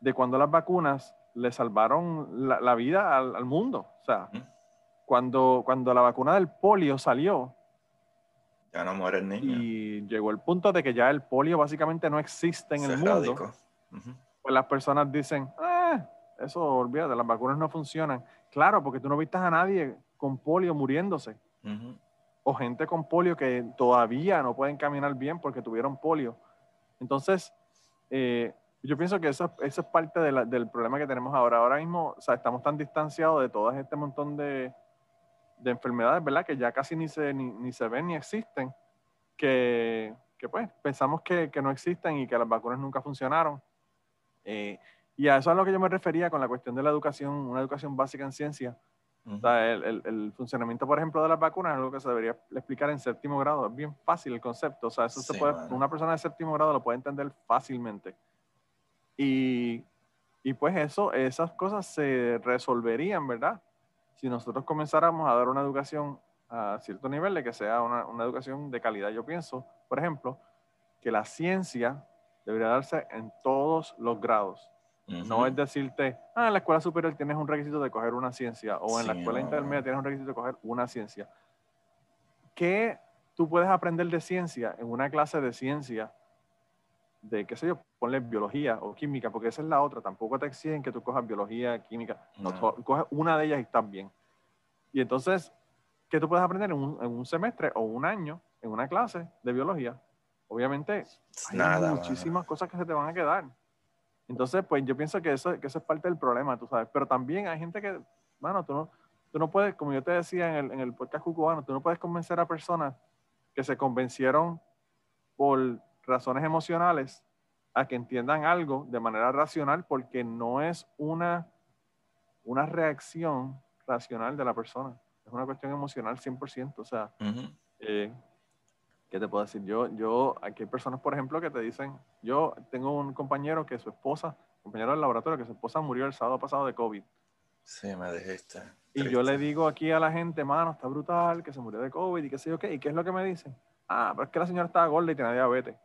de cuando las vacunas le salvaron la, la vida al, al mundo. O sea, cuando, cuando la vacuna del polio salió Ya no muere el niño. y llegó el punto de que ya el polio básicamente no existe en Se el mundo, erradicó. Ujú. pues las personas dicen, ah, eso olvídate, las vacunas no funcionan. Claro, porque tú no viste a nadie con polio muriéndose. O gente con polio que todavía no pueden caminar bien porque tuvieron polio. Entonces, eh, Yo pienso que eso, eso es parte del problema que tenemos ahora. Ahora mismo, o sea, estamos tan distanciados de todo este montón de, de enfermedades, ¿verdad? Que ya casi ni se, ni, ni se ven ni existen, que, que pues pensamos que, que, no existen y que las vacunas nunca funcionaron. Eh, y a eso es a lo que yo me refería con la cuestión de la educación, una educación básica en ciencia. o sea, el, el, el, funcionamiento, por ejemplo, de las vacunas es algo que se debería explicar en séptimo grado. Es bien fácil el concepto. O sea, eso se puede, una persona de séptimo grado lo puede entender fácilmente. Y, y pues eso, esas cosas se resolverían, ¿verdad? Si nosotros comenzáramos a dar una educación a cierto nivel, de que sea una, una educación de calidad, yo pienso, por ejemplo, que la ciencia debería darse en todos los grados. No es decirte, ah, en la escuela superior tienes un requisito de coger una ciencia, o en la escuela intermedia tienes un requisito de coger una ciencia. ¿Qué tú puedes aprender de ciencia en una clase de ciencia de, qué sé yo, ponle biología o química, porque esa es la otra. Tampoco te exigen que tú cojas biología, química. No, coges una de ellas y estás bien. Y entonces, ¿qué tú puedes aprender en un, semestre o un año en una clase de biología? Obviamente, hay muchísimas cosas que se te van a quedar. Entonces, pues yo pienso que eso, que eso es parte del problema, tú sabes. Pero también hay gente que, bueno, tú no, tú no puedes, como yo te decía en el, en el podcast cubano, tú no puedes convencer a personas que se convencieron por razones emocionales a que entiendan algo de manera racional porque no es una, una reacción racional de la persona. Es una cuestión emocional 100%. O sea, eh, ¿qué te puedo decir? Yo, yo, aquí hay personas, por ejemplo, que te dicen, yo tengo un compañero que su esposa, compañero del laboratorio, que su esposa murió el sábado pasado de COVID. Sí, me dijiste. Y yo le digo aquí a la gente, mano, está brutal, que se murió de COVID y qué sé yo qué. ¿Y qué es lo que me dicen? Ah, pero es que la señora estaba gorda y tenía diabetes.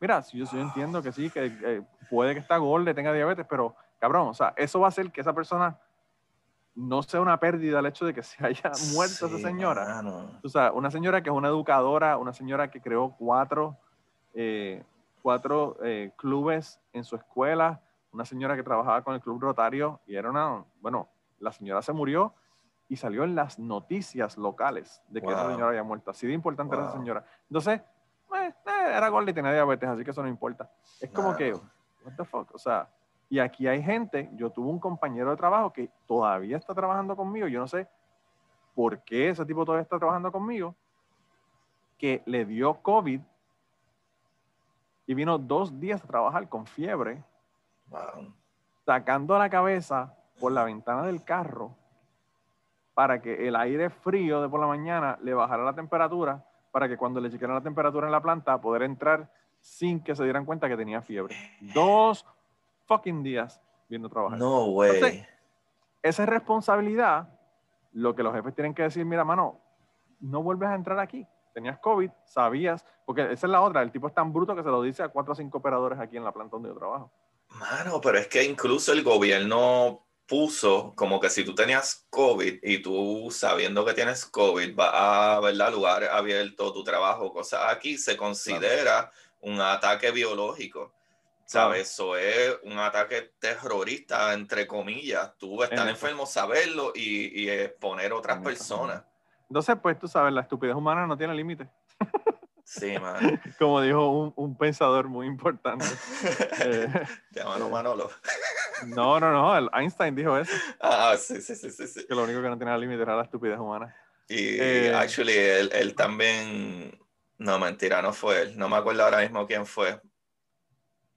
Mira, yo, yo entiendo que sí, que eh, puede que está gorda tenga diabetes, pero cabrón, o sea, eso va a hacer que esa persona no sea una pérdida el hecho de que se haya [laughs] muerto esa señora. O sea, una señora que es una educadora, una señora que creó cuatro, eh, cuatro eh, clubes en su escuela, una señora que trabajaba con el Club Rotario y era una, bueno, la señora se murió y salió en las noticias locales de que esa señora había muerto. Así de importante era esa señora. Entonces, eh, eh, era gorda y tenía diabetes, así que eso no importa. Es como que, what the fuck, o sea, y aquí hay gente, yo tuve un compañero de trabajo que todavía está trabajando conmigo, yo no sé por qué ese tipo todavía está trabajando conmigo, que le dio COVID y vino dos días a trabajar con fiebre, sacando la cabeza por la ventana del carro para que el aire frío de por la mañana le bajara la temperatura para que cuando le chequearan la temperatura en la planta, poder entrar sin que se dieran cuenta que tenía fiebre. Dos fucking días viendo trabajar. No, güey. Esa es responsabilidad. Lo que los jefes tienen que decir, mira, mano, no vuelves a entrar aquí. Tenías COVID, sabías, porque esa es la otra. El tipo es tan bruto que se lo dice a cuatro o cinco operadores aquí en la planta donde yo trabajo. Mano, pero es que incluso el gobierno puso como que si tú tenías COVID y tú sabiendo que tienes COVID vas a ¿verdad? lugar abierto, tu trabajo, cosas aquí, se considera un ataque biológico. ¿Sabes? Eso es un ataque terrorista, entre comillas. Tú estar enfermo, saberlo y, y exponer a otras personas. Entonces, pues tú sabes, la estupidez humana no tiene límite. Sí, [laughs] man. Como dijo un, un pensador muy importante. [laughs] eh, Llámalo Manolo. No, no, no, Einstein dijo eso. Ah, sí, sí, sí, sí, Que lo único que no tenía límite era la estupidez humana. Y, eh, actually, él, él, también, no, mentira, no fue él. No me acuerdo ahora mismo quién fue.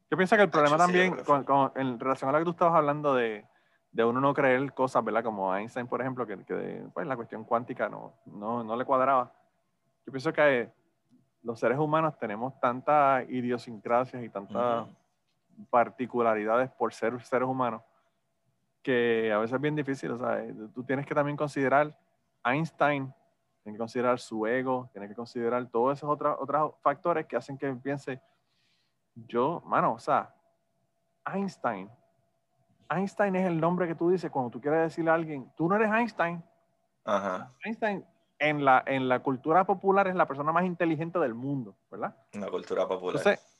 Yo pienso que el problema también, con, con, en relación a lo que tú estabas hablando de, de uno no creer cosas, ¿verdad? Como Einstein, por ejemplo, que, que pues, la cuestión cuántica no, no, no le cuadraba. Yo pienso que los seres humanos tenemos tantas idiosincrasias y tantas particularidades por ser seres humanos que a veces es bien difícil. O sea, tú tienes que también considerar Einstein, tienes que considerar su ego, tienes que considerar todos esos otros, otros factores que hacen que piense, yo, mano, o sea, Einstein. Einstein es el nombre que tú dices cuando tú quieres decirle a alguien, tú no eres Einstein. Einstein en la, en la cultura popular es la persona más inteligente del mundo, ¿verdad? En la cultura popular. Entonces,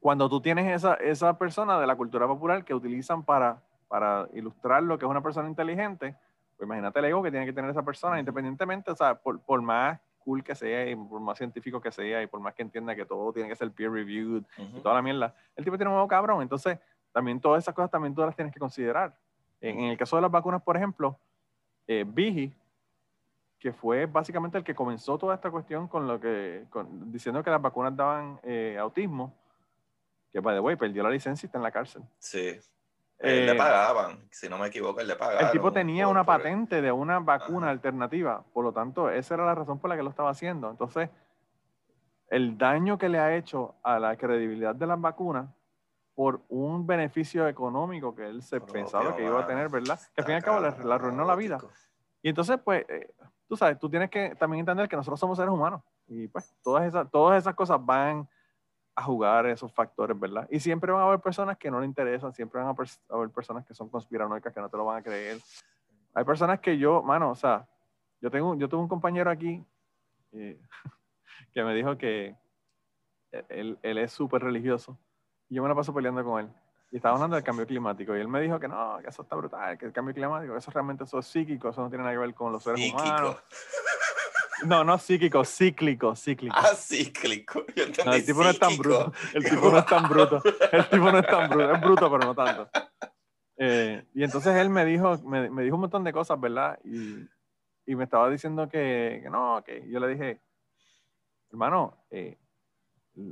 cuando tú tienes esa, esa persona de la cultura popular que utilizan para, para ilustrar lo que es una persona inteligente, pues imagínate el ego que tiene que tener esa persona, independientemente, o sea, por, por más cool que sea, y por más científico que sea, y por más que entienda que todo tiene que ser peer reviewed, y toda la mierda, el tipo tiene un nuevo cabrón. Entonces, también todas esas cosas también tú las tienes que considerar. En, el caso de las vacunas, por ejemplo, eh, Vigi, que fue básicamente el que comenzó toda esta cuestión con lo que, diciendo que las vacunas daban eh, autismo, que by the way, perdió la licencia y está en la cárcel. Sí. le eh, pagaban, si no me equivoco, él le pagaban. El tipo tenía una patente de una vacuna alternativa, por lo tanto, esa era la razón por la que lo estaba haciendo. Entonces, el daño que le ha hecho a la credibilidad de las vacunas por un beneficio económico que él se pensaba que iba a tener, ¿verdad? Que al fin y al cabo le, arruinó la vida. Y entonces, pues, eh, tú sabes, tú tienes que también entender que nosotros somos seres humanos y pues todas esas, todas esas cosas van a jugar esos factores, ¿verdad? Y siempre van a haber personas que no le interesan, siempre van a haber personas que son conspiranoicas, que no te lo van a creer. Hay personas que yo, mano, o sea, yo tengo, yo tuve un compañero aquí eh, [laughs] que me dijo que él, él es súper religioso y yo me la paso peleando con él. Y estaba hablando del cambio climático y él me dijo que no, que eso está brutal, que el cambio climático, eso realmente eso es psíquico, eso no tiene nada que ver con los seres humanos. No, no psíquico, cíclico, cíclico. Ah, cíclico. no, el tipo no es tan bruto. El [laughs] tipo no es tan bruto. El tipo no es tan bruto. Es bruto, pero no tanto. Eh, y entonces él me dijo, me, me, dijo un montón de cosas, ¿verdad? Y, y me estaba diciendo que, que, no, que yo le dije, hermano, eh,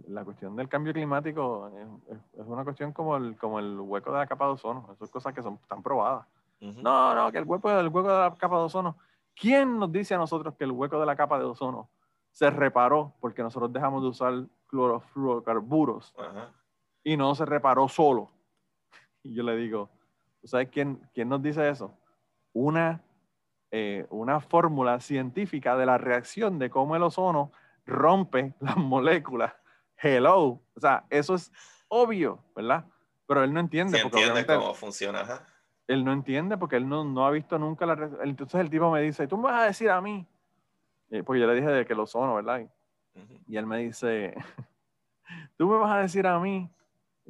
la cuestión del cambio climático es, es, una cuestión como el, como el hueco de la capa de ozono. Esas cosas que son tan probadas. No, no, que el hueco, el hueco de la capa de ozono ¿Quién nos dice a nosotros que el hueco de la capa de ozono se reparó porque nosotros dejamos de usar clorofluorocarburos y no se reparó solo? Y yo le digo, sabes quién, quién nos dice eso? Una, eh, una fórmula científica de la reacción de cómo el ozono rompe [laughs] las moléculas. Hello. O sea, eso es obvio, ¿verdad? Pero él no entiende. Sí, entiende cómo funciona él no entiende porque él no, no ha visto nunca la... Entonces el tipo me dice, ¿tú me vas a decir a mí? Eh, porque yo le dije de que lo sono, ¿verdad? Y él me dice, [laughs] tú me vas a decir a mí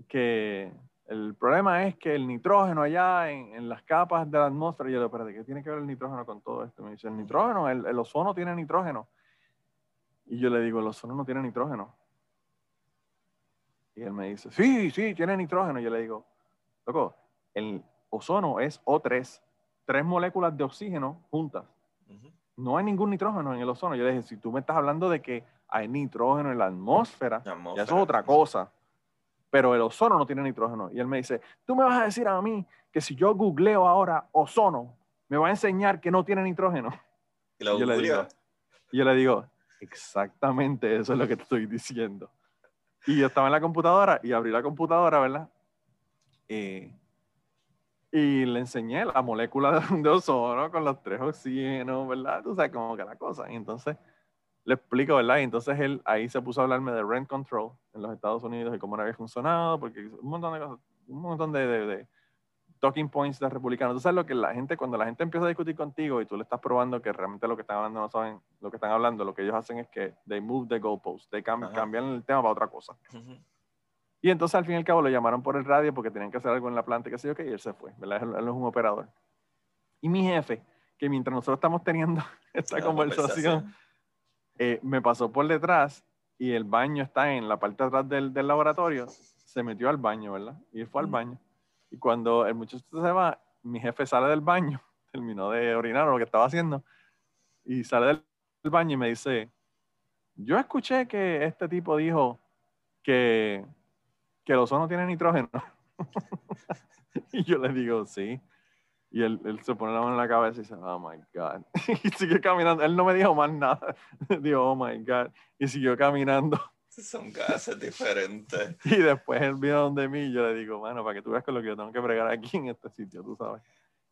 que el problema es que el nitrógeno allá en, en las capas de la atmósfera, y yo le digo, ¿qué tiene que ver el nitrógeno con todo esto? Me dice, el nitrógeno, el, el ozono tiene nitrógeno. Y yo le digo, el ozono no tiene nitrógeno. Y él me dice, sí, sí, tiene nitrógeno. Y yo le digo, loco, el, ozono es O3, tres moléculas de oxígeno juntas. No hay ningún nitrógeno en el ozono. Yo le dije, si tú me estás hablando de que hay nitrógeno en la atmósfera, ya eso es otra cosa. Pero el ozono no tiene nitrógeno. Y él me dice, tú me vas a decir a mí que si yo googleo ahora ozono, me va a enseñar que no tiene nitrógeno. Y, yo, le digo, yo le digo, exactamente eso es lo que te estoy diciendo. Y yo estaba en la computadora y abrí la computadora, ¿verdad? Eh, y le enseñé la molécula de ozono con los tres oxígenos, ¿verdad? Tú sabes cómo que la cosa. Y entonces le explico, ¿verdad? Y entonces él ahí se puso a hablarme de rent control en los Estados Unidos y cómo no había funcionado, porque un montón de cosas, un montón de, de, talking points de republicanos. Tú sabes lo que la gente, cuando la gente empieza a discutir contigo y tú le estás probando que realmente lo que están hablando no saben lo que están hablando, lo que ellos hacen es que they move the goalposts, they cambian el tema para otra cosa. Y entonces al fin y al cabo lo llamaron por el radio porque tenían que hacer algo en la planta, que sé yo, que y él se fue, ¿verdad? Él, es un operador. Y mi jefe, que mientras nosotros estamos teniendo [laughs] esta conversación, eh, me pasó por detrás y el baño está en la parte de atrás del, del, laboratorio, se metió al baño, ¿verdad? Y él fue al baño. Y cuando el muchacho se va, mi jefe sale del baño, [laughs] terminó de orinar o lo que estaba haciendo, y sale del baño y me dice, yo escuché que este tipo dijo que que el ozono tiene nitrógeno. [laughs] y yo le digo, sí. Y él, él, se pone la mano en la cabeza y dice, oh my God. [laughs] y sigue caminando. Él no me dijo más nada. [laughs] Digo, oh my God. Y siguió caminando. Son gases diferentes. y después él vino donde mí y yo le digo, bueno, para que tú veas con lo que yo tengo que bregar aquí en este sitio, tú sabes.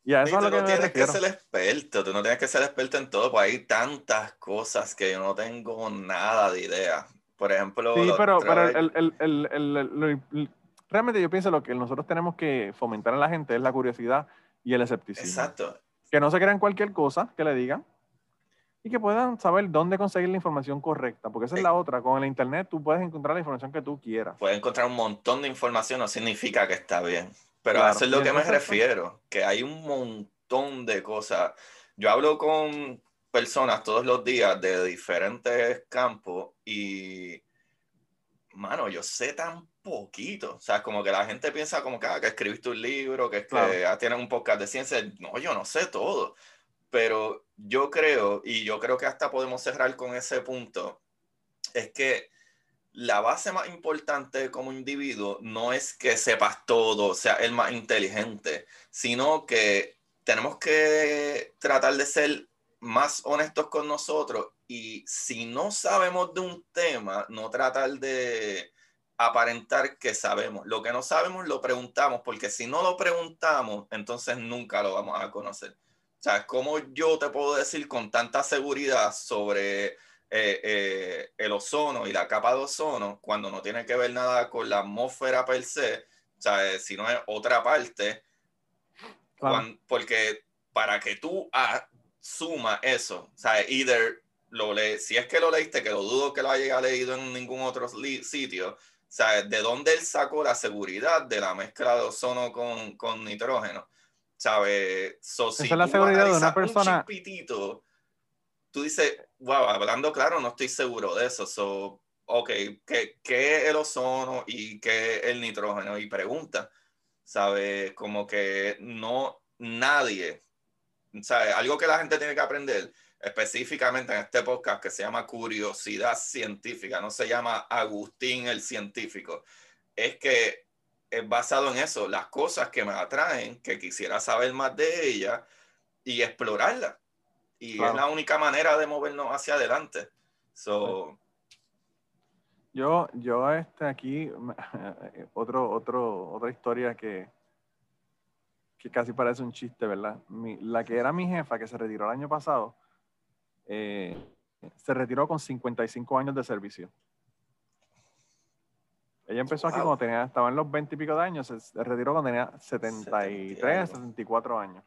Y a eso es lo que no tienes que ser experto, tú no tienes que ser experto en todo, porque hay tantas cosas que yo no tengo nada de idea. Por ejemplo. Sí, pero, pero el, el, el, realmente yo pienso lo que nosotros tenemos que fomentar en la gente es la curiosidad y el escepticismo. Exacto. Que no se crean cualquier cosa que le digan y que puedan saber dónde conseguir la información correcta, porque esa es la otra. Con el Internet tú puedes encontrar la información que tú quieras. Puedes encontrar un montón de información, no significa que está bien. Pero a eso es lo que me refiero, que hay un montón de cosas. Yo hablo con personas todos los días de diferentes campos y, mano, yo sé tan poquito. O sea, como que la gente piensa como que, ah, que escribiste un libro, que, es que tienes un podcast de ciencia. No, yo no sé todo. Pero yo creo, y yo creo que hasta podemos cerrar con ese punto, es que la base más importante como individuo no es que sepas todo, sea el más inteligente, sino que tenemos que tratar de ser más honestos con nosotros y si no sabemos de un tema, no tratar de aparentar que sabemos. Lo que no sabemos lo preguntamos, porque si no lo preguntamos, entonces nunca lo vamos a conocer. O sea, ¿cómo yo te puedo decir con tanta seguridad sobre eh, eh, el ozono y la capa de ozono cuando no tiene que ver nada con la atmósfera per se, o sea, si no es otra parte? porque para que tú suma eso. O sea, either lo le, si es que lo leíste, que lo dudo que lo haya leído en ningún otro sitio, o sea, de dónde él sacó la seguridad de la mezcla de ozono con, con nitrógeno. ¿Sabes? Esa es la seguridad de una persona. tú dices, wow, hablando claro, no estoy seguro de eso. So, ok, ¿qué, ¿qué es el ozono y qué es el nitrógeno? Y pregunta, ¿sabes? Como que no, nadie algo que la gente tiene que aprender específicamente en este podcast que se llama curiosidad científica, no se llama Agustín el científico, es que es basado en eso, las cosas que me atraen, que quisiera saber más de ellas y explorarlas. Y es la única manera de movernos hacia adelante. So, yo, yo este aquí, [laughs] otro, otro, otra historia que, que casi parece un chiste, ¿verdad? la que era mi jefa, que se retiró el año pasado, eh, se retiró con 55 años de servicio. Ella empezó aquí cuando tenía, estaba en los 20 y pico de años, se, retiró cuando tenía 73, 74 años,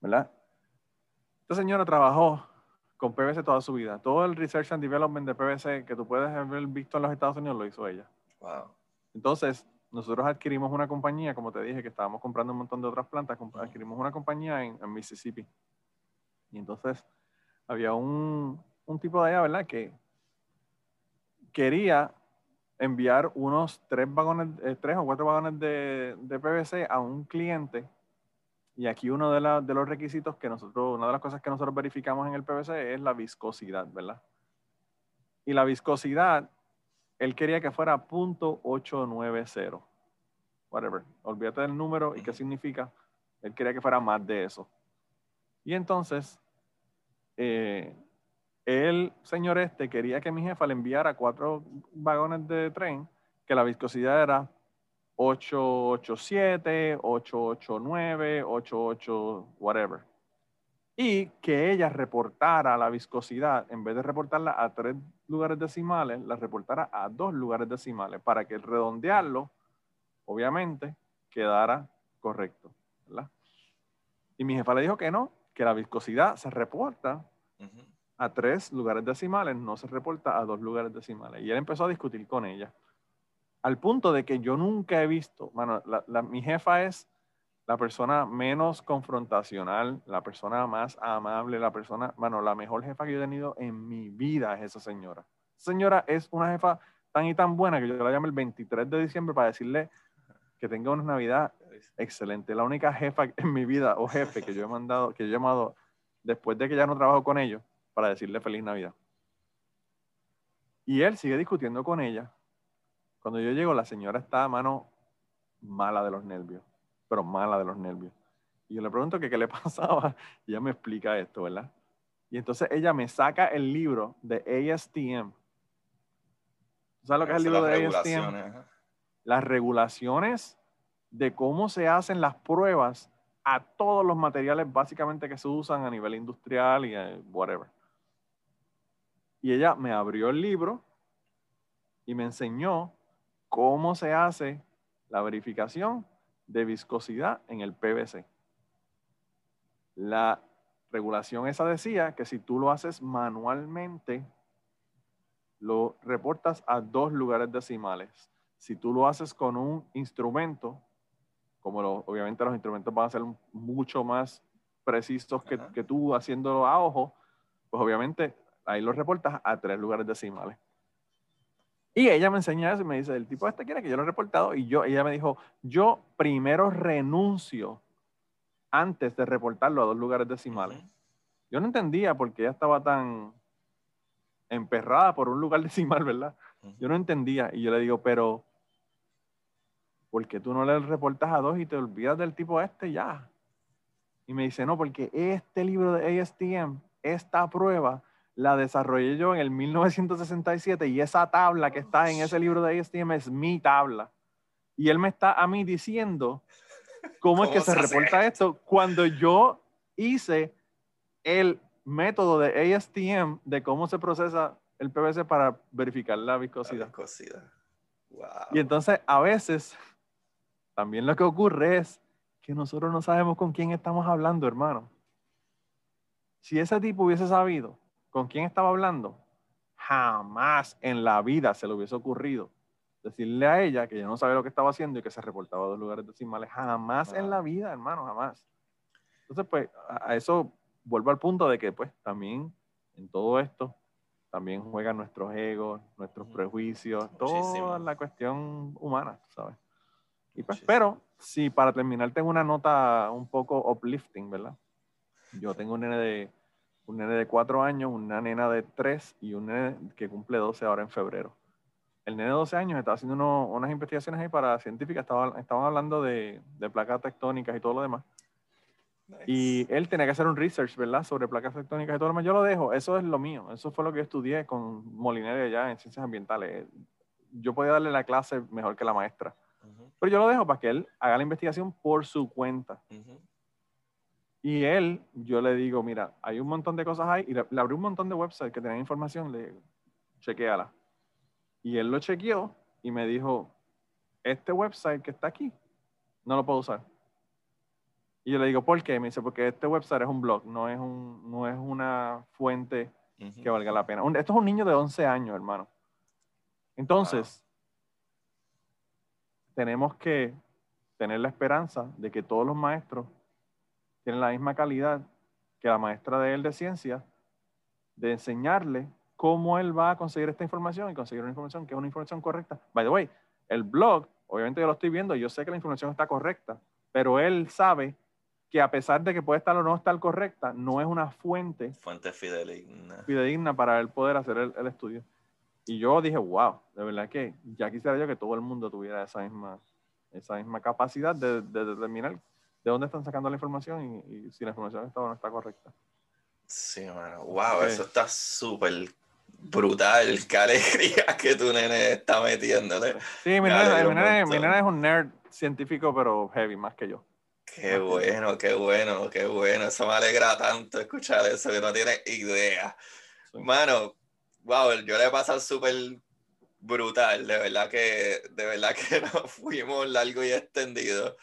¿verdad? Esta señora trabajó con PVC toda su vida. Todo el research and development de PVC que tú puedes haber visto en los Estados Unidos lo hizo ella. Wow. Entonces, nosotros adquirimos una compañía, como te dije, que estábamos comprando un montón de otras plantas, adquirimos una compañía en, Mississippi. Y entonces había un, un, tipo de allá, ¿verdad? Que quería enviar unos tres vagones, eh, tres o cuatro vagones de, de, PVC a un cliente. Y aquí uno de, de los requisitos que nosotros, una de las cosas que nosotros verificamos en el PVC es la viscosidad, ¿verdad? Y la viscosidad él quería que fuera .890. Whatever. Olvídate del número y qué significa. Él quería que fuera más de eso. Y entonces, eh, el señor este quería que mi jefa le enviara cuatro vagones de tren, que la viscosidad era 887, 889, 88, whatever y que ella reportara la viscosidad, en vez de reportarla a tres lugares decimales, la reportara a dos lugares decimales para que redondearlo, obviamente, quedara correcto. Y mi jefa le dijo que no, que la viscosidad se reporta a tres lugares decimales, no se reporta a dos lugares decimales. Y él empezó a discutir con ella. Al punto de que yo nunca he visto, bueno, mi jefa es la persona menos confrontacional, la persona más amable, la persona, bueno, la mejor jefa que yo he tenido en mi vida es esa señora. Señora es una jefa tan y tan buena que yo la llamo el 23 de diciembre para decirle que tenga una Navidad excelente. La única jefa [laughs] en mi vida o jefe que yo he mandado, que yo he llamado después de que ya no trabajo con ellos para decirle feliz Navidad. Y él sigue discutiendo con ella. Cuando yo llego, la señora está a mano mala de los nervios pero mala de los nervios. Y yo le pregunto que qué le [laughs] pasaba y ella me explica esto, ¿verdad? Y entonces ella me saca el libro de ASTM. ¿Sabes lo que es el libro de ASTM? Las regulaciones de cómo se hacen las pruebas a todos los materiales básicamente que se usan a nivel industrial y eh, whatever. Y ella me abrió el libro y me enseñó cómo se hace la verificación de viscosidad en el PVC. La regulación esa decía que si tú lo haces manualmente, lo reportas a dos lugares decimales. Si tú lo haces con un instrumento, como obviamente los instrumentos van a ser mucho más precisos que, que tú haciéndolo a ojo, pues obviamente ahí lo reportas a tres lugares decimales. Y ella me enseña eso y me dice, el tipo este quiere que yo lo he reportado. Y yo, ella me dijo, yo primero renuncio antes de reportarlo a dos lugares decimales. Yo no entendía por qué ella estaba tan emperrada por un lugar [laughs] decimal, ¿verdad? Yo no entendía. Y yo le digo, pero ¿por qué tú no le reportas a dos y te olvidas del tipo este ya? Y me dice, no, porque este libro de ASTM, esta prueba, la desarrollé yo en el 1967 y esa tabla que está en ese libro de ASTM es mi tabla. Y él me está a mí diciendo cómo, es que se, reporta esto cuando yo hice el método de ASTM de cómo se procesa el PVC para verificar la viscosidad. Y entonces a veces también lo que ocurre es que nosotros no sabemos con quién estamos hablando, hermano. Si ese tipo hubiese sabido con quién estaba hablando, jamás en la vida se le hubiese ocurrido decirle a ella que yo no sabía lo que estaba haciendo y que se reportaba a dos lugares decimales. Jamás en la vida, hermano, jamás. Entonces, pues, a eso vuelvo al punto de que, pues, también en todo esto, también juegan nuestros egos, nuestros prejuicios, toda la cuestión humana, ¿sabes? Y pues, pero Sí, para terminar, tengo una nota un poco uplifting, ¿verdad? Yo tengo un nene de un nene de cuatro años, una nena de tres y un nene que cumple 12 ahora en febrero. El nene de 12 años estaba haciendo unas investigaciones ahí para científicas, estaban, estaban hablando de, de, placas tectónicas y todo lo demás. Y él tenía que hacer un research, ¿verdad? Sobre placas tectónicas y todo lo demás. Yo lo dejo, eso es lo mío. Eso fue lo que yo estudié con Molinari allá en ciencias ambientales. Yo podía darle la clase mejor que la maestra. Pero yo lo dejo para que él haga la investigación por su cuenta. Y él, yo le digo, mira, hay un montón de cosas ahí. Y le, abrí un montón de websites que tenían información, le digo, chequeala. Y él lo chequeó y me dijo, este website que está aquí, no lo puedo usar. Y yo le digo, ¿por qué? Me dice, porque este website es un blog, no es, un, no es una fuente que valga la pena. esto es un niño de 11 años, hermano. Entonces, tenemos que tener la esperanza de que todos los maestros tienen la misma calidad que la maestra de él de ciencia, de enseñarle cómo él va a conseguir esta información y conseguir una información que es una información correcta. By the way, el blog, obviamente yo lo estoy viendo, yo sé que la información está correcta, pero él sabe que a pesar de que puede estar o no estar correcta, no es una fuente, fuente fidedigna. fidedigna para él poder hacer el estudio. Y yo dije, wow, de verdad que ya quisiera yo que todo el mundo tuviera esa misma, esa misma capacidad de, determinar de dónde están sacando la información y, si la información está o no está correcta. Sí, mano. Wow, eso está súper brutal. Qué alegría [laughs] que tu nene está metiéndole. Sí, mi nene, mi nene es un nerd científico, pero heavy, más que yo. Qué bueno, qué bueno, qué bueno. Eso me alegra tanto escuchar eso, que no tienes idea. Mano, wow, yo le he pasado súper brutal, de verdad que, de verdad que [laughs] nos fuimos largo y extendido.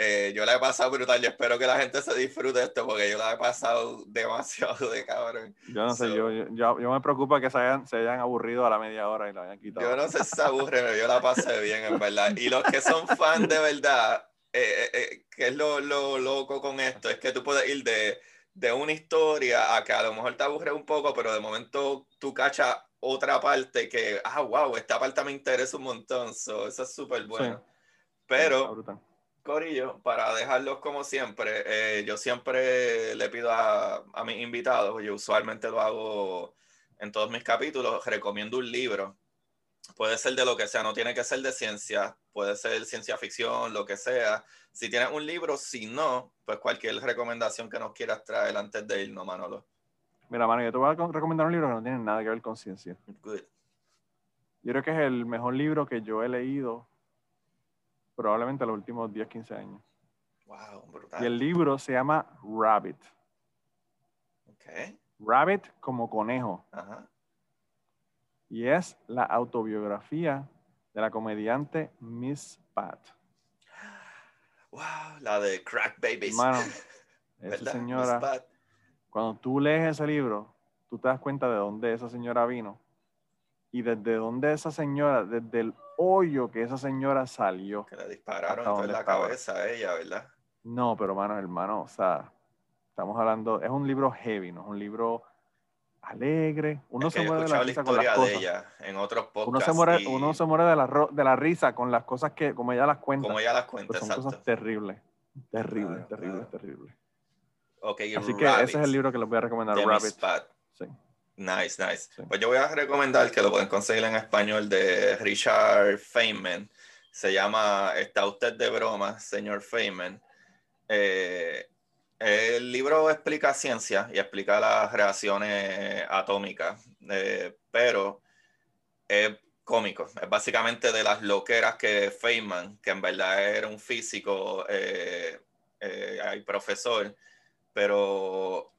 Eh, yo la he pasado brutal, yo espero que la gente se disfrute esto porque yo la he pasado [laughs] demasiado de cabrón. Yo no sé, yo, yo, yo, me preocupa que se hayan, se hayan aburrido a la media hora y la hayan quitado. Yo no sé si se aburren, yo la pasé bien, en verdad. Y los que son fans de verdad, eh, eh, que es lo, lo loco con esto, es que tú puedes ir de de una historia a que a lo mejor te aburre un poco, pero de momento tú cachas otra parte que, ah, wow, esta parte me interesa un montón, eso es súper bueno. Pero, Corillo, para dejarlos como siempre, eh, yo siempre le pido a, a mis invitados, yo usualmente lo hago en todos mis capítulos, recomiendo un libro puede ser de lo que sea, no tiene que ser de ciencia, puede ser ciencia ficción, lo que sea. Si tienes un libro, si no, pues cualquier recomendación que nos quieras traer antes de irnos, Manolo. Mira, Mano, yo te voy a recomendar un libro que no tiene nada que ver con ciencia. Yo creo que es el mejor libro que yo he leído probablemente en los últimos 10, 15 años. Wow, brutal. Y el libro se llama Rabbit. Okay. Rabbit como conejo. Ajá y es la autobiografía de la comediante Miss Pat. Wow, la de Crack Babies. Hermano, [laughs] esa señora, cuando tú lees ese libro, tú te das cuenta de dónde esa señora vino y desde dónde esa señora, desde el hoyo que esa señora salió. Que le dispararon en la cabeza a ella, ¿verdad? No, pero hermano, hermano, o sea, estamos hablando, es un libro heavy, ¿no? Es un libro alegre. Uno Es se que muere de la risa con las cosas. ella en otros podcasts. Uno se muere, y uno se muere de, la, ro- de la risa con las cosas que, como ella las cuenta. Como ella las cuenta, pues son exacto. cosas terribles. Terribles, Claro, terribles, claro. terribles. Así que ese es el libro que les voy a recomendar, Rabbit. Sí. Nice, nice. Sí. Pues yo voy a recomendar que lo pueden conseguir en español de Richard Feynman. Se llama ¿Está usted de broma, señor Feynman? Eh, el libro explica ciencia y explica las reacciones atómicas, eh, pero es cómico. Es básicamente de las loqueras que Feynman, que en verdad era un físico eh, eh, y profesor, pero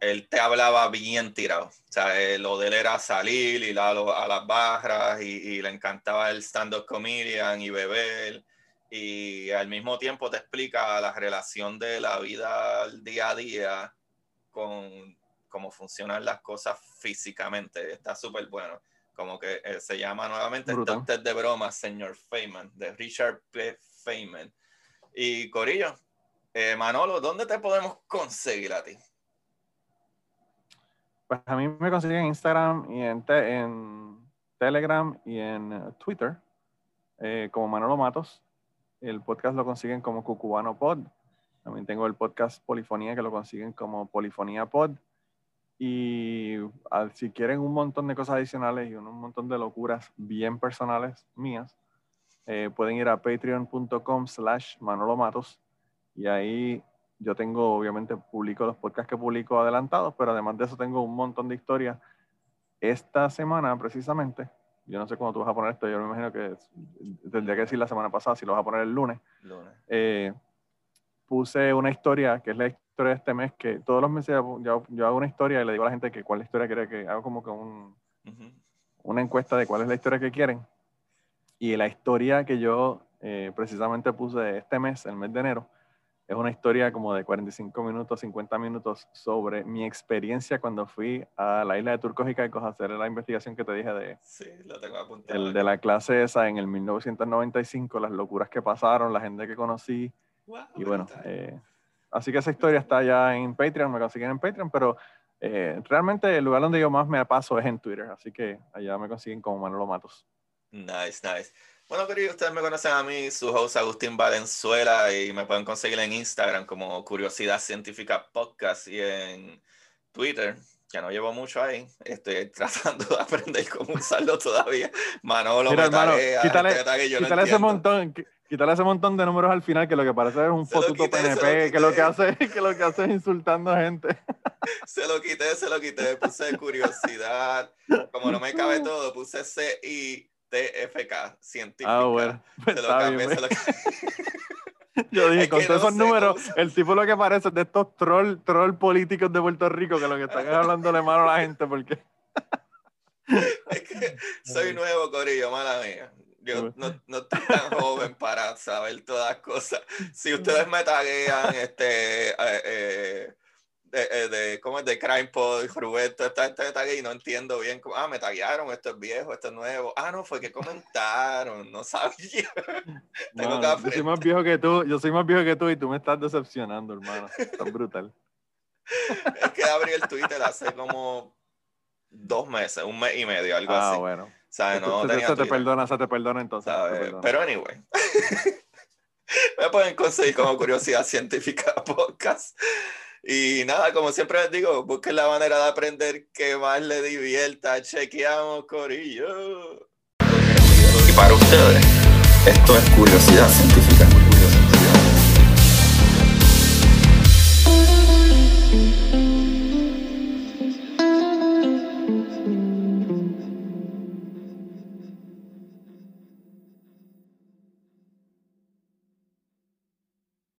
él te hablaba bien tirado. O sea, eh, lo de él era salir, ir a, lo- a las barras y, y le encantaba el stand-up comedian y beber. Y al mismo tiempo te explica la relación de la vida al día a día con cómo funcionan las cosas físicamente. Está súper bueno. Como que eh, se llama nuevamente usted de broma, señor Feynman, de Richard P. Feynman. Y Corillo, eh, Manolo, ¿dónde te podemos conseguir a ti? Pues a mí me consiguen en Instagram y en, te- en Telegram y en Twitter eh, como Manolo Matos. El podcast lo consiguen como Cucubano Pod. También tengo el podcast Polifonía que lo consiguen como Polifonía Pod. Y ah, si quieren un montón de cosas adicionales y un, un montón de locuras bien personales mías, eh, pueden ir a patreon.com slash Manolo Matos y ahí yo tengo, obviamente, publico los podcasts que publico adelantados, pero además de eso tengo un montón de historias. Esta semana, precisamente, yo no sé cuándo tú vas a poner esto, yo me imagino que tendría que decir la semana pasada, si lo vas a poner el lunes. Lunes. eh, puse una historia, que es la historia de este mes, que todos los meses yo, yo hago una historia y le digo a la gente que cuál historia quiere que hago como que un, Ujú. una encuesta de cuál es la historia que quieren. Y la historia que yo eh, precisamente puse este mes, el mes de enero, es una historia como de 45 minutos, 50 minutos sobre mi experiencia cuando fui a la isla de Turcos y Caicos a hacer la investigación que te dije de, Sí, lo tengo apuntado. el- de la clase esa en el 1995, las locuras que pasaron, la gente que conocí. Wow, Y bueno, eh, así que esa historia está ya en Patreon, me consiguen en Patreon, pero eh, realmente el lugar donde yo más me paso es en Twitter, así que allá me consiguen como Manolo Matos. Nice, nice. Bueno, queridos, ustedes me conocen a mí, su host Agustín Valenzuela, y me pueden conseguir en Instagram como Curiosidad Científica Podcast y en Twitter, que no llevo mucho ahí. Estoy [laughs] tratando de aprender cómo usarlo todavía. Manolo Mira, me hermano, quítale- yo no quítale ese montón, quítale ese montón de números al final que lo que parece es un Se fotuto quité, se lo PNP que lo que hace [laughs] que lo que hace es insultando a gente. [laughs] Se lo quité, se lo quité, puse curiosidad. Como no me cabe todo, puse C-I-T-F-K, científica. Ah, bueno, pues Se lo cambié, se lo [laughs] Yo dije, Es con todos no esos números, cómo el tipo lo que parece es de estos troll, troll políticos de Puerto Rico que lo que están es hablándole malo a la gente porque [laughs] Es que soy nuevo, Corillo, mala mía. Yo no, no estoy tan joven para saber todas las cosas. Si [laughs] ustedes me taguean, este, eh, eh, de, eh, de- ¿cómo es? De CrimePod, Roberto, esta gente me taguea y no entiendo bien. cómo- ah, me taguearon, esto es viejo, esto es nuevo. Ah, no, fue que [laughs] comentaron, no sabía. [laughs] Tengo Mano, yo soy más viejo que tú, yo soy más viejo que tú y tú me estás decepcionando, hermano. Está brutal. [laughs] Es que abrí el Twitter hace como dos meses, un mes y medio, algo Ah, así. bueno. ¿Sabes? No se, se te perdona, se te perdona entonces. te perdona. Pero anyway. Me pueden conseguir como Curiosidad Científica Podcast. Y nada, como siempre les digo, busquen la manera de aprender que más les divierta. Chequeamos, Corillo. Y para ustedes, esto es Curiosidad Científica.